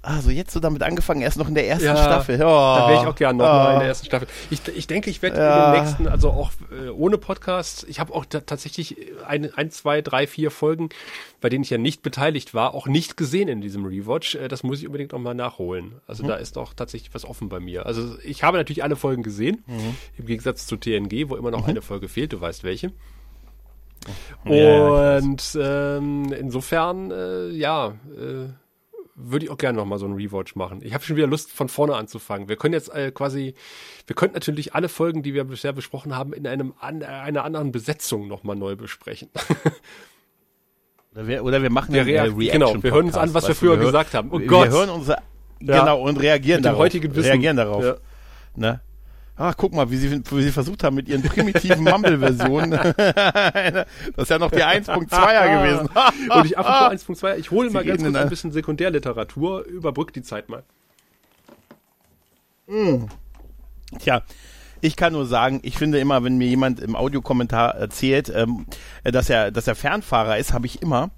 Also jetzt so damit angefangen, erst noch in der ersten Ja, Staffel. Oh, Da wäre ich auch gerne noch mal in oh. der ersten Staffel. Ich, ich denke, ich werde Ja. in den nächsten, also auch äh, ohne Podcast, ich habe auch ta tatsächlich ein, ein, zwei, drei, vier Folgen, bei denen ich ja nicht beteiligt war, auch nicht gesehen in diesem Rewatch. Äh, das muss ich unbedingt noch mal nachholen. Also Mhm. da ist auch tatsächlich was offen bei mir. Also ich habe natürlich alle Folgen gesehen, Mhm. im Gegensatz zu TNG, wo immer noch eine Folge fehlt, du weißt welche. Ja. Und ähm, insofern, äh, ja, äh, würde ich auch gerne noch mal so einen Rewatch machen. Ich habe schon wieder Lust, von vorne anzufangen. Wir können jetzt äh, quasi, wir könnten natürlich alle Folgen, die wir bisher besprochen haben, in einem an, einer anderen Besetzung noch mal neu besprechen. Oder wir, oder wir machen Wir einen, äh, rea- genau, Reaction wir hören uns an, was wir weißt früher hören- gesagt haben. Oh wir Gott. hören unsere, Ja. genau, und reagieren darauf. Reagieren darauf. Ja. Ne? Ach, guck mal, wie sie, wie sie versucht haben mit ihren primitiven Mumble-Versionen. das ist ja noch die 1.2er gewesen. Und ich apropos 1.2, ich hole mal Sie ganz gehen kurz in ein bisschen Sekundärliteratur, überbrück die Zeit mal. Tja, ich kann nur sagen, ich finde immer, wenn mir jemand im Audiokommentar erzählt, ähm, äh, dass er, dass er Fernfahrer ist, habe ich immer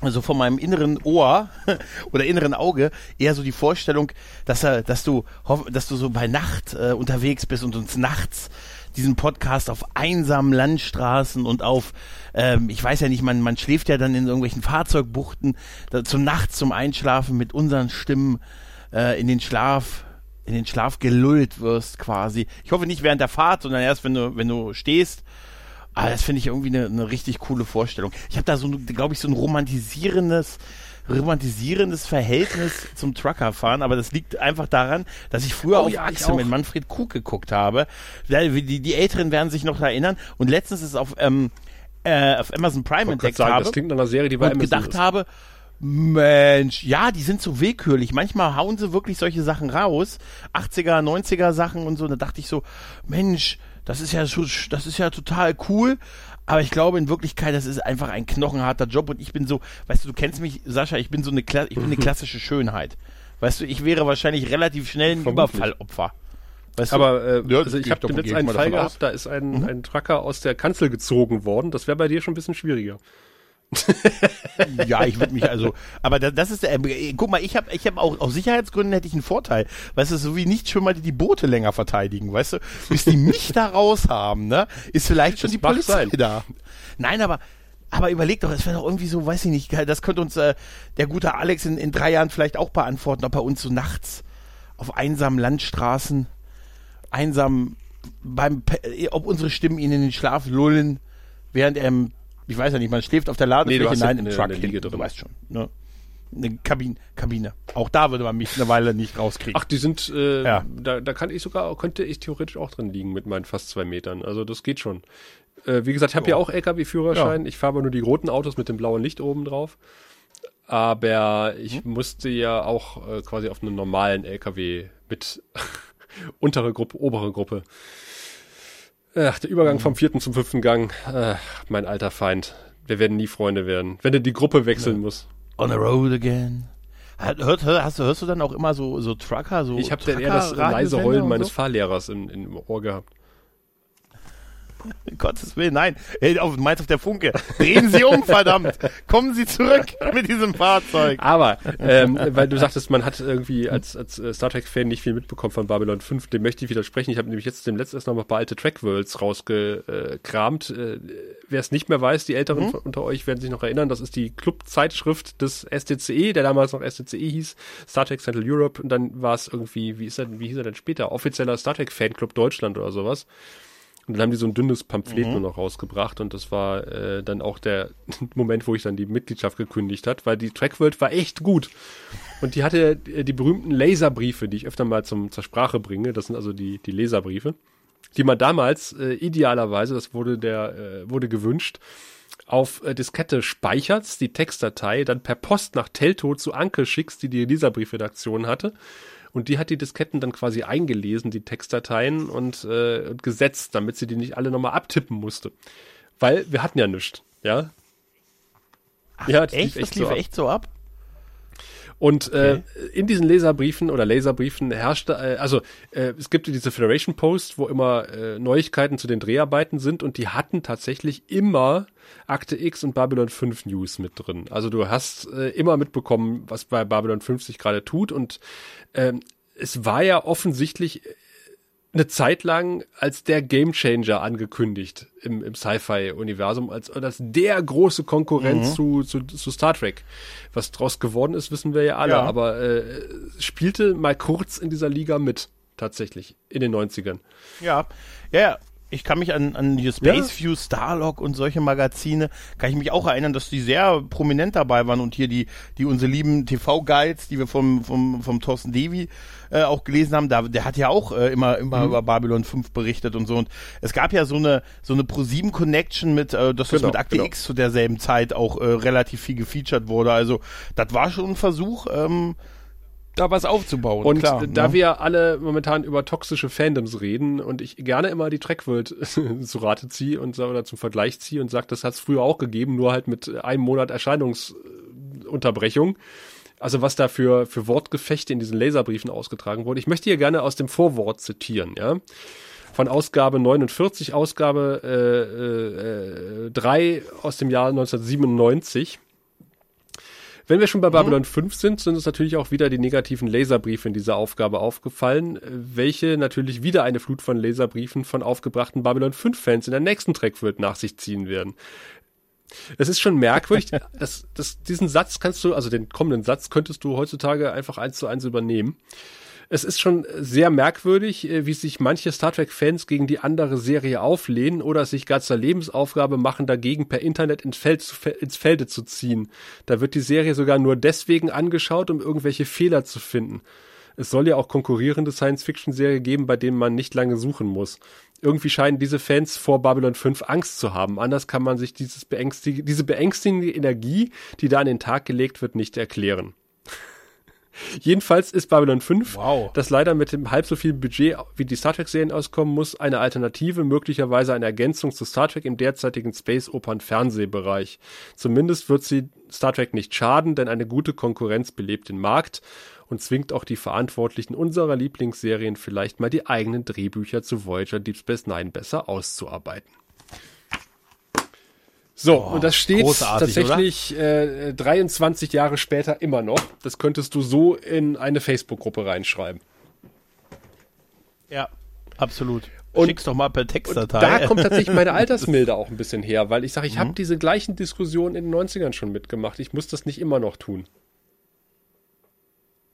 also von meinem inneren Ohr oder inneren Auge eher so die Vorstellung, dass er, dass du, dass du so bei Nacht äh, unterwegs bist und uns nachts diesen Podcast auf einsamen Landstraßen und auf, ähm, ich weiß ja nicht, man, man schläft ja dann in irgendwelchen Fahrzeugbuchten da, zum Nachts zum Einschlafen mit unseren Stimmen äh, in den Schlaf in den Schlaf gelullt wirst quasi. Ich hoffe nicht während der Fahrt, sondern erst wenn du wenn du stehst. Ah, das finde ich irgendwie eine, eine richtig coole Vorstellung. Ich habe da so, glaube ich, so ein romantisierendes, romantisierendes Verhältnis zum Truckerfahren, aber das liegt einfach daran, dass ich früher Oh auf ja, auch. mit Manfred Krug geguckt habe. Die, die Älteren werden sich noch erinnern. Und letztens ist auf, ähm, äh, auf Amazon Prime entdeckt sagen, habe das klingt nach einer Serie, die bei und Amazon gedacht ist. habe, Mensch, ja, die sind so willkürlich. Manchmal hauen sie wirklich solche Sachen raus. 80er, 90er Sachen und so. Da dachte ich so, Mensch, Das ist ja das ist ja total cool. Aber ich glaube in Wirklichkeit, das ist einfach ein knochenharter Job und ich bin so, weißt du, du kennst mich, Sascha, ich bin so eine, ich bin eine klassische Schönheit. Weißt du, ich wäre wahrscheinlich relativ schnell ein Überfallopfer. Weißt aber äh, ja, also ich habe jetzt einen Fall gehabt, aus. da ist ein, mhm. ein Trucker aus der Kanzel gezogen worden. Das wäre bei dir schon ein bisschen schwieriger. ja, ich würde mich also, aber das, das ist, äh, guck mal, ich habe ich hab auch, aus Sicherheitsgründen hätte ich einen Vorteil. Weißt du, so wie nicht schon mal die, die Boote länger verteidigen, weißt du, bis die mich da raus haben, ne, ist vielleicht schon das die Polizei sein. da. Nein, aber, aber überleg doch, es wäre doch irgendwie so, weiß ich nicht, das könnte uns äh, der gute Alex in, in drei Jahren vielleicht auch beantworten, ob er uns so nachts auf einsamen Landstraßen, einsam beim, ob unsere Stimmen ihn in den Schlaf lullen, während er im ich weiß ja nicht, man schläft auf der Ladefläche, nee, nein, im Truck, hinten, du weißt schon. Ne? Eine Kabine, Kabine. Auch da würde man mich eine Weile nicht rauskriegen. Ach, die sind, äh, ja. da, da kann ich sogar, könnte ich theoretisch auch drin liegen mit meinen fast zwei Metern. Also das geht schon. Äh, wie gesagt, ich habe ja auch LKW-Führerschein. Ja. Ich fahre aber nur die roten Autos mit dem blauen Licht oben drauf. Aber ich hm. musste ja auch äh, quasi auf einen normalen LKW mit untere Gruppe, obere Gruppe Ach, der Übergang vom vierten zum fünften Gang. Ach, mein alter Feind. Wir werden nie Freunde werden. Wenn du die Gruppe wechseln ja. musst. On the road again. Hört, hör, hast hörst du dann auch immer so, so Trucker, so Ich habe dann eher das leise Heulen meines so? Fahrlehrers in, im Ohr gehabt. Gottes Willen, nein. Hey, auf, meinst auf der Funke. Drehen Sie um, verdammt. Kommen Sie zurück mit diesem Fahrzeug. Aber, ähm, weil du sagtest, man hat irgendwie als, als äh, Star Trek-Fan nicht viel mitbekommen von Babylon 5, dem möchte ich widersprechen. Ich habe nämlich jetzt dem letzten noch mal ein paar alte Track-Worlds rausgekramt. Äh, Wer es nicht mehr weiß, die Älteren mhm. unter euch werden sich noch erinnern, das ist die Club-Zeitschrift des STCE, der damals noch STCE hieß, Star Trek Central Europe. Und dann war es irgendwie, wie ist er, wie hieß er denn später? Offizieller Star Trek Fanclub Deutschland oder sowas. Und dann haben die so ein dünnes Pamphlet mhm. nur noch rausgebracht und das war äh, dann auch der Moment, wo ich dann die Mitgliedschaft gekündigt hat, weil die Trackworld war echt gut. Und die hatte äh, die berühmten Laserbriefe, die ich öfter mal zum, zur Sprache bringe. Das sind also die, die Laserbriefe, die man damals äh, idealerweise, das wurde der, äh, wurde gewünscht, auf äh, Diskette speicherst, die Textdatei, dann per Post nach Telto zu Anke schickst, die die Laserbriefredaktion hatte und die hat die Disketten dann quasi eingelesen, die Textdateien und, äh, und gesetzt, damit sie die nicht alle nochmal abtippen musste. Weil wir hatten ja nichts, ja. Ach, ja, das echt? Lief echt das lief so echt so ab? Und äh, okay. äh, in diesen Leserbriefen oder Laserbriefen herrschte, äh, also äh, es gibt diese Federation Post, wo immer äh, Neuigkeiten zu den Dreharbeiten sind und die hatten tatsächlich immer Akte X und Babylon 5 News mit drin. Also du hast äh, immer mitbekommen, was bei Babylon 5 sich gerade tut und ähm, es war ja offensichtlich eine Zeit lang als der Gamechanger angekündigt im, im Sci-Fi-Universum, als, als der große Konkurrent mhm. zu, zu, zu Star Trek. Was draus geworden ist, wissen wir ja alle, ja. aber äh, spielte mal kurz in dieser Liga mit, tatsächlich, in den 90ern. Ja, ja, ich kann mich an, an die Space ja. View, Starlog und solche Magazine, kann ich mich auch erinnern, dass die sehr prominent dabei waren und hier die, die unsere lieben TV-Guides, die wir vom, vom, vom Thorsten Devi äh, auch gelesen haben, da, der hat ja auch äh, immer, immer mhm. über Babylon 5 berichtet und so. Und es gab ja so eine, so eine ProSieben Connection mit, äh, dass genau, das mit Akte genau. X zu derselben Zeit auch äh, relativ viel gefeatured wurde. Also, das war schon ein Versuch, ähm, da was aufzubauen. Und klar, da ne? wir alle momentan über toxische Fandoms reden und ich gerne immer die Trackworld zu Rate ziehe und oder zum Vergleich ziehe und sage, das hat es früher auch gegeben, nur halt mit einem Monat Erscheinungsunterbrechung. Also was da für, für Wortgefechte in diesen Laserbriefen ausgetragen wurde. Ich möchte hier gerne aus dem Vorwort zitieren, ja. Von Ausgabe 49, Ausgabe äh, äh, 3 aus dem Jahr 1997. Wenn wir schon bei mhm. Babylon 5 sind, sind uns natürlich auch wieder die negativen Laserbriefe in dieser Aufgabe aufgefallen, welche natürlich wieder eine Flut von Laserbriefen von aufgebrachten Babylon 5 Fans in der nächsten Track wird nach sich ziehen werden. Es ist schon merkwürdig, dass, dass diesen Satz kannst du, also den kommenden Satz könntest du heutzutage einfach eins zu eins übernehmen es ist schon sehr merkwürdig, äh, wie sich manche Star Trek-Fans gegen die andere Serie auflehnen oder sich gar zur Lebensaufgabe machen, dagegen per Internet ins, Feld zu, ins Felde zu ziehen. Da wird die Serie sogar nur deswegen angeschaut, um irgendwelche Fehler zu finden. Es soll ja auch konkurrierende Science-Fiction-Serie geben, bei denen man nicht lange suchen muss. Irgendwie scheinen diese Fans vor Babylon 5 Angst zu haben. Anders kann man sich dieses beängstig diese beängstigende Energie, die da an den Tag gelegt wird, nicht erklären. Jedenfalls ist Babylon 5, Wow. das leider mit dem halb so viel Budget wie die Star Trek-Serien auskommen muss, eine Alternative, möglicherweise eine Ergänzung zu Star Trek im derzeitigen Space-Opern-Fernsehbereich. Zumindest wird sie Star Trek nicht schaden, denn eine gute Konkurrenz belebt den Markt und zwingt auch die Verantwortlichen unserer Lieblingsserien vielleicht mal die eigenen Drehbücher zu Voyager Deep Space Nine besser auszuarbeiten. So, und das steht tatsächlich äh, 23 Jahre später immer noch. Das könntest du so in eine Facebook-Gruppe reinschreiben. Ja, absolut. Und- Schick's doch mal per Textdatei. da kommt tatsächlich meine Altersmilde auch ein bisschen her, weil ich sage, ich Mhm. habe diese gleichen Diskussionen in den 90ern schon mitgemacht. Ich muss das nicht immer noch tun.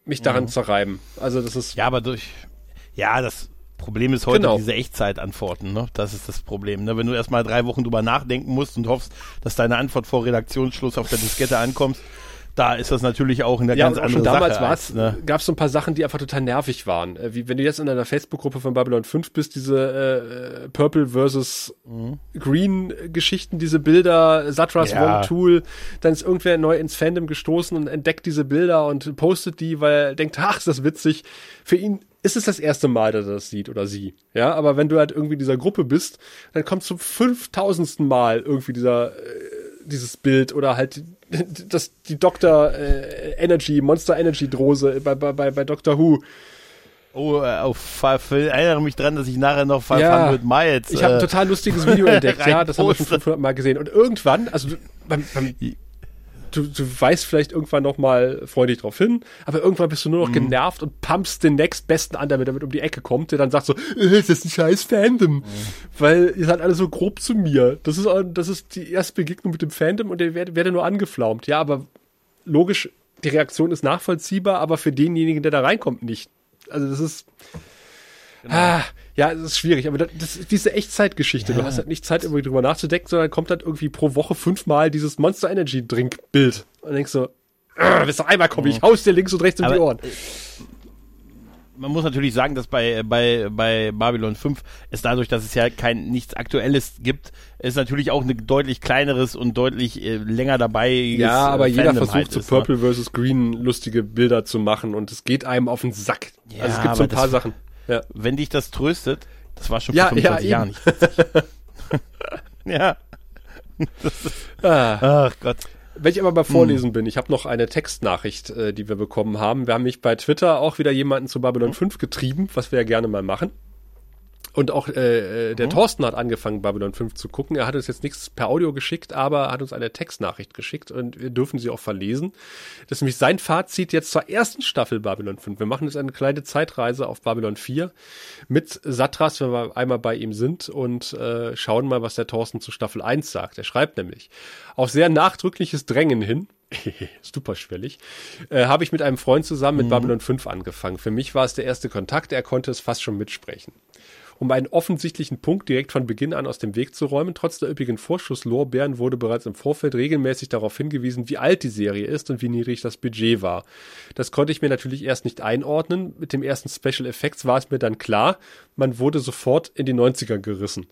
Mich daran zerreiben. Also das ist Mhm. Ja, aber durch. Ja, das Problem ist heute Genau. diese Echtzeitantworten, ne? Das ist das Problem. Ne? Wenn du erstmal drei Wochen drüber nachdenken musst und hoffst, dass deine Antwort vor Redaktionsschluss auf der Diskette ankommt, da ist das natürlich auch eine ja, ganz und auch andere schon damals Sache. ne? gab es so ein paar Sachen, die einfach total nervig waren. Äh, Wie wenn du jetzt in einer Facebook-Gruppe von Babylon 5 bist, diese äh, Purple versus Green Geschichten, diese Bilder, Satras Ja. One Tool, dann ist irgendwer neu ins Fandom gestoßen und entdeckt diese Bilder und postet die, weil er denkt, ach, ist das witzig. Für ihn ist es das erste Mal, dass er das sieht oder sie. Ja, aber wenn du halt irgendwie in dieser Gruppe bist, dann kommt zum 5000. Mal irgendwie dieser dieses Bild oder halt das die Dr. Äh, Energy, Monster Energy Drose bei, bei, bei, bei Doctor Who. Oh, äh, auf Fa- Phil, erinnere mich dran, dass ich nachher noch 500 Ja. Miles. Ich habe ein äh, total lustiges Video entdeckt, ja, das haben wir schon reinposte. 500 Mal gesehen. Und irgendwann, also beim, beim, du, du weißt vielleicht irgendwann noch mal freundlich drauf hin, aber irgendwann bist du Mhm. nur noch genervt und pumpst den nächstbesten an, damit mit um die Ecke kommt, der dann sagt so, äh, das ist ein scheiß Fandom. Mhm. Weil ihr seid alle so grob zu mir. Das ist, das ist die erste Begegnung mit dem Fandom und der werde, werde nur angeflaumt. Ja, aber logisch, die Reaktion ist nachvollziehbar, aber für denjenigen, der da reinkommt, nicht. Also das ist. Ah, ja, es ist schwierig, aber das, das ist diese Echtzeitgeschichte. Du hast halt nicht Zeit, irgendwie drüber nachzudenken, sondern kommt halt irgendwie pro Woche fünfmal dieses Monster Energy Drink Bild. Und denkst so, "Ah, bis noch einmal komme ich, haus dir links und rechts um die Aber, Ohren. man muss natürlich sagen, dass bei, bei, bei Babylon 5 es dadurch, dass es ja kein nichts Aktuelles gibt, es natürlich auch ein deutlich kleineres und deutlich äh, länger dabei Ja, aber jeder Fandom versucht halt zu ist, ne? Purple versus Green lustige Bilder zu machen und es geht einem auf den Sack. Ja, also es gibt so ein aber paar Sachen. Ja. Wenn dich das tröstet, das war schon Ja, vor 25 ja, Jahren nicht ja. Ah. Ach Gott. Wenn ich aber bei Vorlesen bin, ich habe noch eine Textnachricht, äh, die wir bekommen haben. Wir haben mich bei Twitter auch wieder jemanden zu Babylon 5 getrieben, was wir ja gerne mal machen. Und auch äh, äh, der Thorsten hat angefangen, Babylon 5 zu gucken. Er hat uns jetzt nichts per Audio geschickt, aber hat uns eine Textnachricht geschickt und wir dürfen sie auch verlesen. Das ist nämlich sein Fazit jetzt zur ersten Staffel Babylon 5. Wir machen jetzt eine kleine Zeitreise auf Babylon 4 mit Satras, wenn wir einmal bei ihm sind und äh, schauen mal, was der Thorsten zu Staffel 1 sagt. Er schreibt nämlich, auf sehr nachdrückliches Drängen hin, super schwellig, äh, habe ich mit einem Freund zusammen mit Babylon 5 angefangen. Für mich war es der erste Kontakt, er konnte es fast schon mitsprechen. Um einen offensichtlichen Punkt direkt von Beginn an aus dem Weg zu räumen, trotz der üppigen Vorschusslorbeeren wurde bereits im Vorfeld regelmäßig darauf hingewiesen, wie alt die Serie ist und wie niedrig das Budget war. Das konnte ich mir natürlich erst nicht einordnen. Mit dem ersten Special Effects war es mir dann klar, man wurde sofort in die 90er gerissen.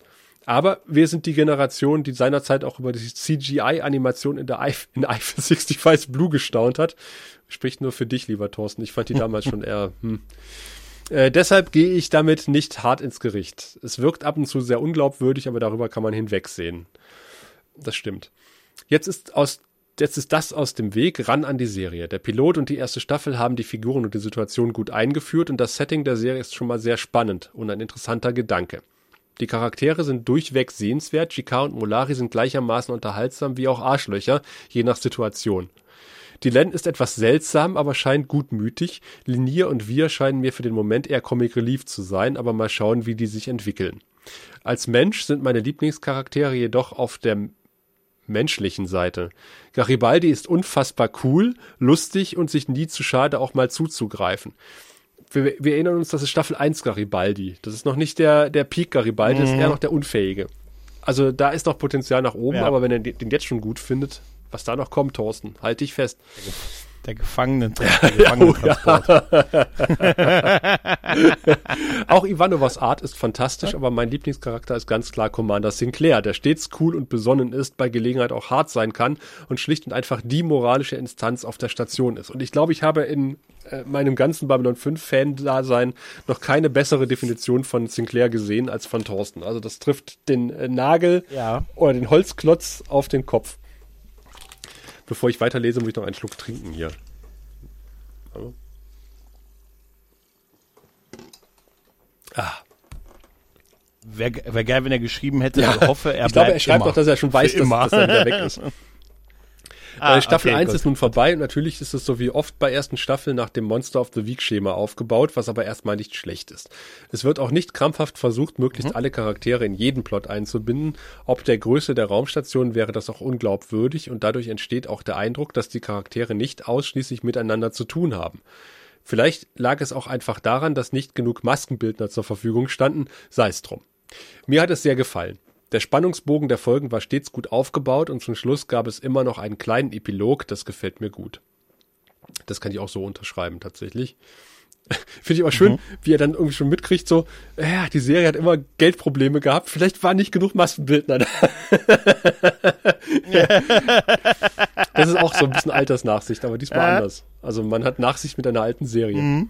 Aber wir sind die Generation, die seinerzeit auch über die CGI-Animation in der Eif in Eiffel 65 Blue gestaunt hat. Spricht nur für dich, lieber Thorsten. Ich fand die damals schon eher, hm. Äh, deshalb gehe ich damit nicht hart ins Gericht. Es wirkt ab und zu sehr unglaubwürdig, aber darüber kann man hinwegsehen. Das stimmt. Jetzt ist aus Jetzt ist das aus dem Weg, ran an die Serie. Der Pilot und die erste Staffel haben die Figuren und die Situation gut eingeführt und das Setting der Serie ist schon mal sehr spannend und ein interessanter Gedanke. Die Charaktere sind durchweg sehenswert, Jika und Molari sind gleichermaßen unterhaltsam wie auch Arschlöcher, je nach Situation. Die Len ist etwas seltsam, aber scheint gutmütig. Linier und wir scheinen mir für den Moment eher Comic Relief zu sein, aber mal schauen, wie die sich entwickeln. Als Mensch sind meine Lieblingscharaktere jedoch auf der menschlichen Seite. Garibaldi ist unfassbar cool, lustig und sich nie zu schade, auch mal zuzugreifen. Wir, wir erinnern uns, das ist Staffel 1 Garibaldi. Das ist noch nicht der, der Peak Garibaldi, das ist eher noch der Unfähige. Also da ist noch Potenzial nach oben, Ja. aber wenn er den jetzt schon gut findet, was da noch kommt, Thorsten, halt dich fest. Der Gefangenen, der Gefangenentransport. Auch Ivanovas Art ist fantastisch, aber mein Lieblingscharakter ist ganz klar Commander Sinclair, der stets cool und besonnen ist, bei Gelegenheit auch hart sein kann und schlicht und einfach die moralische Instanz auf der Station ist. Und ich glaube, ich habe in äh, meinem ganzen Babylon 5 Fan-Dasein noch keine bessere Definition von Sinclair gesehen als von Thorsten. Also das trifft den äh, Nagel Ja. oder den Holzklotz auf den Kopf. Bevor ich weiterlese, muss ich noch einen Schluck trinken hier. Hallo? Ah, Wäre wär geil, wenn er geschrieben hätte, Ja, ich hoffe, er ich glaube, bleibt er schreibt immer. doch, dass er schon weiß, dass, dass er wieder weg ist. Ah, äh, Staffel okay, 1 gut. ist nun vorbei und natürlich ist es so wie oft bei ersten Staffeln nach dem Monster of the Week Schema aufgebaut, was aber erstmal nicht schlecht ist. Es wird auch nicht krampfhaft versucht, möglichst Mhm. alle Charaktere in jeden Plot einzubinden. Ob der Größe der Raumstation wäre das auch unglaubwürdig und dadurch entsteht auch der Eindruck, dass die Charaktere nicht ausschließlich miteinander zu tun haben. Vielleicht lag es auch einfach daran, dass nicht genug Maskenbildner zur Verfügung standen, sei es drum. Mir hat es sehr gefallen. Der Spannungsbogen der Folgen war stets gut aufgebaut und zum Schluss gab es immer noch einen kleinen Epilog, das gefällt mir gut. Das kann ich auch so unterschreiben, tatsächlich. Finde ich aber schön, wie er dann irgendwie schon mitkriegt, so, ja, die Serie hat immer Geldprobleme gehabt, vielleicht war nicht genug Maskenbildner da. das ist auch so ein bisschen Altersnachsicht, aber diesmal Äh. anders. Also man hat Nachsicht mit einer alten Serie.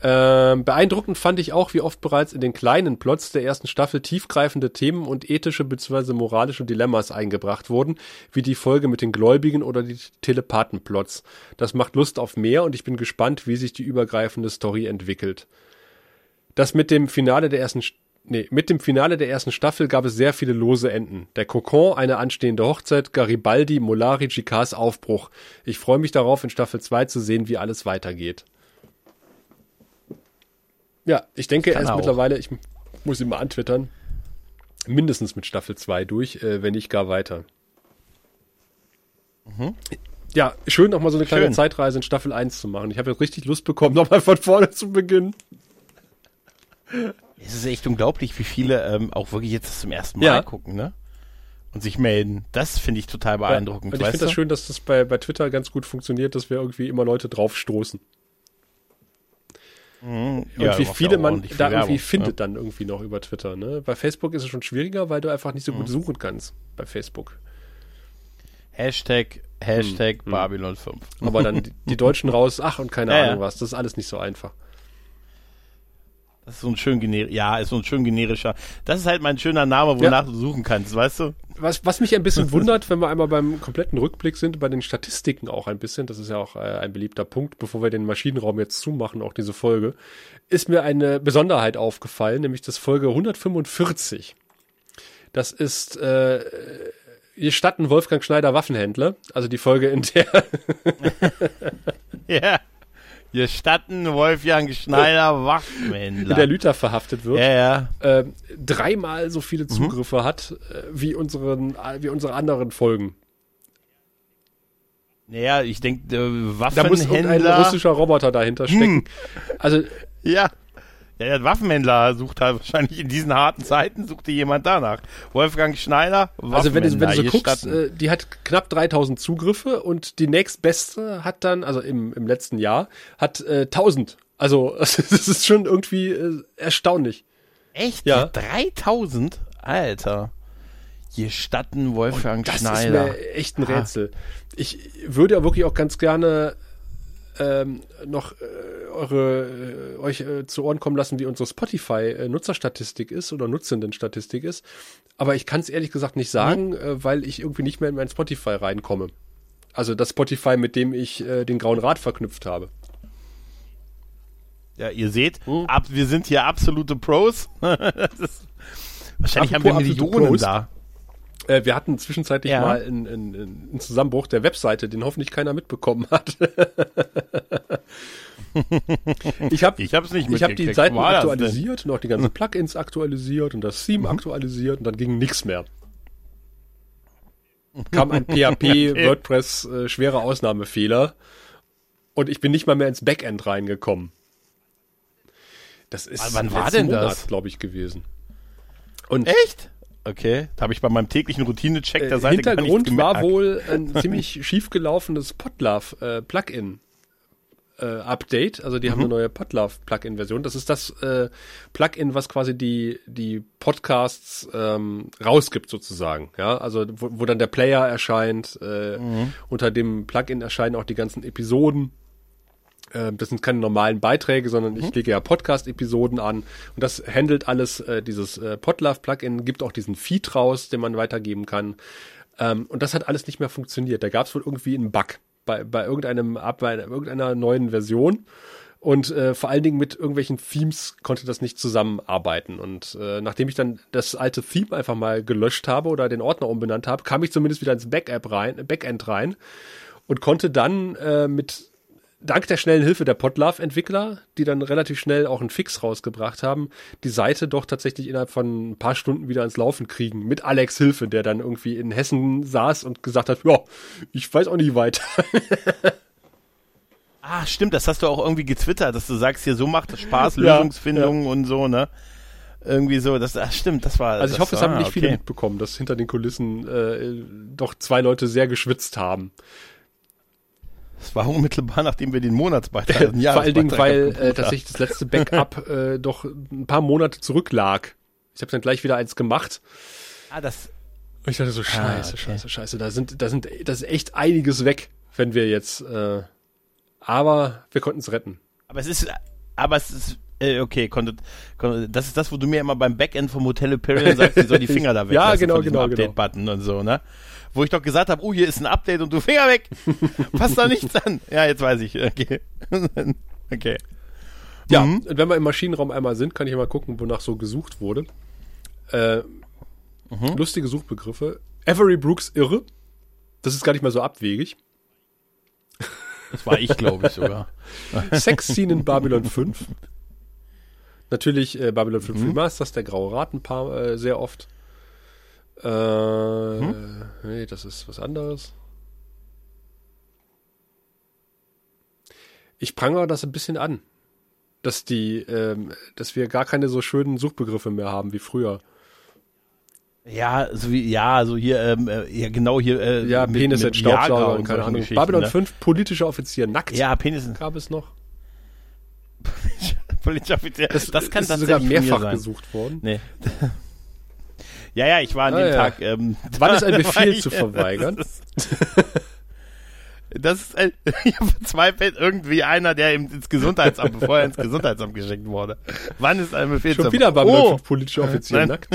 Ähm, beeindruckend fand ich auch, wie oft bereits in den kleinen Plots der ersten Staffel tiefgreifende Themen und ethische bzw. moralische Dilemmas eingebracht wurden, wie die Folge mit den Gläubigen oder die Telepathenplots. Das macht Lust auf mehr und ich bin gespannt, wie sich die übergreifende Story entwickelt. Das mit dem Finale der ersten St- Nee, mit dem Finale der ersten Staffel gab es sehr viele lose Enden. Der Kokon, eine anstehende Hochzeit, Garibaldi, Molari, Chicars Aufbruch. Ich freue mich darauf, in Staffel 2 zu sehen, wie alles weitergeht. Ja, ich denke, er ist auch. mittlerweile, ich muss ihn mal antwittern, mindestens mit Staffel 2 durch, äh, wenn nicht gar weiter. Ja, schön nochmal so eine kleine Schön. Zeitreise in Staffel 1 zu machen. Ich habe jetzt richtig Lust bekommen, nochmal von vorne zu beginnen. Es ist echt unglaublich, wie viele ähm, auch wirklich jetzt zum ersten Mal Ja. gucken, ne? Und sich melden. Das finde ich total beeindruckend. Und ich finde das schön, dass das bei, bei Twitter ganz gut funktioniert, dass wir irgendwie immer Leute draufstoßen. Mhm. Und Ja, wie viele ja man da irgendwie Werbung, findet ne? dann irgendwie noch über Twitter. Ne? Bei Facebook ist es schon schwieriger, weil du einfach nicht so Mhm. gut suchen kannst bei Facebook. Hashtag, Hashtag Hm, Babylon 5. Aber dann die, die Deutschen raus, ach und keine Ja, Ahnung ja. was, das ist alles nicht so einfach. Das ist so ein schön generisch, ja, ist so ein schön generischer. Das ist halt mein schöner Name, wonach du suchen kannst, weißt du? Was, was mich ein bisschen wundert, wenn wir einmal beim kompletten Rückblick sind, bei den Statistiken auch ein bisschen, das ist ja auch äh, ein beliebter Punkt, bevor wir den Maschinenraum jetzt zumachen, auch diese Folge, ist mir eine Besonderheit aufgefallen, nämlich das Folge 145. Das ist äh, Gestatten Wolfgang Schneider Waffenhändler, also die Folge, in der Ja. Gestatten Wolfgang Schneider der Waffenhändler. Lüther verhaftet wird. Ja, ja. äh, dreimal so viele Mhm. Zugriffe hat äh, wie, unseren, wie unsere anderen Folgen. Naja, ich denke, äh, Da muss Waffenhändler. irgendein russischer Roboter dahinter stecken. Also, Ja. Ja, der Waffenhändler sucht halt wahrscheinlich in diesen harten Zeiten, suchte jemand danach. Wolfgang Schneider, also wenn du, wenn du so Waffenhändler, guckst, äh, die hat knapp 3000 Zugriffe und die nächstbeste hat dann, also im, im letzten Jahr, hat äh, 1000. Also, das ist schon irgendwie äh, erstaunlich. Echt? ja. 3000? Alter. Gestatten Wolfgang Das Schneider. ist mir echt ein Ah. Rätsel. Ich würde ja wirklich auch ganz gerne ähm, noch äh, eure äh, euch äh, zu Ohren kommen lassen, wie unsere Spotify-Nutzerstatistik ist oder Nutzenden-Statistik ist. Aber ich kann es ehrlich gesagt nicht sagen, äh, weil ich irgendwie nicht mehr in mein Spotify reinkomme. Also das Spotify, mit dem ich äh, den Grauen Rat verknüpft habe. Ja, ihr seht, Hm. ab, wir sind hier absolute Pros. ist, wahrscheinlich haben wir Apropos Millionen Pros. da. Äh, wir hatten zwischenzeitlich Ja. mal einen, einen, einen Zusammenbruch der Webseite, den hoffentlich keiner mitbekommen hat. ich habe Ich hab's nicht Ich habe die. Seiten aktualisiert und auch die ganzen Plugins aktualisiert und das Theme aktualisiert und dann ging nichts mehr. Kam ein PHP WordPress äh, schwerer Ausnahmefehler und ich bin nicht mal mehr ins Backend reingekommen. Das ist Wann war denn Monat, das? glaube ich, gewesen. Und Echt? Okay, da habe ich bei meinem täglichen Routine-Check der äh, Seite gar Hintergrund war wohl ein ziemlich schiefgelaufenes Potlove äh, Plugin. Äh, Update. Also die mhm. haben eine neue Podlove Plugin-Version. Das ist das äh, Plugin, was quasi die, die Podcasts ähm, rausgibt sozusagen. Ja, also wo, wo dann der Player erscheint. Äh, mhm. Unter dem Plugin erscheinen auch die ganzen Episoden. Äh, das sind keine normalen Beiträge, sondern ich mhm. lege ja Podcast-Episoden an und das handelt alles äh, dieses äh, Podlove-Plugin, gibt auch diesen Feed raus, den man weitergeben kann. Ähm, und das hat alles nicht mehr funktioniert. Da gab es wohl irgendwie einen Bug bei, bei irgendeinem ab bei irgendeiner neuen Version. Und äh, vor allen Dingen mit irgendwelchen Themes konnte das nicht zusammenarbeiten. Und äh, nachdem ich dann das alte Theme einfach mal gelöscht habe oder den Ordner umbenannt habe, kam ich zumindest wieder ins Backup rein, Backend rein und konnte dann äh, mit dank der schnellen Hilfe der Podlove-Entwickler, die dann relativ schnell auch einen Fix rausgebracht haben, die Seite doch tatsächlich innerhalb von ein paar Stunden wieder ans Laufen kriegen. Mit Alex Hilfe, der dann irgendwie in Hessen saß und gesagt hat, ja, ich weiß auch nicht weiter. ah, stimmt, das hast du auch irgendwie getwittert, dass du sagst, hier so macht es Spaß, Lösungsfindung ja. und so, ne? Irgendwie so, das ach, stimmt, das war. Also ich hoffe, es haben nicht okay. viele mitbekommen, dass hinter den Kulissen äh, doch zwei Leute sehr geschwitzt haben. Das war unmittelbar, nachdem wir den Monatsbeitrag hatten. Vor allen Dingen, weil äh, tatsächlich das letzte Backup äh, doch ein paar Monate zurücklag. Ich habe dann gleich wieder eins gemacht. Ah, das. Und ich dachte so, scheiße, ah, okay. scheiße, scheiße. Da sind, da sind, das ist echt einiges weg, wenn wir jetzt. Äh, aber wir konnten es retten. Aber es ist, aber es ist äh, okay, konnte, konnte, das ist das, wo du mir immer beim Backend vom Hotel Imperial sagst, ich soll die Finger da weg ja, genau, genau, Update-Button genau. und so, ne? Wo ich doch gesagt habe, oh, hier ist ein Update und du Finger weg. Passt da nichts an. Ja, jetzt weiß ich. Okay. okay. Ja, mhm. und wenn wir im Maschinenraum einmal sind, kann ich mal gucken, wonach so gesucht wurde. Äh, mhm. Lustige Suchbegriffe. Avery Brooks irre. Das ist gar nicht mal so abwegig. Das war ich, glaube ich, sogar. Sexszene in Babylon 5. Natürlich äh, Babylon 5 mhm. Remasters, der graue Rat ein paar äh, sehr oft. Äh, hm? Nee, das ist was anderes. Ich prangere das ein bisschen an, dass die, ähm, dass wir gar keine so schönen Suchbegriffe mehr haben wie früher. Ja, so wie, ja, so hier, ähm, äh, ja, genau hier, äh, ja, mit, Penis mit Staubsauger und keine Ahnung. Babylon ne? 5, politischer Offizier, nackt. Ja, Penis. Gab es noch. politischer Offizier, das, das kann das sogar mehrfach gesucht worden. Nee. Ja, ja, ich war an ah, dem ja. Tag. Ähm, Wann ist ein Befehl ich, zu verweigern? Das ist, ein, ich verzweifelt irgendwie einer, der ins Gesundheitsamt, bevor er ins Gesundheitsamt geschickt wurde. Wann ist ein Befehl Schon zu wieder beim oh. politische Offizier nackt.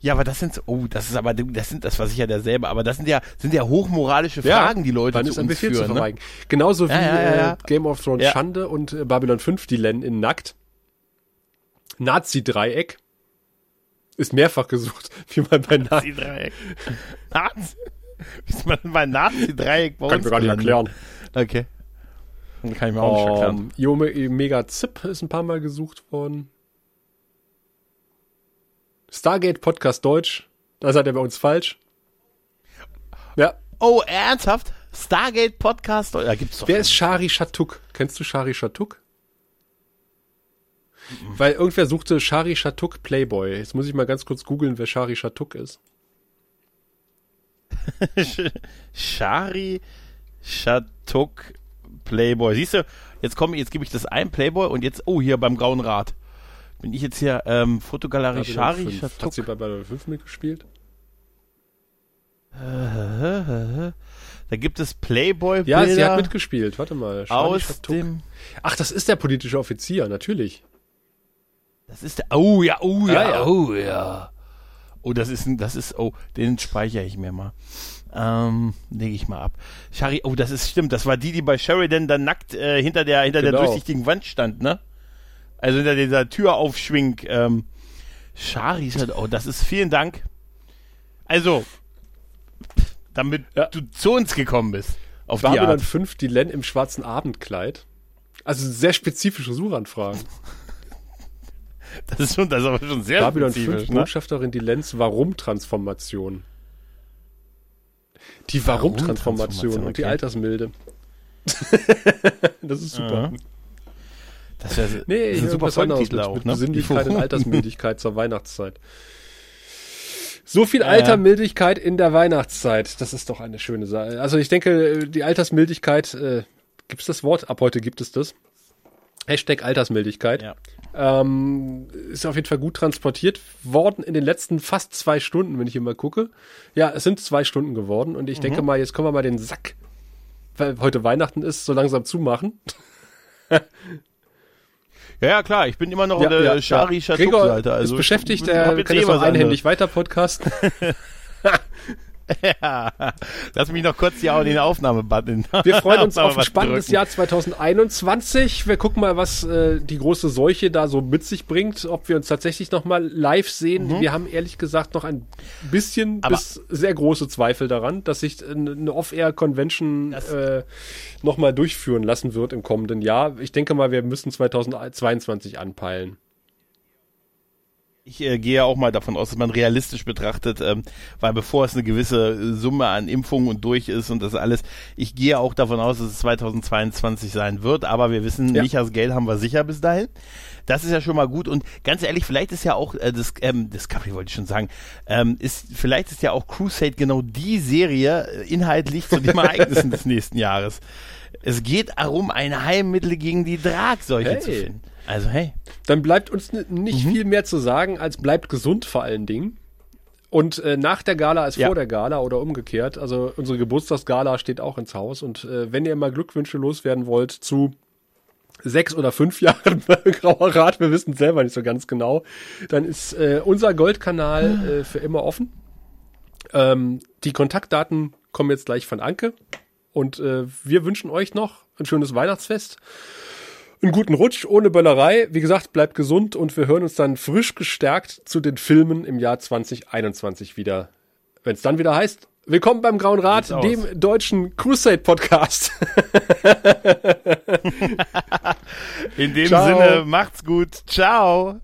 Ja, aber das sind, oh, das ist aber, das sind, das war sicher derselbe, aber das sind ja, sind ja hochmoralische Fragen, ja, die Leute zu ist ein uns Befehl führen, zu verweigern. Ne? Genauso wie ja, ja, äh, Game of Thrones Schande und äh, Babylon 5, die Len in nackt. Nazi-Dreieck. Ist mehrfach gesucht, wie man bei Nazi-Dreieck. Nazi? Wie man bei Nazi-Dreieck bei Kann ich mir gar nicht erklären. Okay. Dann kann ich mir auch um, nicht erklären. Jome Mega Zip ist ein paar Mal gesucht worden. Stargate Podcast Deutsch. Da seid ihr bei uns falsch. Ja. Oh, ernsthaft? Stargate Podcast Deutsch? Da gibt's doch. Wer ist Shari Shatuk? Kennst du Shari Shatuk? Weil irgendwer suchte Shari Shatuk Playboy. Jetzt muss ich mal ganz kurz googeln, wer Shari Shatuk ist. Shari Shatuk Playboy. Siehst du, jetzt komme jetzt gebe ich das ein, Playboy, und jetzt, oh, hier beim Grauen Rad. Bin ich jetzt hier, ähm, Fotogalerie Shari Shatuk. Hat sie bei Babylon 5 mitgespielt? Da gibt es Playboy Ja, sie hat mitgespielt. Warte mal. Shari aus Shatuk. dem Ach, das ist der politische Offizier, natürlich. Das ist der. Oh ja, oh ja, ah, ja. oh ja. Oh, das ist ein, das ist, oh, den speichere ich mir mal. Ähm, lege ich mal ab. Shari, oh, das ist stimmt, das war die, die bei Sheridan dann nackt äh, hinter der hinter genau. der durchsichtigen Wand stand, ne? Also hinter dieser Tür aufschwing. Ähm, Shari halt, oh, das ist vielen Dank. Also, damit ja. du zu uns gekommen bist. Auf War die Art. dann fünf die Len im schwarzen Abendkleid. Also sehr spezifische Suchanfragen. Das ist schon, das ist aber schon sehr Babylon 5 ne? Botschafterin die Lenz Warum-Transformation. Die Warum-Transformation und die Altersmilde. das ist super. Das wäre nee, das ist ein super Folgentitel auch, mit ne? Besinnlichkeit und Altersmildigkeit zur Weihnachtszeit. So viel Altermildigkeit in der Weihnachtszeit. Das ist doch eine schöne Sache. Also ich denke, die Altersmildigkeit äh, gibt es das Wort? Ab heute gibt es das. Hashtag Altersmildigkeit. Ja. Ähm, ist auf jeden Fall gut transportiert worden in den letzten fast zwei Stunden, wenn ich hier mal gucke. Ja, es sind zwei Stunden geworden und ich mhm. denke mal, jetzt können wir mal den Sack, weil heute Weihnachten ist, so langsam zumachen. Ja, ja, klar, ich bin immer noch ja, der ja, Shari Chatuk-Seite. Also ist beschäftigt, der kann jetzt auch einhändig weiter podcasten. Ja, lass mich noch kurz die, den Aufnahmebutton. Wir freuen uns auf ein spannendes drücken. Jahr 2021. Wir gucken mal, was äh, die große Seuche da so mit sich bringt, ob wir uns tatsächlich noch mal live sehen. Mhm. Wir haben ehrlich gesagt noch ein bisschen Aber bis sehr große Zweifel daran, dass sich eine Off-Air-Convention äh, noch mal durchführen lassen wird im kommenden Jahr. Ich denke mal, wir müssen 2022 anpeilen ich äh, gehe auch mal davon aus, dass man realistisch betrachtet, ähm, weil bevor es eine gewisse Summe an Impfungen und durch ist und das alles, ich gehe auch davon aus, dass es 2022 sein wird, aber wir wissen, ja. Michas Geld haben wir sicher bis dahin. Das ist ja schon mal gut und ganz ehrlich, vielleicht ist ja auch äh, das ähm, Discovery wollte ich schon sagen, ähm, ist vielleicht ist ja auch Crusade genau die Serie äh, inhaltlich zu den Ereignissen des nächsten Jahres. Es geht darum, ein Heilmittel gegen die Dragseuche hey. zu finden. Also hey. Dann bleibt uns nicht mhm. viel mehr zu sagen, als bleibt gesund vor allen Dingen. Und äh, nach der Gala als ja. vor der Gala oder umgekehrt. Also unsere Geburtstagsgala steht auch ins Haus. Und äh, wenn ihr mal Glückwünsche loswerden wollt zu sechs oder fünf Jahren Grauer Rat, wir wissen selber nicht so ganz genau, dann ist äh, unser Goldkanal äh, für immer offen. Ähm, die Kontaktdaten kommen jetzt gleich von Anke. Und äh, wir wünschen euch noch ein schönes Weihnachtsfest einen guten Rutsch ohne Böllerei. Wie gesagt, bleibt gesund und wir hören uns dann frisch gestärkt zu den Filmen im Jahr 2021 wieder. Wenn es dann wieder heißt, willkommen beim Grauen Rat, dem deutschen Crusade Podcast. In dem Ciao. Sinne, macht's gut. Ciao.